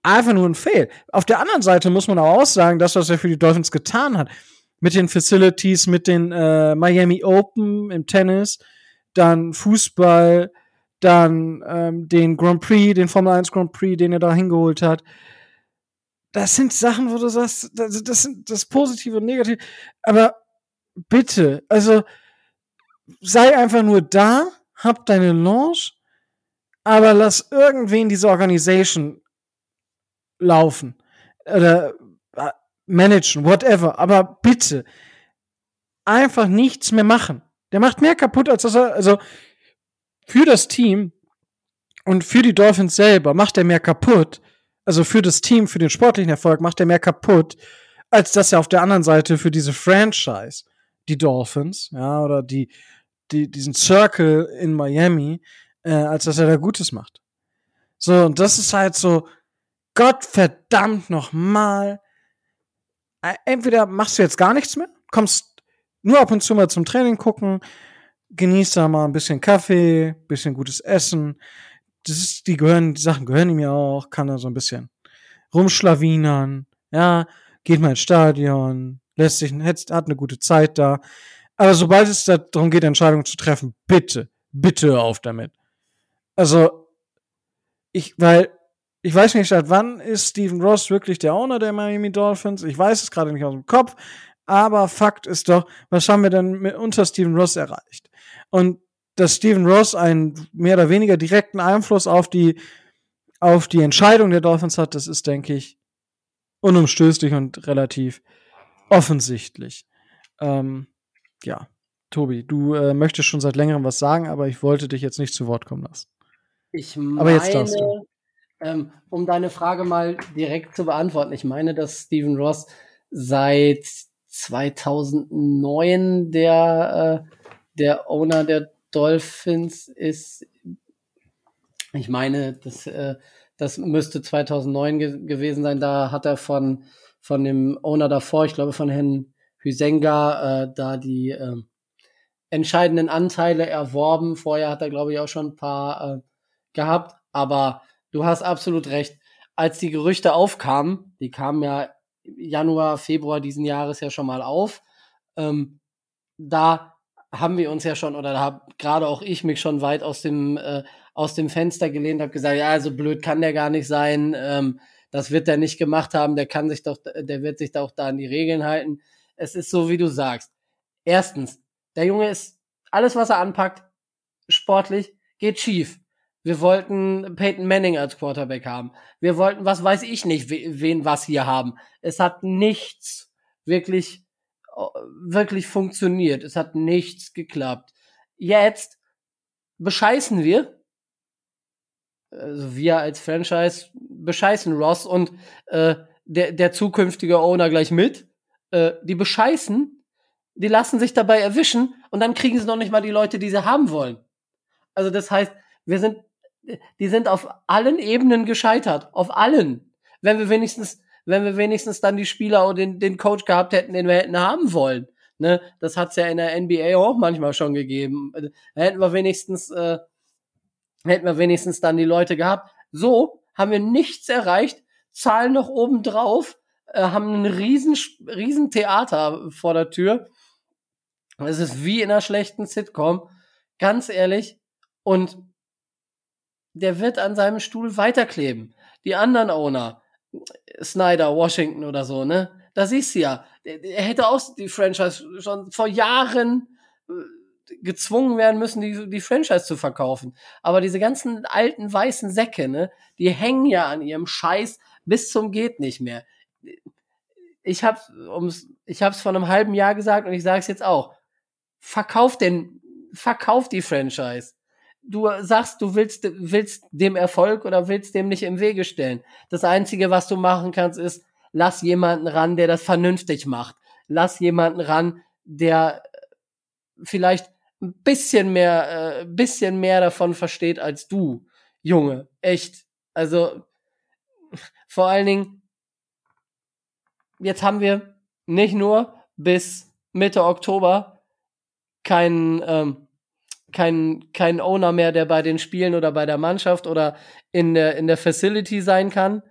einfach nur ein Fail. Auf der anderen Seite muss man auch sagen, das, was er für die Dolphins getan hat, mit den Facilities, mit den äh, Miami Open im Tennis, dann Fußball, dann ähm, den Grand Prix, den Formel 1 Grand Prix, den er da hingeholt hat. Das sind Sachen, wo du sagst, das, das sind das Positive und Negative. Aber bitte, also sei einfach nur da, hab deine Launch, aber lass irgendwen diese Organisation laufen oder äh, managen, whatever. Aber bitte einfach nichts mehr machen. Der macht mehr kaputt, als dass er, also für das Team und für die Dolphins selber macht er mehr kaputt. Also für das Team, für den sportlichen Erfolg macht er mehr kaputt, als dass er auf der anderen Seite für diese Franchise, die Dolphins, ja, oder die, die diesen Circle in Miami, äh, als dass er da Gutes macht. So, und das ist halt so, Gott verdammt nochmal. Äh, entweder machst du jetzt gar nichts mehr, kommst nur ab und zu mal zum Training gucken, genießt da mal ein bisschen Kaffee, bisschen gutes Essen. Das ist, die gehören, die Sachen gehören ihm ja auch, kann er so ein bisschen rumschlawinern, ja, geht mal ins Stadion, lässt sich, hat, hat eine gute Zeit da. Aber sobald es darum geht, Entscheidungen zu treffen, bitte, bitte auf damit. Also, ich, weil ich weiß nicht, seit wann ist Stephen Ross wirklich der Owner der Miami Dolphins? Ich weiß es gerade nicht aus dem Kopf. Aber Fakt ist doch, was haben wir denn mit, unter Stephen Ross erreicht? Und dass Stephen Ross einen mehr oder weniger direkten Einfluss auf die, auf die Entscheidung der Dolphins hat, das ist, denke ich, unumstößlich und relativ offensichtlich. Ähm, ja, Tobi, du äh, möchtest schon seit längerem was sagen, aber ich wollte dich jetzt nicht zu Wort kommen lassen. Ich meine, aber jetzt darfst du. Ähm, um deine Frage mal direkt zu beantworten, ich meine, dass Stephen Ross seit 2009 der, äh, der Owner der Dolphins ist. Ich meine, das, äh, das müsste 2009 ge gewesen sein. Da hat er von, von dem Owner davor, ich glaube von Herrn Hüsenga, äh, da die äh, entscheidenden Anteile erworben. Vorher hat er, glaube ich, auch schon ein paar äh, gehabt. Aber du hast absolut recht. Als die Gerüchte aufkamen, die kamen ja Januar, Februar diesen Jahres ja schon mal auf, ähm, da haben wir uns ja schon, oder da habe gerade auch ich mich schon weit aus dem, äh, aus dem Fenster gelehnt, habe gesagt, ja, so blöd kann der gar nicht sein, ähm, das wird der nicht gemacht haben, der kann sich doch, der wird sich da auch da an die Regeln halten. Es ist so, wie du sagst. Erstens, der Junge ist, alles, was er anpackt, sportlich, geht schief. Wir wollten Peyton Manning als Quarterback haben. Wir wollten, was weiß ich nicht, wen was hier haben. Es hat nichts wirklich, äh, wirklich funktioniert. Es hat nichts geklappt. Jetzt bescheißen wir, also wir als Franchise bescheißen Ross und äh, der, der zukünftige Owner gleich mit. Äh, die bescheißen, die lassen sich dabei erwischen und dann kriegen sie noch nicht mal die Leute, die sie haben wollen. Also das heißt, wir sind die sind auf allen Ebenen gescheitert. Auf allen. Wenn wir wenigstens, wenn wir wenigstens dann die Spieler und den, den Coach gehabt hätten, den wir hätten haben wollen. Ne, das hat's ja in der NBA auch manchmal schon gegeben. Hätten wir wenigstens, äh, hätten wir wenigstens dann die Leute gehabt. So haben wir nichts erreicht. zahlen noch oben drauf, äh, haben ein riesen, riesen Theater vor der Tür. Es ist wie in einer schlechten Sitcom. Ganz ehrlich. Und der wird an seinem Stuhl weiterkleben. Die anderen Owner, Snyder, Washington oder so, ne? Da siehst du ja, er hätte auch die Franchise schon vor Jahren äh, gezwungen werden müssen, die, die Franchise zu verkaufen. Aber diese ganzen alten weißen Säcke, ne, die hängen ja an ihrem Scheiß bis zum geht nicht mehr. Ich hab's, ums, ich hab's vor einem halben Jahr gesagt und ich sage es jetzt auch. Verkauf den, verkauf die Franchise du sagst, du willst, willst dem Erfolg oder willst dem nicht im Wege stellen. Das Einzige, was du machen kannst, ist, lass jemanden ran, der das vernünftig macht. Lass jemanden ran, der vielleicht ein bisschen mehr, äh, bisschen mehr davon versteht als du, Junge. Echt. Also, vor allen Dingen, jetzt haben wir nicht nur bis Mitte Oktober keinen, ähm, kein, kein Owner mehr, der bei den Spielen oder bei der Mannschaft oder in der, in der Facility sein kann,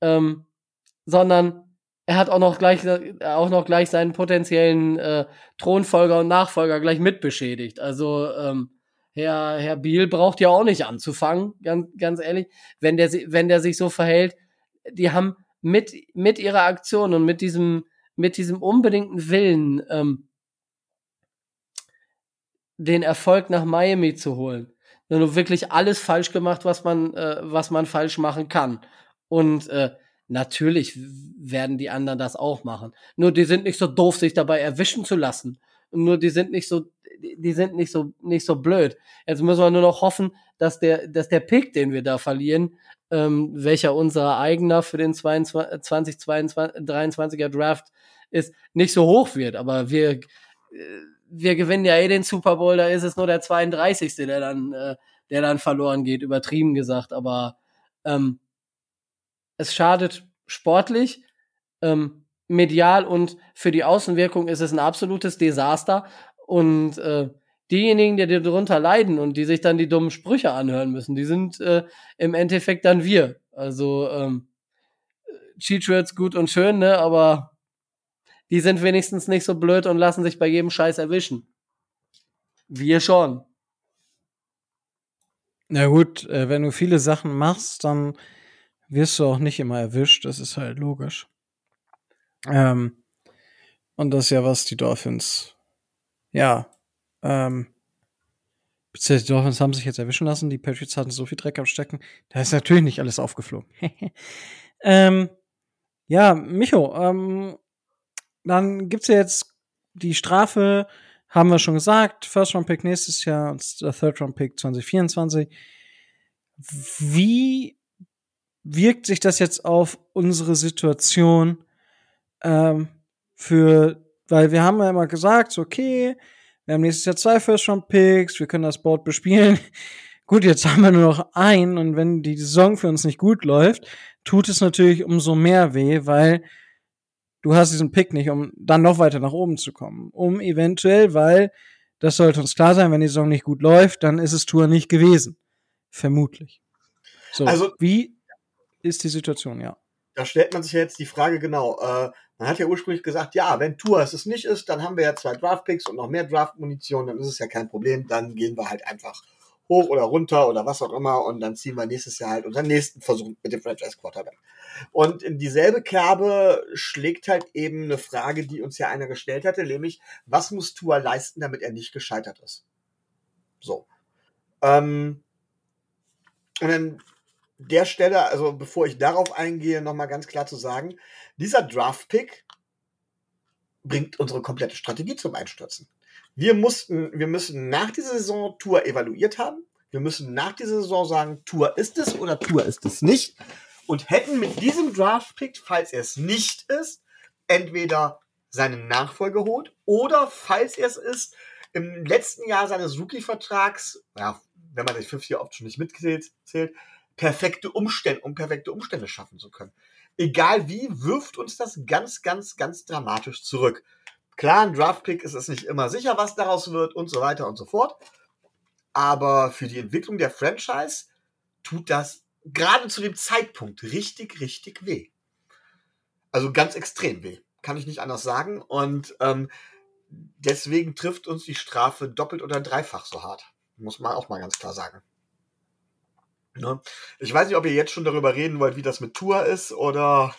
ähm, sondern er hat auch noch gleich, auch noch gleich seinen potenziellen äh, Thronfolger und Nachfolger gleich mitbeschädigt. Also ähm, Herr, Herr Biel braucht ja auch nicht anzufangen, ganz, ganz ehrlich, wenn der, wenn der sich so verhält. Die haben mit, mit ihrer Aktion und mit diesem, mit diesem unbedingten Willen, ähm, den Erfolg nach Miami zu holen. Wenn du wirklich alles falsch gemacht, was man, äh, was man falsch machen kann. Und äh, natürlich werden die anderen das auch machen. Nur die sind nicht so doof, sich dabei erwischen zu lassen. Nur die sind nicht so, die sind nicht so, nicht so blöd. Jetzt müssen wir nur noch hoffen, dass der, dass der Pick, den wir da verlieren, ähm, welcher unser eigener für den 22, 2023er Draft ist, nicht so hoch wird. Aber wir, äh, wir gewinnen ja eh den Super Bowl, da ist es nur der 32. der dann, äh, der dann verloren geht, übertrieben gesagt. Aber ähm, es schadet sportlich, ähm, medial und für die Außenwirkung ist es ein absolutes Desaster. Und äh, diejenigen, die darunter leiden und die sich dann die dummen Sprüche anhören müssen, die sind äh, im Endeffekt dann wir. Also ähm, Cheat gut und schön, ne? Aber die sind wenigstens nicht so blöd und lassen sich bei jedem Scheiß erwischen. Wir schon. Na gut, äh, wenn du viele Sachen machst, dann wirst du auch nicht immer erwischt. Das ist halt logisch. Ähm, und das ist ja was die Dolphins, ja, ähm, die Dolphins haben sich jetzt erwischen lassen. Die Patriots hatten so viel Dreck am Stecken. Da ist natürlich nicht alles aufgeflogen. (laughs) ähm, ja, Micho, ähm, dann gibt's ja jetzt die Strafe, haben wir schon gesagt, First Round Pick nächstes Jahr und der Third Round Pick 2024. Wie wirkt sich das jetzt auf unsere Situation ähm, für, weil wir haben ja immer gesagt, okay, wir haben nächstes Jahr zwei First Round Picks, wir können das Board bespielen. (laughs) Gut, jetzt haben wir nur noch einen und wenn die Saison für uns nicht gut läuft, tut es natürlich umso mehr weh, weil du hast diesen Pick nicht, um dann noch weiter nach oben zu kommen. Um eventuell, weil das sollte uns klar sein, wenn die Saison nicht gut läuft, dann ist es Tour nicht gewesen. Vermutlich. So, also, wie ist die Situation, ja? Da stellt man sich jetzt die Frage genau. Äh, man hat ja ursprünglich gesagt, ja, wenn Tour es nicht ist, dann haben wir ja zwei Draft-Picks und noch mehr Draft-Munition, dann ist es ja kein Problem, dann gehen wir halt einfach hoch oder runter oder was auch immer und dann ziehen wir nächstes Jahr halt unseren nächsten Versuch mit dem Franchise Quarterback. Und in dieselbe Kerbe schlägt halt eben eine Frage, die uns ja einer gestellt hatte, nämlich, was muss Tua leisten, damit er nicht gescheitert ist? So. Ähm, und an der Stelle, also bevor ich darauf eingehe, nochmal ganz klar zu sagen, dieser Draft-Pick bringt unsere komplette Strategie zum Einstürzen. Wir mussten, wir müssen nach dieser Saison Tour evaluiert haben. Wir müssen nach dieser Saison sagen, Tour ist es oder Tour ist es nicht. Und hätten mit diesem Draft-Pick, falls er es nicht ist, entweder seinen Nachfolger holt oder, falls er es ist, im letzten Jahr seines Rookie-Vertrags, ja, wenn man die 50-Year-Option nicht mitzählt, zählt, perfekte Umstände, um perfekte Umstände schaffen zu können. Egal wie, wirft uns das ganz, ganz, ganz dramatisch zurück. Klar, ein Draftpick ist es nicht immer sicher, was daraus wird und so weiter und so fort. Aber für die Entwicklung der Franchise tut das gerade zu dem Zeitpunkt richtig, richtig weh. Also ganz extrem weh. Kann ich nicht anders sagen. Und ähm, deswegen trifft uns die Strafe doppelt oder dreifach so hart. Muss man auch mal ganz klar sagen. Ne? Ich weiß nicht, ob ihr jetzt schon darüber reden wollt, wie das mit Tour ist oder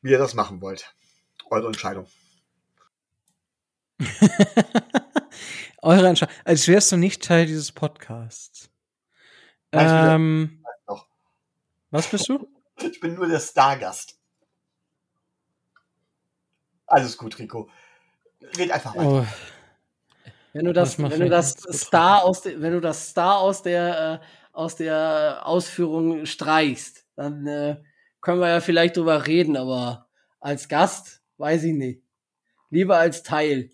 wie ihr das machen wollt. Eure Entscheidung. (laughs) Eure Entscheidung. Als wärst du nicht Teil dieses Podcasts. Ähm. Was bist du? Ich bin nur der Stargast. Alles gut, Rico. Red einfach weiter. Oh, Wenn du das, Das wenn du das. Star aus der, wenn du das Star aus der, äh, aus der Ausführung streichst, dann äh, können wir ja vielleicht drüber reden, aber als Gast weiß ich nicht. Lieber als Teil.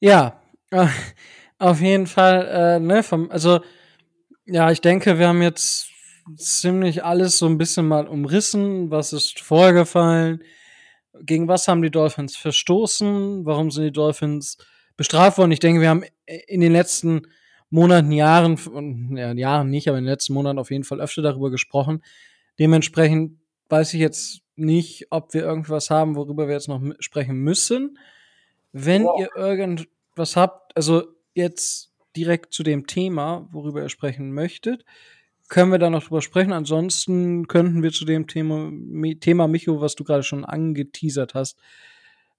Ja, (laughs) auf jeden Fall, äh, ne, vom, also, ja, ich denke, wir haben jetzt ziemlich alles so ein bisschen mal umrissen. Was ist vorgefallen? Gegen was haben die Dolphins verstoßen? Warum sind die Dolphins bestraft worden? Ich denke, wir haben in den letzten Monaten, Jahren, und ja, Jahren nicht, aber in den letzten Monaten auf jeden Fall öfter darüber gesprochen. Dementsprechend weiß ich jetzt nicht, ob wir irgendwas haben, worüber wir jetzt noch sprechen müssen. Wenn ihr irgendwas habt, also jetzt direkt zu dem Thema, worüber ihr sprechen möchtet, können wir da noch drüber sprechen. Ansonsten könnten wir zu dem Thema, Thema Micho, was du gerade schon angeteasert hast,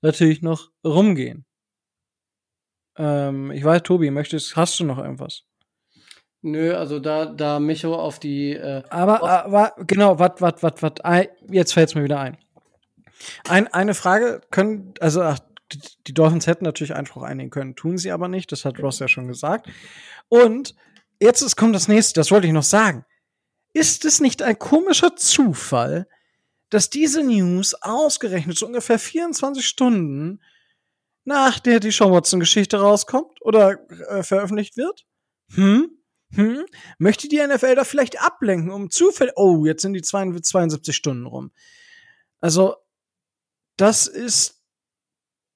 natürlich noch rumgehen. Ähm, ich weiß, Tobi, möchtest, hast du noch irgendwas? Nö, also da, da Micho auf die, äh, Aber, aber genau, wat, wat, wat, wat, jetzt fällt es mir wieder ein. ein. Eine Frage können, also ach, die- Dolphins hätten natürlich Einspruch einlegen können, tun sie aber nicht, das hat Ross ja schon gesagt. Und jetzt ist, kommt das nächste, das wollte ich noch sagen. Ist es nicht ein komischer Zufall, dass diese News ausgerechnet so ungefähr 24 Stunden nach der die Sean Watson-Geschichte rauskommt oder äh, veröffentlicht wird? Hm? Hm? Möchte die NFL da vielleicht ablenken, um zufällig. Oh, jetzt sind die 72 72 Stunden rum. Also, das ist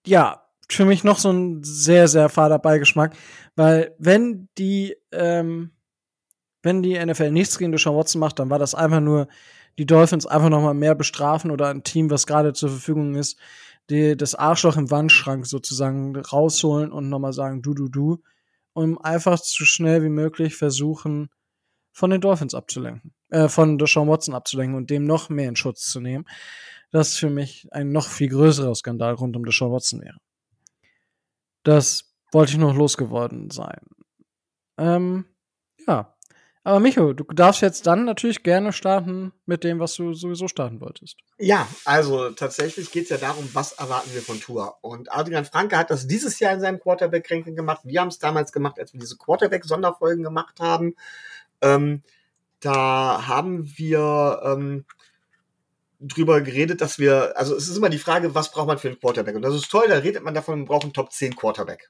ja für mich noch so ein sehr, sehr fader Beigeschmack, weil wenn die, ähm, wenn die NFL nichts gegen Deshaun Watson macht, dann war das einfach nur die Dolphins einfach noch mal mehr bestrafen oder ein Team, was gerade zur Verfügung ist, die das Arschloch im Wandschrank sozusagen rausholen und noch mal sagen, du, du, du, um einfach so schnell wie möglich versuchen, von den Dolphins abzulenken, äh, von Deshaun Watson abzulenken und dem noch mehr in Schutz zu nehmen. Das für mich ein noch viel größerer Skandal rund um Deshaun Watson wäre. Das wollte ich noch losgeworden sein. Ähm, ja. Aber Micho, du darfst jetzt dann natürlich gerne starten mit dem, was du sowieso starten wolltest. Ja, also tatsächlich geht es ja darum, was erwarten wir von Tour. Und Adrian Franke hat das dieses Jahr in seinem Quarterback-Ranking gemacht. Wir haben es damals gemacht, als wir diese Quarterback-Sonderfolgen gemacht haben. Ähm, da haben wir ähm, drüber geredet, dass wir, also es ist immer die Frage, was braucht man für einen Quarterback? Und das ist toll, da redet man davon, man braucht einen Top 10 Quarterback.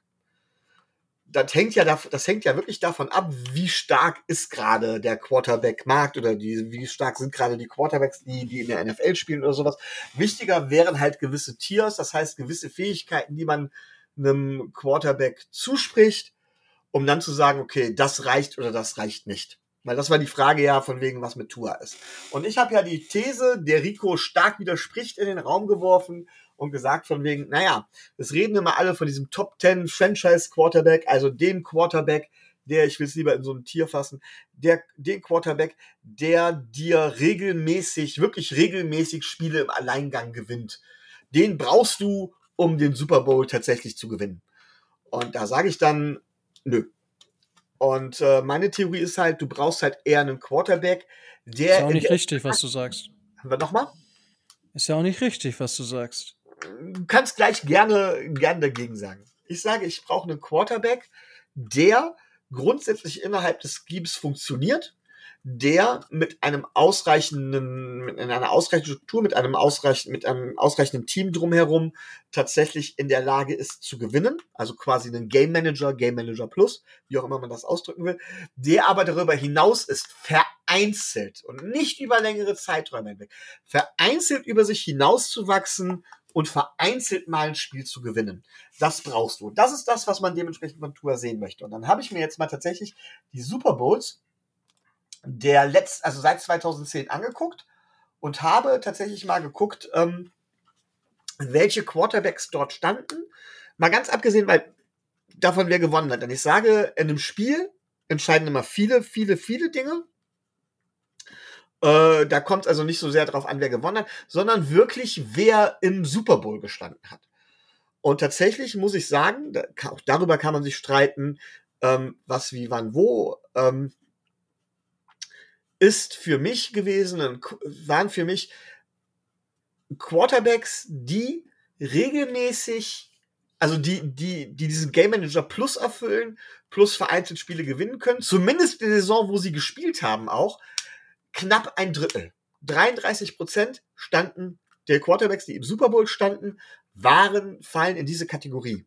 Das hängt ja, das hängt ja wirklich davon ab, wie stark ist gerade der Quarterback-Markt oder die, wie stark sind gerade die Quarterbacks, die, die in der NFL spielen oder sowas. Wichtiger wären halt gewisse Tiers, das heißt gewisse Fähigkeiten, die man einem Quarterback zuspricht, um dann zu sagen, okay, das reicht oder das reicht nicht. Weil das war die Frage ja von wegen, was mit Tua ist. Und ich habe ja die These, der Rico stark widerspricht, in den Raum geworfen und gesagt von wegen, naja, es reden immer alle von diesem Top 10 Franchise Quarterback, also dem Quarterback, der, ich will es lieber in so ein Tier fassen, der, den Quarterback, der dir regelmäßig, wirklich regelmäßig Spiele im Alleingang gewinnt. Den brauchst du, um den Super Bowl tatsächlich zu gewinnen. Und da sage ich dann, nö. Und äh, meine Theorie ist halt, du brauchst halt eher einen Quarterback, der. Ist ja auch nicht richtig, was du sagst. Haben wir nochmal? Ist ja auch nicht richtig, was du sagst. Du kannst gleich gerne, gerne dagegen sagen. Ich sage, ich brauche einen Quarterback, der grundsätzlich innerhalb des Schemes funktioniert, der mit einem ausreichenden, mit einer ausreichenden Struktur, mit einem ausreichenden, mit einem ausreichenden Team drumherum tatsächlich in der Lage ist zu gewinnen. Also quasi einen Game Manager, Game Manager Plus, wie auch immer man das ausdrücken will, der aber darüber hinaus ist, vereinzelt und nicht über längere Zeiträume hinweg, vereinzelt über sich hinauszuwachsen und vereinzelt mal ein Spiel zu gewinnen. Das brauchst du. Das ist das, was man dementsprechend von Tour sehen möchte. Und dann habe ich mir jetzt mal tatsächlich die Super Bowls der letzt, also seit 2010 angeguckt und habe tatsächlich mal geguckt, ähm, welche Quarterbacks dort standen. Mal ganz abgesehen, weil davon wer gewonnen hat. Denn ich sage, in einem Spiel entscheiden immer viele, viele, viele Dinge. Äh, da kommt es also nicht so sehr darauf an, wer gewonnen hat, sondern wirklich, wer im Super Bowl gestanden hat. Und tatsächlich muss ich sagen, da, auch darüber kann man sich streiten, ähm, was, wie, wann, wo. Ähm, ist für mich gewesen, waren für mich Quarterbacks, die regelmäßig, also die, die, die diesen Game Manager Plus erfüllen, plus vereinzelt Spiele gewinnen können, zumindest in der Saison, wo sie gespielt haben auch, knapp ein Drittel. 33 Prozent standen der Quarterbacks, die im Super Bowl standen, waren, fallen in diese Kategorie.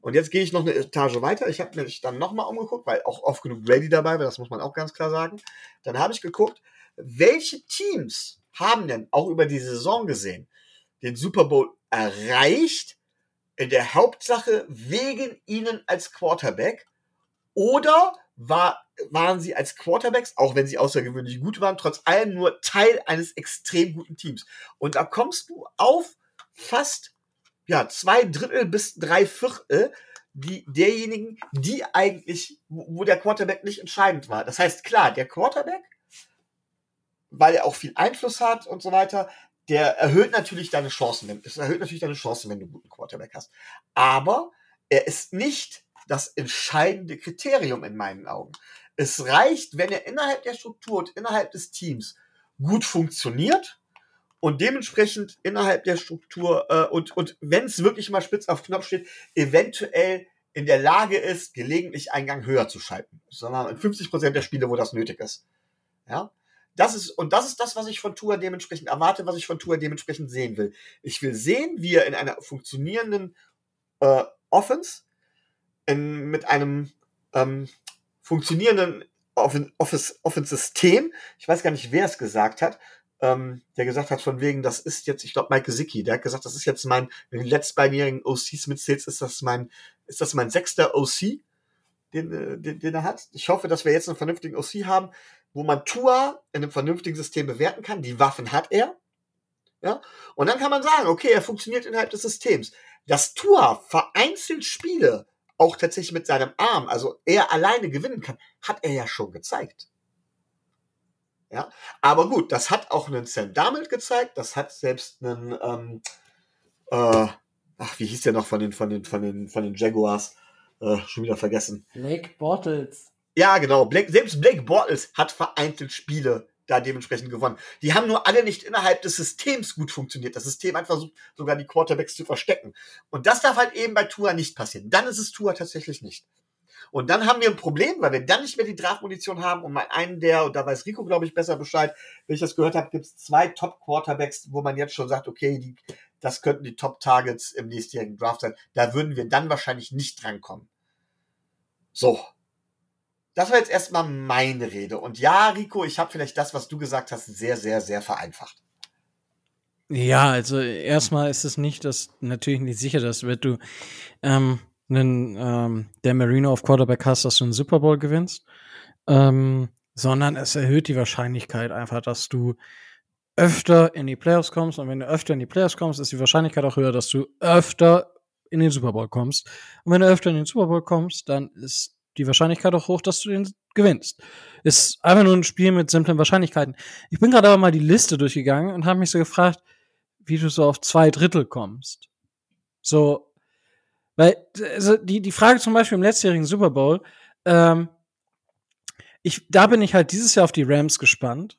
Und jetzt gehe ich noch eine Etage weiter. Ich habe mich dann nochmal umgeguckt, weil auch oft genug Brady dabei war, das muss man auch ganz klar sagen. Dann habe ich geguckt, welche Teams haben denn auch über die Saison gesehen den Super Bowl erreicht, in der Hauptsache wegen ihnen als Quarterback oder war, waren sie als Quarterbacks, auch wenn sie außergewöhnlich gut waren, trotz allem nur Teil eines extrem guten Teams. Und da kommst du auf fast ja, zwei Drittel bis drei Viertel die, derjenigen, die eigentlich, wo der Quarterback nicht entscheidend war. Das heißt, klar, der Quarterback, weil er auch viel Einfluss hat und so weiter, der erhöht natürlich deine Chancen. Es erhöht natürlich deine Chancen, wenn du einen guten Quarterback hast. Aber er ist nicht das entscheidende Kriterium in meinen Augen. Es reicht, wenn er innerhalb der Struktur und innerhalb des Teams gut funktioniert und dementsprechend innerhalb der Struktur äh, und, und wenn es wirklich mal spitz auf Knopf steht, eventuell in der Lage ist, gelegentlich einen Gang höher zu schalten. Sondern in 50 Prozent der Spiele, wo das nötig ist. Ja. Das ist, und das ist das, was ich von Tour dementsprechend erwarte, was ich von Tour dementsprechend sehen will. Ich will sehen, wie er in einer funktionierenden äh, Offense, in, mit einem ähm, funktionierenden Office-System, ich weiß gar nicht, wer es gesagt hat, ähm, der gesagt hat, von wegen, das ist jetzt, ich glaube, Mike Gesicki, der hat gesagt, das ist jetzt mein, wenn du die letztbeinigen OCs mitzählst, ist das mein, ist das mein sechster OC, den, äh, den, den er hat. Ich hoffe, dass wir jetzt einen vernünftigen OC haben, wo man Tua in einem vernünftigen System bewerten kann. Die Waffen hat er. Ja, und dann kann man sagen, okay, er funktioniert innerhalb des Systems. Dass Tua vereinzelt Spiele auch tatsächlich mit seinem Arm, also er alleine gewinnen kann, hat er ja schon gezeigt. Ja, aber gut, das hat auch einen Sam Darnold gezeigt, das hat selbst einen, ähm, äh, ach, wie hieß der noch von den, von den, von den, von den Jaguars, äh, schon wieder vergessen. Blake Bortles. Ja, genau, Blake, selbst Blake Bortles hat vereinzelt Spiele da dementsprechend gewonnen. Die haben nur alle nicht innerhalb des Systems gut funktioniert. Das System hat versucht, sogar die Quarterbacks zu verstecken. Und das darf halt eben bei Tua nicht passieren. Dann ist es Tua tatsächlich nicht. Und dann haben wir ein Problem, weil wir dann nicht mehr die Draftmunition haben und mal einen der, und da weiß Rico, glaube ich, besser Bescheid, wenn ich das gehört habe, gibt es zwei Top-Quarterbacks, wo man jetzt schon sagt, okay, die, das könnten die Top-Targets im nächstjährigen Draft sein. Da würden wir dann wahrscheinlich nicht drankommen. So. Das war jetzt erstmal meine Rede. Und ja, Rico, ich habe vielleicht das, was du gesagt hast, sehr, sehr, sehr vereinfacht. Ja, also erstmal ist es nicht, dass natürlich nicht sicher, dass wenn du ähm, einen ähm, der Marino auf Quarterback hast, dass du einen Super Bowl gewinnst, ähm, sondern es erhöht die Wahrscheinlichkeit einfach, dass du öfter in die Playoffs kommst und wenn du öfter in die Playoffs kommst, ist die Wahrscheinlichkeit auch höher, dass du öfter in den Super Bowl kommst. Und wenn du öfter in den Super Bowl kommst, dann ist die Wahrscheinlichkeit auch hoch, dass du den gewinnst. Ist einfach nur ein Spiel mit simplen Wahrscheinlichkeiten. Ich bin gerade aber mal die Liste durchgegangen und habe mich so gefragt, wie du so auf zwei Drittel kommst. So, weil, also die, die Frage zum Beispiel im letztjährigen Super Bowl, ähm, ich, da bin ich halt dieses Jahr auf die Rams gespannt.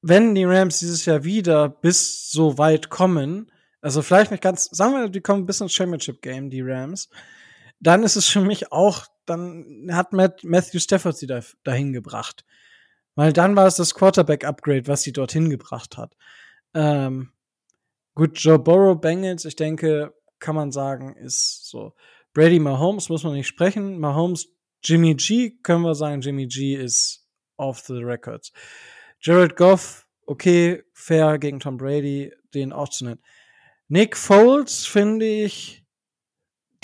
Wenn die Rams dieses Jahr wieder bis so weit kommen, also vielleicht nicht ganz, sagen wir, die kommen bis ins Championship Game, die Rams, dann ist es für mich auch, dann hat Matt, Matthew Stafford sie da, dahin gebracht. Weil dann war es das Quarterback-Upgrade, was sie dorthin gebracht hat. Ähm, gut, Joe Burrow, Bengals, ich denke, kann man sagen, ist so. Brady Mahomes muss man nicht sprechen. Mahomes, Jimmy G können wir sagen, Jimmy G ist off the records. Jared Goff, okay, fair gegen Tom Brady, den auch zu nennen. Nick Foles finde ich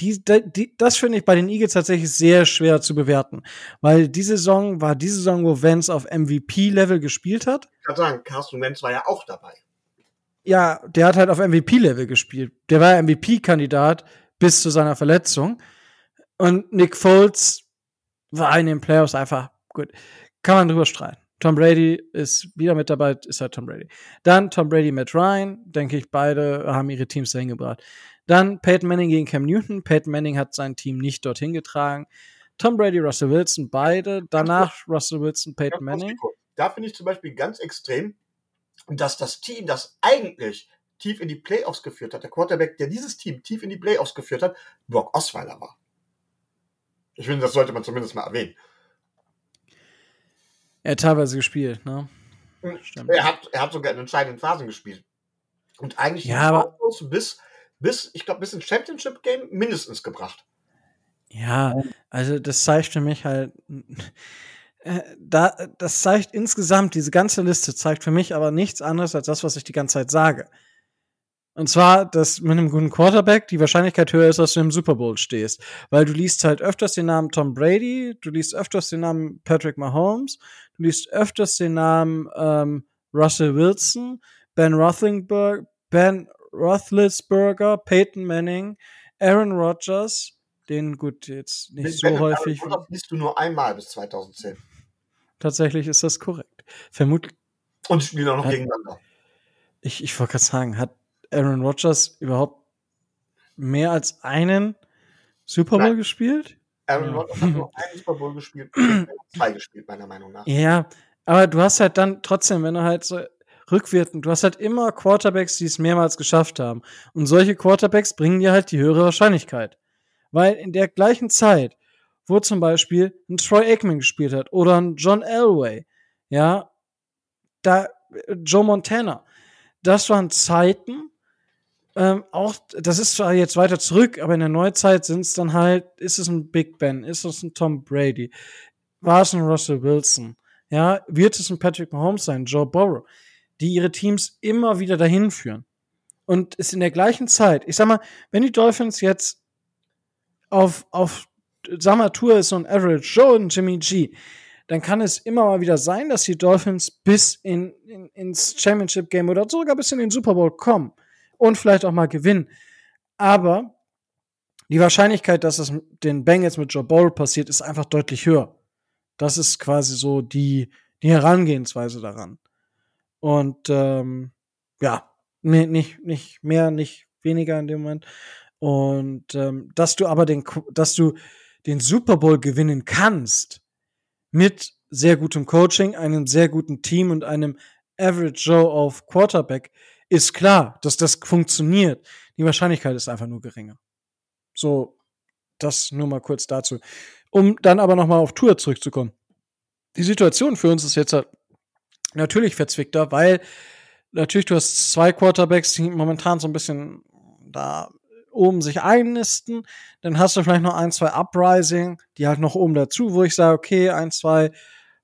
die, die, das finde ich bei den Eagles tatsächlich sehr schwer zu bewerten, weil die Saison war die Saison, wo Vance auf MVP-Level gespielt hat. Ich kann sagen, Carsten Wentz war ja auch dabei. Ja, der hat halt auf MVP-Level gespielt. Der war MVP-Kandidat bis zu seiner Verletzung. Und Nick Foles war in den Playoffs einfach gut. Kann man drüber streiten. Tom Brady ist wieder mit dabei, ist halt Tom Brady. Dann Tom Brady, Matt Ryan, denke ich, beide haben ihre Teams dahin gebracht. Dann Peyton Manning gegen Cam Newton. Peyton Manning hat sein Team nicht dorthin getragen. Tom Brady, Russell Wilson, beide. Danach Russell Wilson, Peyton Manning. Da finde ich zum Beispiel ganz extrem, dass das Team, das eigentlich tief in die Playoffs geführt hat, der Quarterback, der dieses Team tief in die Playoffs geführt hat, Brock Osweiler war. Ich finde, das sollte man zumindest mal erwähnen. Er hat teilweise gespielt, ne? Stimmt. Er hat, er hat sogar in entscheidenden Phasen gespielt. Und eigentlich ja, aber bis, bis, ich glaube, bis ins Championship Game mindestens gebracht. Ja, also das zeigt für mich halt, da, das zeigt insgesamt, diese ganze Liste zeigt für mich aber nichts anderes als das, was ich die ganze Zeit sage. Und zwar, dass mit einem guten Quarterback die Wahrscheinlichkeit höher ist, dass du im Super Bowl stehst. Weil du liest halt öfters den Namen Tom Brady, du liest öfters den Namen Patrick Mahomes, du liest öfters den Namen ähm, Russell Wilson, Ben Roethlisberger, Ben Roethlisberger, Peyton Manning, Aaron Rodgers, den gut jetzt nicht Ben so und häufig. Liest du nur einmal bis 2010. Tatsächlich ist das korrekt. Vermutlich, Und spielen auch noch Hat- gegeneinander. ich, ich wollte gerade sagen, hat Aaron Rodgers überhaupt mehr als einen Super Bowl Nein. gespielt? Aaron. Rodgers hat nur einen Super Bowl gespielt, zwei gespielt, meiner Meinung nach. Ja, aber du hast halt dann trotzdem, wenn du halt so rückwirkend, du hast halt immer Quarterbacks, die es mehrmals geschafft haben. Und solche Quarterbacks bringen dir halt die höhere Wahrscheinlichkeit. Weil in der gleichen Zeit, wo zum Beispiel ein Troy Aikman gespielt hat oder ein John Elway, ja, da Joe Montana, das waren Zeiten, ähm, auch, das ist zwar jetzt weiter zurück, aber in der Neuzeit sind es dann halt, ist es ein Big Ben, ist es ein Tom Brady, war es ein Russell Wilson, ja, wird es ein Patrick Mahomes sein, Joe Burrow, die ihre Teams immer wieder dahin führen. Und ist in der gleichen Zeit, ich sag mal, wenn die Dolphins jetzt auf, auf, Tour ist so ein Average Joe und Jimmy G, dann kann es immer mal wieder sein, dass die Dolphins bis in, in, ins Championship Game oder sogar bis in den Super Bowl kommen und vielleicht auch mal gewinnen. Aber die Wahrscheinlichkeit, dass es den Bengals mit Joe Burrow passiert, ist einfach deutlich höher. Das ist quasi so die, die Herangehensweise daran. Und ähm, ja, nicht, nicht mehr, nicht weniger in dem Moment. Und ähm, dass du aber den, dass du den Super Bowl gewinnen kannst mit sehr gutem Coaching, einem sehr guten Team und einem Average Joe auf Quarterback, ist klar, dass das funktioniert. Die Wahrscheinlichkeit ist einfach nur geringer. So, das nur mal kurz dazu. Um dann aber noch mal auf Tour zurückzukommen. Die Situation für uns ist jetzt halt natürlich verzwickter, weil natürlich du hast zwei Quarterbacks, die momentan so ein bisschen da oben sich einnisten. Dann hast du vielleicht noch ein, zwei Uprising, die halt noch oben dazu, wo ich sage, okay, ein, zwei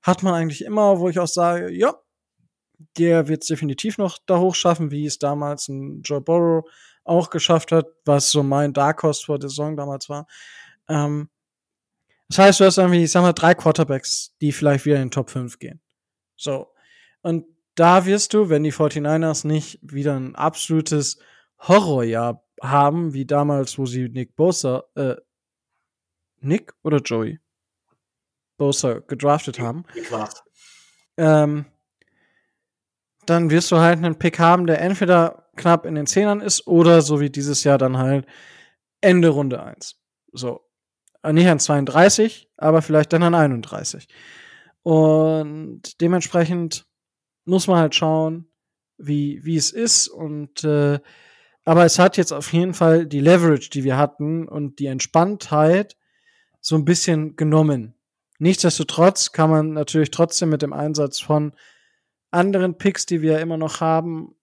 hat man eigentlich immer, wo ich auch sage, ja, der wird es definitiv noch da hoch schaffen, wie es damals ein Joe Burrow auch geschafft hat, was so mein Dark Horse vor der Saison damals war. Ähm, das heißt, du hast irgendwie, ich sag mal, drei Quarterbacks, die vielleicht wieder in den Top 5 gehen. So. Und da wirst du, wenn die 49ers nicht wieder ein absolutes Horrorjahr haben, wie damals, wo sie Nick Bosa, äh, Nick oder Joey? Bosa gedraftet haben, ähm, dann wirst du halt einen Pick haben, der entweder knapp in den Zehnern ist oder so wie dieses Jahr dann halt Ende Runde 1. So. Äh, Nicht an 32, aber vielleicht dann an 31. Und dementsprechend muss man halt schauen, wie, wie es ist. Und äh, aber es hat jetzt auf jeden Fall die Leverage, die wir hatten und die Entspanntheit so ein bisschen genommen. Nichtsdestotrotz kann man natürlich trotzdem mit dem Einsatz von anderen Picks, die wir immer noch haben,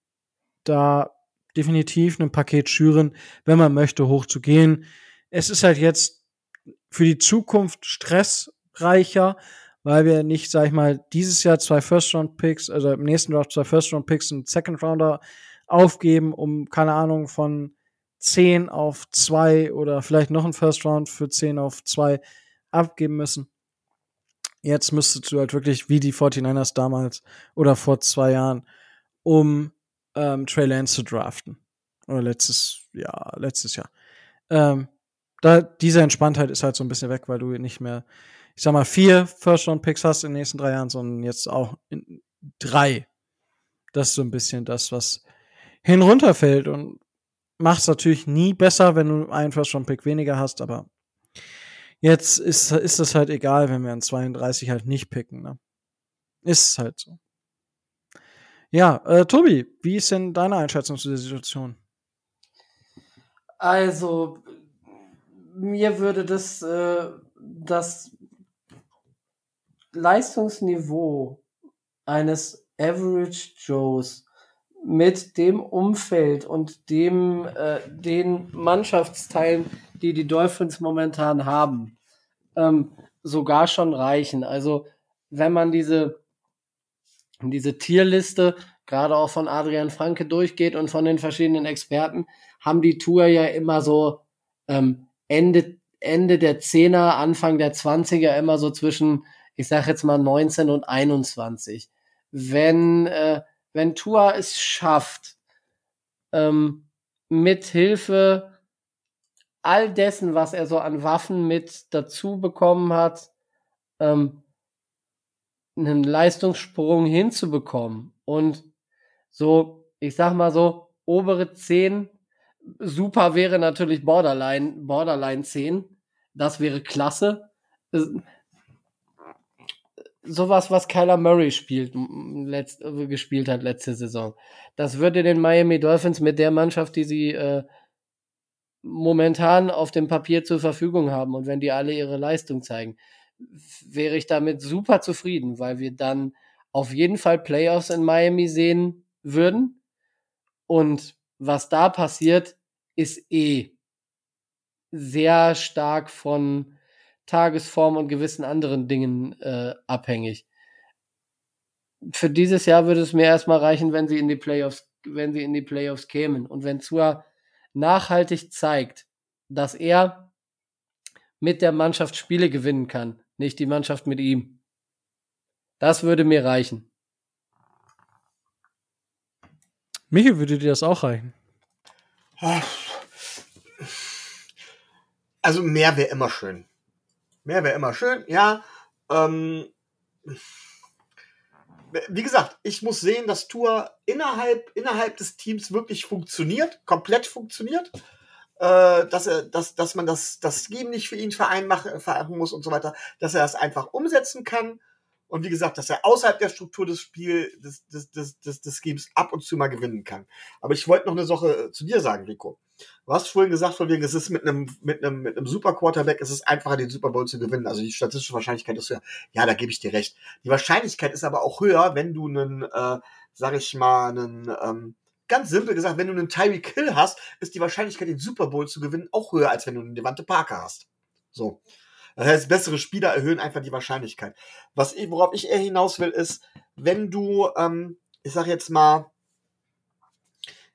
da definitiv ein Paket schüren, wenn man möchte, hochzugehen. Es ist halt jetzt für die Zukunft stressreicher, weil wir nicht, sag ich mal, dieses Jahr zwei First-Round-Picks, also im nächsten Draft zwei First-Round-Picks und Second-Rounder aufgeben, um, keine Ahnung, von 10 auf 2 oder vielleicht noch ein First Round für 10 auf 2 abgeben müssen. Jetzt müsstest du halt wirklich wie die 49ers damals oder vor zwei Jahren, um ähm, Trey Lance zu draften. Oder letztes Jahr, letztes Jahr. Ähm, da, diese Entspanntheit ist halt so ein bisschen weg, weil du nicht mehr, ich sag mal, vier First-Round-Picks hast in den nächsten drei Jahren, sondern jetzt auch in drei. Das ist so ein bisschen das, was hinunterfällt und macht es natürlich nie besser, wenn du einen First-Round-Pick weniger hast, aber jetzt ist, ist es halt egal, wenn wir an 32 halt nicht picken, ne? Ist halt so. Ja, äh, Tobi, wie ist denn deine Einschätzung zu der Situation? Also, mir würde das, äh, das Leistungsniveau eines Average Joes mit dem Umfeld und dem, äh, den Mannschaftsteilen, die die Dolphins momentan haben, ähm, sogar schon reichen. Also, wenn man diese, diese Tierliste gerade auch von Adrian Franke durchgeht und von den verschiedenen Experten, haben die Tour ja immer so ähm, Ende, Ende der Zehner, Anfang der Zwanziger immer so zwischen, ich sag jetzt mal 19 und 21. Wenn, äh, wenn Tua es schafft, ähm, mit Hilfe all dessen, was er so an Waffen mit dazu bekommen hat, ähm, einen Leistungssprung hinzubekommen und so, ich sag mal so, obere 10 super wäre natürlich Borderline, Borderline 10. Das wäre klasse. Sowas, was Kyler Murray spielt, letzt, gespielt hat letzte Saison. Das würde den Miami Dolphins mit der Mannschaft, die sie äh, momentan auf dem Papier zur Verfügung haben und wenn die alle ihre Leistung zeigen, wäre ich damit super zufrieden, weil wir dann auf jeden Fall Playoffs in Miami sehen würden. Und was da passiert, ist eh sehr stark von Tagesform und gewissen anderen Dingen äh, abhängig. Für dieses Jahr würde es mir erstmal reichen, wenn sie in die Playoffs, wenn sie in die Playoffs kämen und wenn Zua nachhaltig zeigt, dass er mit der Mannschaft Spiele gewinnen kann, nicht die Mannschaft mit ihm. Das würde mir reichen. Michael, würde dir das auch reichen? Also mehr wäre immer schön. Mehr wäre immer schön, ja. Ähm, wie gesagt, ich muss sehen, dass Tour innerhalb, innerhalb des Teams wirklich funktioniert, komplett funktioniert. Äh, dass, er, dass, dass man das, das Scheme nicht für ihn vereinmachen muss und so weiter, dass er das einfach umsetzen kann und wie gesagt, dass er außerhalb der Struktur des Spiels, des, des, des, des, des Games ab und zu mal gewinnen kann. Aber ich wollte noch eine Sache äh, zu dir sagen, Rico. Du hast vorhin gesagt, von wegen, es ist mit einem, mit einem, mit einem Super Quarterback, es ist einfacher, den Super Bowl zu gewinnen. Also die statistische Wahrscheinlichkeit ist höher. Ja, da gebe ich dir recht. Die Wahrscheinlichkeit ist aber auch höher, wenn du einen, äh, sag ich mal, einen, ähm, ganz simpel gesagt, wenn du einen Tyreek Hill hast, ist die Wahrscheinlichkeit, den Super Bowl zu gewinnen, auch höher, als wenn du einen Devante Parker hast. So. Das heißt, bessere Spieler erhöhen einfach die Wahrscheinlichkeit. Was worauf ich eher hinaus will, ist, wenn du, ähm, ich sag jetzt mal,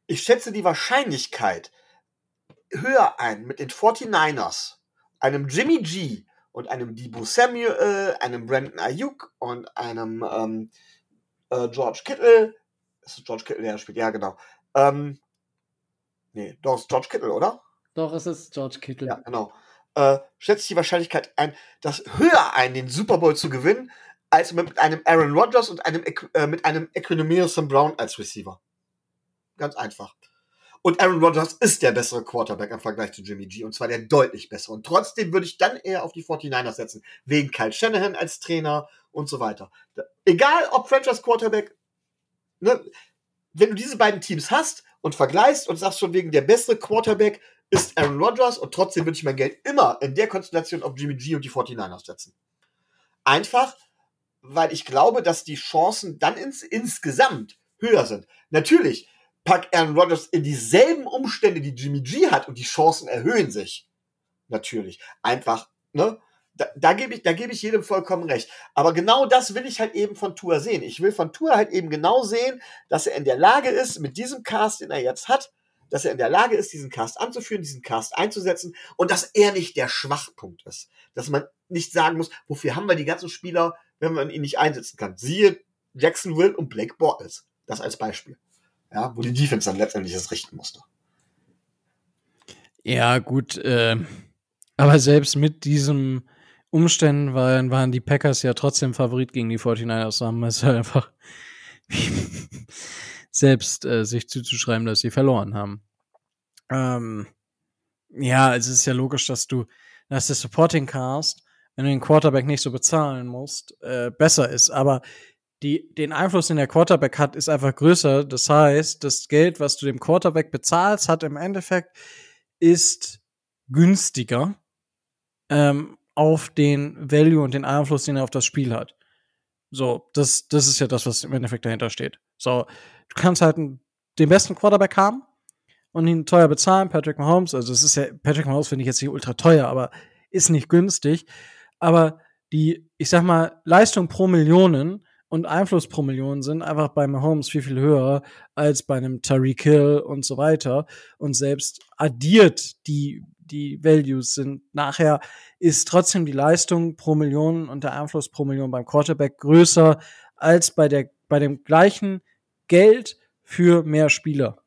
ich schätze die Wahrscheinlichkeit höher ein mit den 49ers, einem Jimmy G und einem Debo Samuel, einem Brandon Ayuk und einem ähm, äh, George Kittle. Ist es George Kittle, der spielt? Ja, genau. Ähm, nee, doch, ist George Kittle, oder? Doch, es ist George Kittle. Ja, genau äh, schätze ich die Wahrscheinlichkeit ein, das höher ein, den Super Bowl zu gewinnen, als mit einem Aaron Rodgers und einem, äh, mit einem Equinemius Brown als Receiver. Ganz einfach. Und Aaron Rodgers ist der bessere Quarterback im Vergleich zu Jimmy G. Und zwar der deutlich bessere. Und trotzdem würde ich dann eher auf die 49ers setzen. Wegen Kyle Shanahan als Trainer und so weiter. Egal ob Franchise Quarterback, ne, wenn du diese beiden Teams hast und vergleichst und sagst schon wegen der bessere Quarterback ist Aaron Rodgers und trotzdem würde ich mein Geld immer in der Konstellation auf Jimmy G und die 49ers setzen. Einfach, weil ich glaube, dass die Chancen dann ins, insgesamt höher sind. Natürlich, pack Aaron Rodgers in dieselben Umstände, die Jimmy G hat und die Chancen erhöhen sich. Natürlich. Einfach, ne? Da, da gebe ich, da gebe ich jedem vollkommen recht. Aber genau das will ich halt eben von Tour sehen. Ich will von Tour halt eben genau sehen, dass er in der Lage ist, mit diesem Cast, den er jetzt hat, dass er in der Lage ist, diesen Cast anzuführen, diesen Cast einzusetzen und dass er nicht der Schwachpunkt ist. Dass man nicht sagen muss, wofür haben wir die ganzen Spieler, wenn man ihn nicht einsetzen kann. Siehe Jacksonville und Blake Bortles. Das als Beispiel. Ja, wo die Defense dann letztendlich das richten musste. Ja, gut, äh, aber selbst mit diesen Umständen waren, waren die Packers ja trotzdem Favorit gegen die 49ers. Da haben es halt einfach (laughs) selbst äh, sich zuzuschreiben, dass sie verloren haben. Ähm, ja, es ist ja logisch, dass du, dass der Supporting Cast, wenn du den Quarterback nicht so bezahlen musst, äh, besser ist. Aber die, den Einfluss, den der Quarterback hat, ist einfach größer. Das heißt, das Geld, was du dem Quarterback bezahlst, hat im Endeffekt ist günstiger ähm, auf den Value und den Einfluss, den er auf das Spiel hat. So, das, das ist ja das, was im Endeffekt dahinter steht. So, du kannst halt den besten Quarterback haben und ihn teuer bezahlen, Patrick Mahomes. Also, es ist ja, Patrick Mahomes finde ich jetzt nicht ultra teuer, aber ist nicht günstig. Aber die, ich sag mal, Leistung pro Millionen und Einfluss pro Million sind einfach bei Mahomes viel, viel höher als bei einem Tariq Hill und so weiter. Und selbst addiert die, die Values sind nachher, ist trotzdem die Leistung pro Million und der Einfluss pro Million beim Quarterback größer als bei der, bei dem gleichen Geld für mehr Spieler.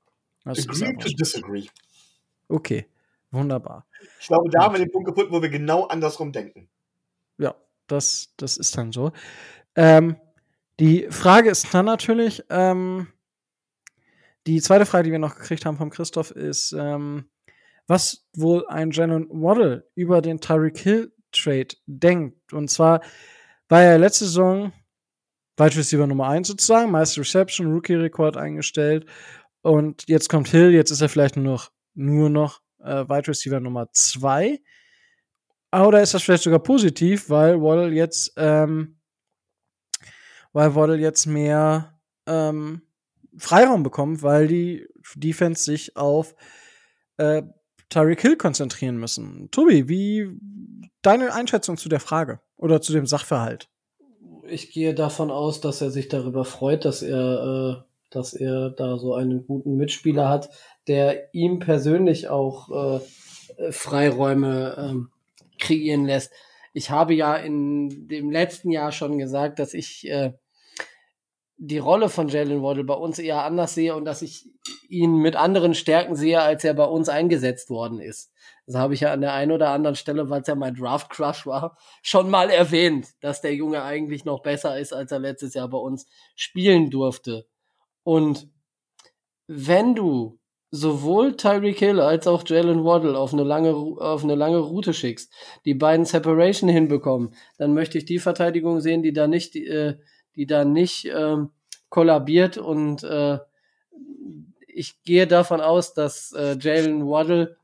Also Agree to disagree. Okay, wunderbar. Ich glaube, da haben wir den Punkt gefunden, wo wir genau andersrum denken. Ja, das, das ist dann so. Ähm, die Frage ist dann natürlich, ähm, die zweite Frage, die wir noch gekriegt haben vom Christoph, ist, ähm, was wohl ein Jalen Waddle über den Tyreek Hill Trade denkt. Und zwar war er letzte Saison Wide Receiver Nummer 1 sozusagen, meist Reception, Rookie-Rekord eingestellt. Und jetzt kommt Hill, jetzt ist er vielleicht nur noch, nur noch äh, Wide Receiver Nummer 2. Oder ist das vielleicht sogar positiv, weil Waddle jetzt ähm, weil Waddle jetzt mehr ähm, Freiraum bekommt, weil die Defense sich auf äh, Tyreek Hill konzentrieren müssen. Tobi, wie deine Einschätzung zu der Frage oder zu dem Sachverhalt? Ich gehe davon aus, dass er sich darüber freut, dass er, äh, dass er da so einen guten Mitspieler hat, der ihm persönlich auch äh, Freiräume ähm, kreieren lässt ich habe ja in dem letzten Jahr schon gesagt, dass ich äh, die Rolle von Jalen Waddle bei uns eher anders sehe und dass ich ihn mit anderen Stärken sehe, als er bei uns eingesetzt worden ist. Das habe ich ja an der einen oder anderen Stelle, weil es ja mein Draft Crush war, schon mal erwähnt, dass der Junge eigentlich noch besser ist, als er letztes Jahr bei uns spielen durfte. Und wenn du sowohl Tyreek Hill als auch Jalen Waddle auf eine lange auf eine lange Route schickst, die beiden Separation hinbekommen, dann möchte ich die Verteidigung sehen, die da nicht äh, die da nicht ähm, kollabiert und äh, ich gehe davon aus, dass äh, Jalen Waddle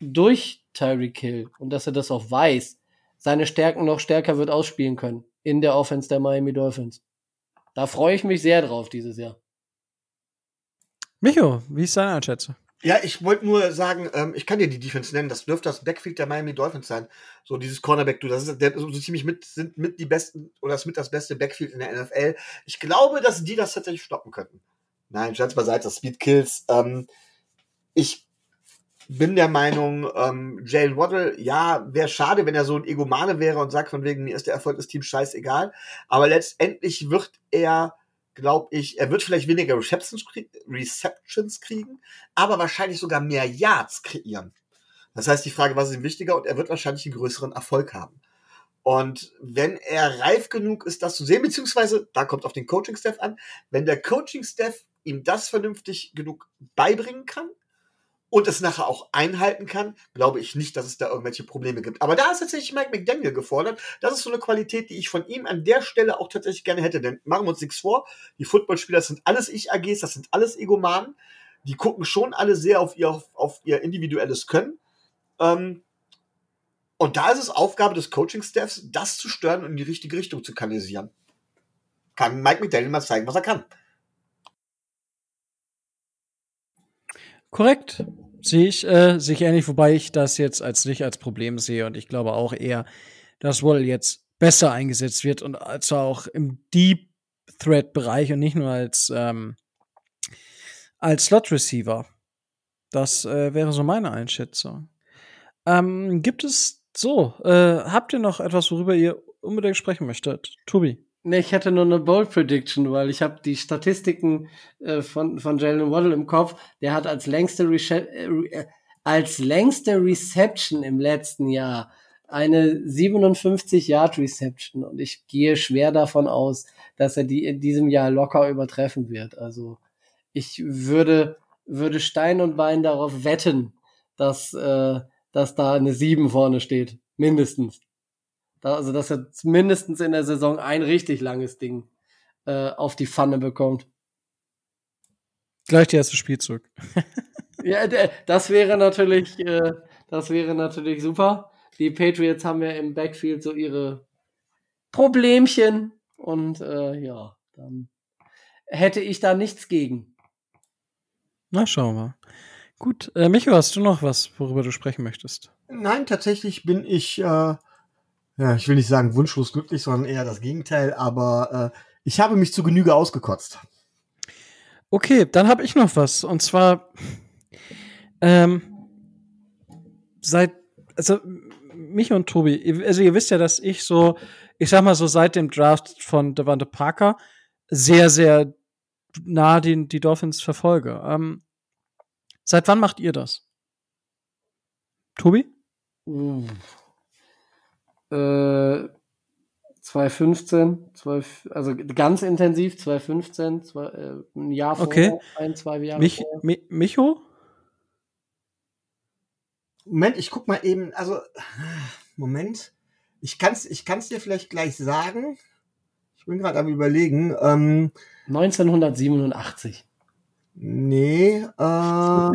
durch Tyreek Hill und dass er das auch weiß, seine Stärken noch stärker wird ausspielen können in der Offense der Miami Dolphins. Da freue ich mich sehr drauf dieses Jahr. Micho, wie ist deine Einschätzung? Ja, ich wollte nur sagen, ähm, ich kann dir die Defense nennen, das dürfte das Backfield der Miami Dolphins sein. So dieses Cornerback, du, das ist der, so ziemlich mit, sind mit die besten oder das mit das beste Backfield in der NFL. Ich glaube, dass die das tatsächlich stoppen könnten. Nein, Scherz beiseite, das Speed Kills. Ähm, ich bin der Meinung, ähm, Jalen Waddle, ja, wäre schade, wenn er so ein Egomane wäre und sagt von wegen, mir ist der Erfolg des Teams scheißegal. Aber letztendlich wird er glaube ich, er wird vielleicht weniger Receptions, Receptions kriegen, aber wahrscheinlich sogar mehr Yards kreieren. Das heißt, die Frage, was ist ihm wichtiger? Und er wird wahrscheinlich einen größeren Erfolg haben. Und wenn er reif genug ist, das zu sehen, beziehungsweise, da kommt auf den Coaching-Staff an, wenn der Coaching-Staff ihm das vernünftig genug beibringen kann, und es nachher auch einhalten kann, glaube ich nicht, dass es da irgendwelche Probleme gibt. Aber da ist tatsächlich Mike McDaniel gefordert. Das ist so eine Qualität, die ich von ihm an der Stelle auch tatsächlich gerne hätte. Denn machen wir uns nichts vor, die Footballspieler sind alles Ich-AGs, das sind alles Egomanen. Die gucken schon alle sehr auf ihr, auf, auf ihr individuelles Können. Ähm, und da ist es Aufgabe des Coaching-Staffs, das zu stören und in die richtige Richtung zu kanalisieren. Kann Mike McDaniel mal zeigen, was er kann. Korrekt. Sehe ich, äh, sehe ich ähnlich, wobei ich das jetzt als nicht als Problem sehe und ich glaube auch eher, dass Waddle jetzt besser eingesetzt wird und zwar auch im Deep Threat Bereich und nicht nur als ähm, als Slot Receiver. Das äh, wäre so meine Einschätzung. Ähm, gibt es so, äh, habt ihr noch etwas, worüber ihr unbedingt sprechen möchtet? Tobi. Nee, ich hätte nur eine Bold Prediction, weil ich habe die Statistiken äh, von, von Jalen Waddle im Kopf. Der hat als längste, Rece äh, als längste Reception im letzten Jahr eine 57 Yard Reception und ich gehe schwer davon aus, dass er die in diesem Jahr locker übertreffen wird. Also ich würde würde Stein und Bein darauf wetten, dass äh, dass da eine 7 vorne steht, mindestens. Also dass er mindestens in der Saison ein richtig langes Ding äh, auf die Pfanne bekommt. Gleich der erste Spielzug. (laughs) ja, das wäre natürlich, äh, das wäre natürlich super. Die Patriots haben ja im Backfield so ihre Problemchen und äh, ja, dann hätte ich da nichts gegen. Na, schauen wir. Gut, äh, Micho, hast du noch was, worüber du sprechen möchtest? Nein, tatsächlich bin ich, äh, ja, ich will nicht sagen wunschlos glücklich, sondern eher das Gegenteil, aber äh, ich habe mich zu Genüge ausgekotzt. Okay, dann habe ich noch was. Und zwar, ähm, seit, also mich und Tobi, also ihr wisst ja, dass ich so, ich sag mal so seit dem Draft von Devante Parker sehr, sehr nah den, die Dolphins verfolge. Ähm, seit wann macht ihr das? Tobi? Uh. Äh, 2015, 12, also ganz intensiv 2015, zwei, äh, ein Jahr vorher, Okay. ein, zwei Jahre Mich, vorher. Mi, Micho? Moment, ich guck mal eben, also, Moment. Ich kann's, ich kann's dir vielleicht gleich sagen. Ich bin gerade am überlegen. Ähm, 1987. nee, äh,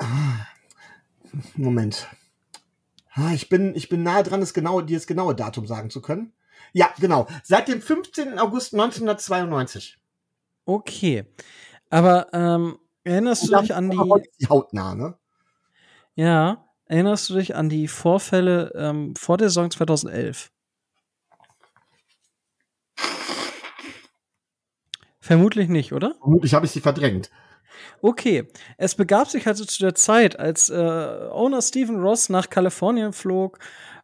(laughs) Moment. Ah, Ich bin, ich bin nahe dran, das genaue, dir das genaue Datum sagen zu können. Ja, genau. Seit dem 15. August 1992. Okay. Aber ähm, erinnerst du dich an die, die Hautnah, ne? ja, erinnerst du dich an die Vorfälle ähm, vor der Saison 2011? Vermutlich nicht, oder? Vermutlich habe ich sie verdrängt. Okay, es begab sich also zu der Zeit, als äh, Owner Stephen Ross nach Kalifornien flog,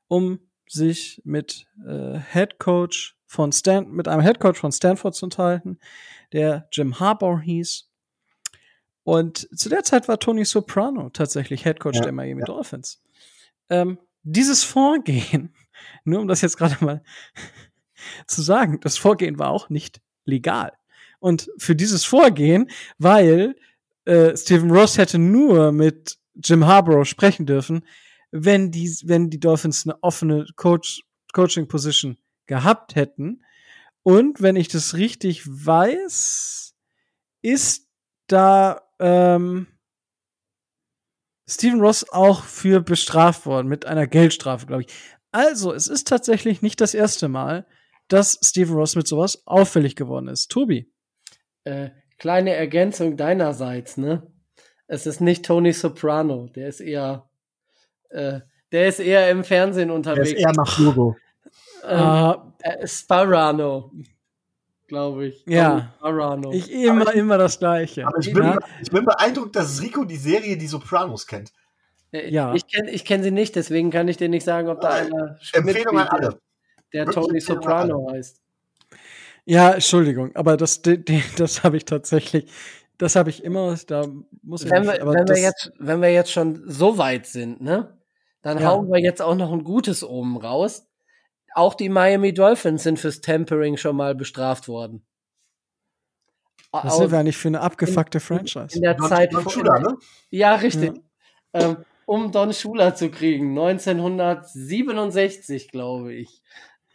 um sich mit äh, Head Coach von Stan mit einem Head Coach von Stanford zu unterhalten, der Jim Harbaugh hieß. Und zu der Zeit war Tony Soprano tatsächlich Head Coach Ja, der Miami ja. Dolphins. Ähm, dieses Vorgehen, (laughs) nur um das jetzt gerade mal (laughs) zu sagen, das Vorgehen war auch nicht legal. Und für dieses Vorgehen, weil äh, Stephen Ross hätte nur mit Jim Harbaugh sprechen dürfen, wenn die, wenn die Dolphins eine offene Coach, Coaching Position gehabt hätten. Und wenn ich das richtig weiß, ist da ähm, Stephen Ross auch für bestraft worden mit einer Geldstrafe, glaube ich. Also, es ist tatsächlich nicht das erste Mal, dass Stephen Ross mit sowas auffällig geworden ist. Tobi. Äh, kleine Ergänzung deinerseits, ne? Es ist nicht Tony Soprano, der ist eher, äh, der ist eher im Fernsehen Er unterwegs. ist eher nach Logo. ähm, Ah, äh, Sparano, glaube ich. Ja. Sparano. ich immer, immer das Gleiche. Aber ich bin, Ja. ich bin beeindruckt, dass Rico die Serie Die Sopranos kennt. Äh, ja. Ich kenne ich kenn sie nicht, deswegen kann ich dir nicht sagen, ob da einer Empfehlung an alle. der Wirklich Tony Soprano heißt. Ja, Entschuldigung, aber das, (laughs) das habe ich tatsächlich, das habe ich immer, da muss ich Wenn nicht, wir, aber wenn, wir das, jetzt, wenn wir jetzt schon so weit sind, ne, dann Ja. hauen wir jetzt auch noch ein gutes oben raus. Auch die Miami Dolphins sind fürs Tempering schon mal bestraft worden. was sind wir eigentlich für eine abgefuckte Franchise? in der Don, Zeit Don Shula, ne? Ja, richtig. Ähm, um Don Schuler zu kriegen, 1967, glaube ich.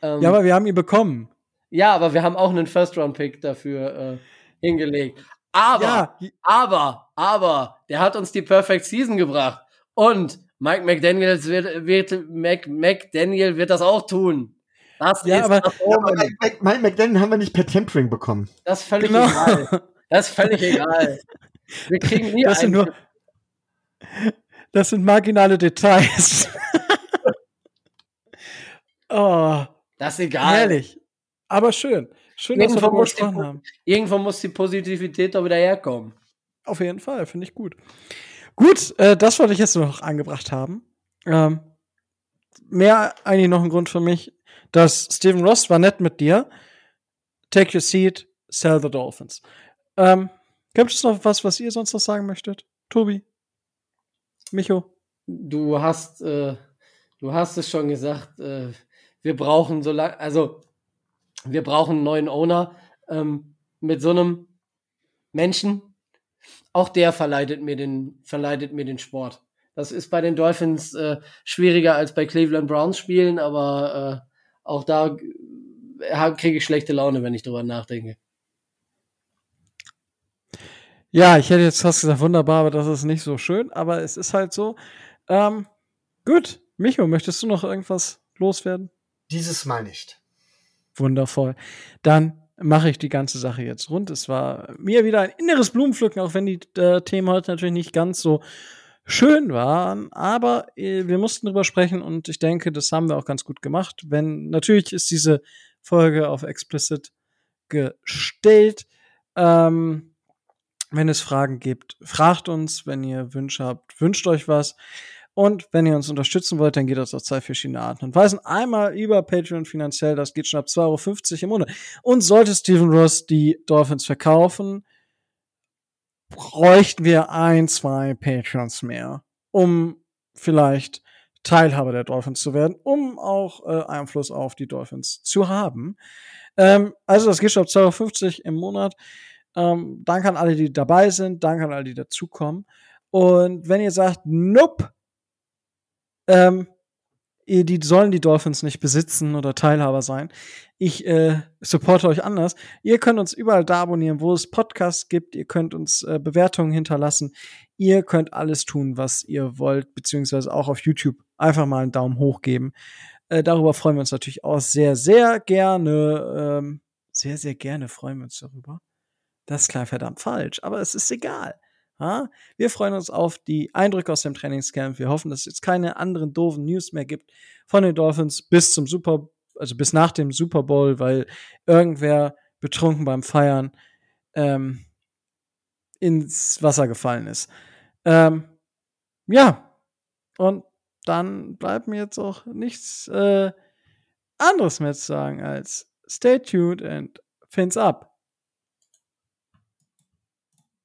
Ähm, Ja, aber wir haben ihn bekommen. Ja, aber wir haben auch einen First-Round-Pick dafür äh, hingelegt. Aber, Ja, aber, aber, der hat uns die Perfect Season gebracht. Und Mike McDaniels wird, wird Mac, McDaniel wird das auch tun. Das Ja, ist aber- das aber. Mike, Mike, McDaniel haben wir nicht per Tempering bekommen. Das ist völlig genau. egal. Das ist völlig (laughs) egal. Wir kriegen nie Das sind nur, das sind marginale Details. (laughs) oh, Das ist egal. herrlich. Aber schön. Schön, dass wir Irgendwo darüber muss, die, gesprochen haben. irgendwo muss die Positivität doch wieder herkommen. Auf jeden Fall, finde ich gut. Gut, äh, das wollte ich jetzt noch angebracht haben. Ähm, mehr eigentlich noch ein Grund für mich, dass Steven Ross war nett mit dir. Take your seat, sell the Dolphins. Ähm, gibt es noch was, was ihr sonst noch sagen möchtet? Tobi? Micho? Du hast, äh, du hast es schon gesagt, äh, wir brauchen so lange, also wir brauchen einen neuen Owner ähm, mit so einem Menschen. Auch der verleitet mir den, verleitet mir den Sport. Das ist bei den Dolphins äh, schwieriger als bei Cleveland Browns spielen, aber äh, auch da äh, kriege ich schlechte Laune, wenn ich drüber nachdenke. Ja, ich hätte jetzt fast gesagt, wunderbar, aber das ist nicht so schön, aber es ist halt so. Ähm, gut, Micho, möchtest du noch irgendwas loswerden? Dieses Mal nicht. Wundervoll. Dann mache ich die ganze Sache jetzt rund. Es war mir wieder ein inneres Blumenpflücken, auch wenn die äh, Themen heute natürlich nicht ganz so schön waren, aber äh, wir mussten drüber sprechen und ich denke, das haben wir auch ganz gut gemacht. Wenn natürlich ist diese Folge auf explicit gestellt. Ähm, wenn es Fragen gibt, fragt uns. Wenn ihr Wünsche habt, wünscht euch was. Und wenn ihr uns unterstützen wollt, dann geht das auf zwei verschiedene Arten und Weisen. Einmal über Patreon finanziell, das geht schon ab 2,50 Euro im Monat. Und sollte Steven Ross die Dolphins verkaufen, bräuchten wir ein, zwei Patreons mehr, um vielleicht Teilhaber der Dolphins zu werden, um auch äh, Einfluss auf die Dolphins zu haben. Ähm, also das geht schon ab 2,50 Euro im Monat. Ähm, danke an alle, die dabei sind. Danke an alle, die dazukommen. Und wenn ihr sagt, nope, ähm, die sollen die Dolphins nicht besitzen oder Teilhaber sein. Ich äh, supporte euch anders. Ihr könnt uns überall da abonnieren, wo es Podcasts gibt. Ihr könnt uns äh, Bewertungen hinterlassen. Ihr könnt alles tun, was ihr wollt, beziehungsweise auch auf YouTube einfach mal einen Daumen hoch geben. Äh, darüber freuen wir uns natürlich auch sehr, sehr gerne. Ähm, sehr, sehr gerne freuen wir uns darüber. Das klar verdammt falsch, aber es ist egal. Ja? Wir freuen uns auf die Eindrücke aus dem Trainingscamp. Wir hoffen, dass es jetzt keine anderen doofen News mehr gibt von den Dolphins bis zum Super, also bis nach dem Super Bowl, weil irgendwer betrunken beim Feiern ähm, ins Wasser gefallen ist. Ähm, ja, und dann bleibt mir jetzt auch nichts äh, anderes mehr zu sagen als stay tuned and fins up.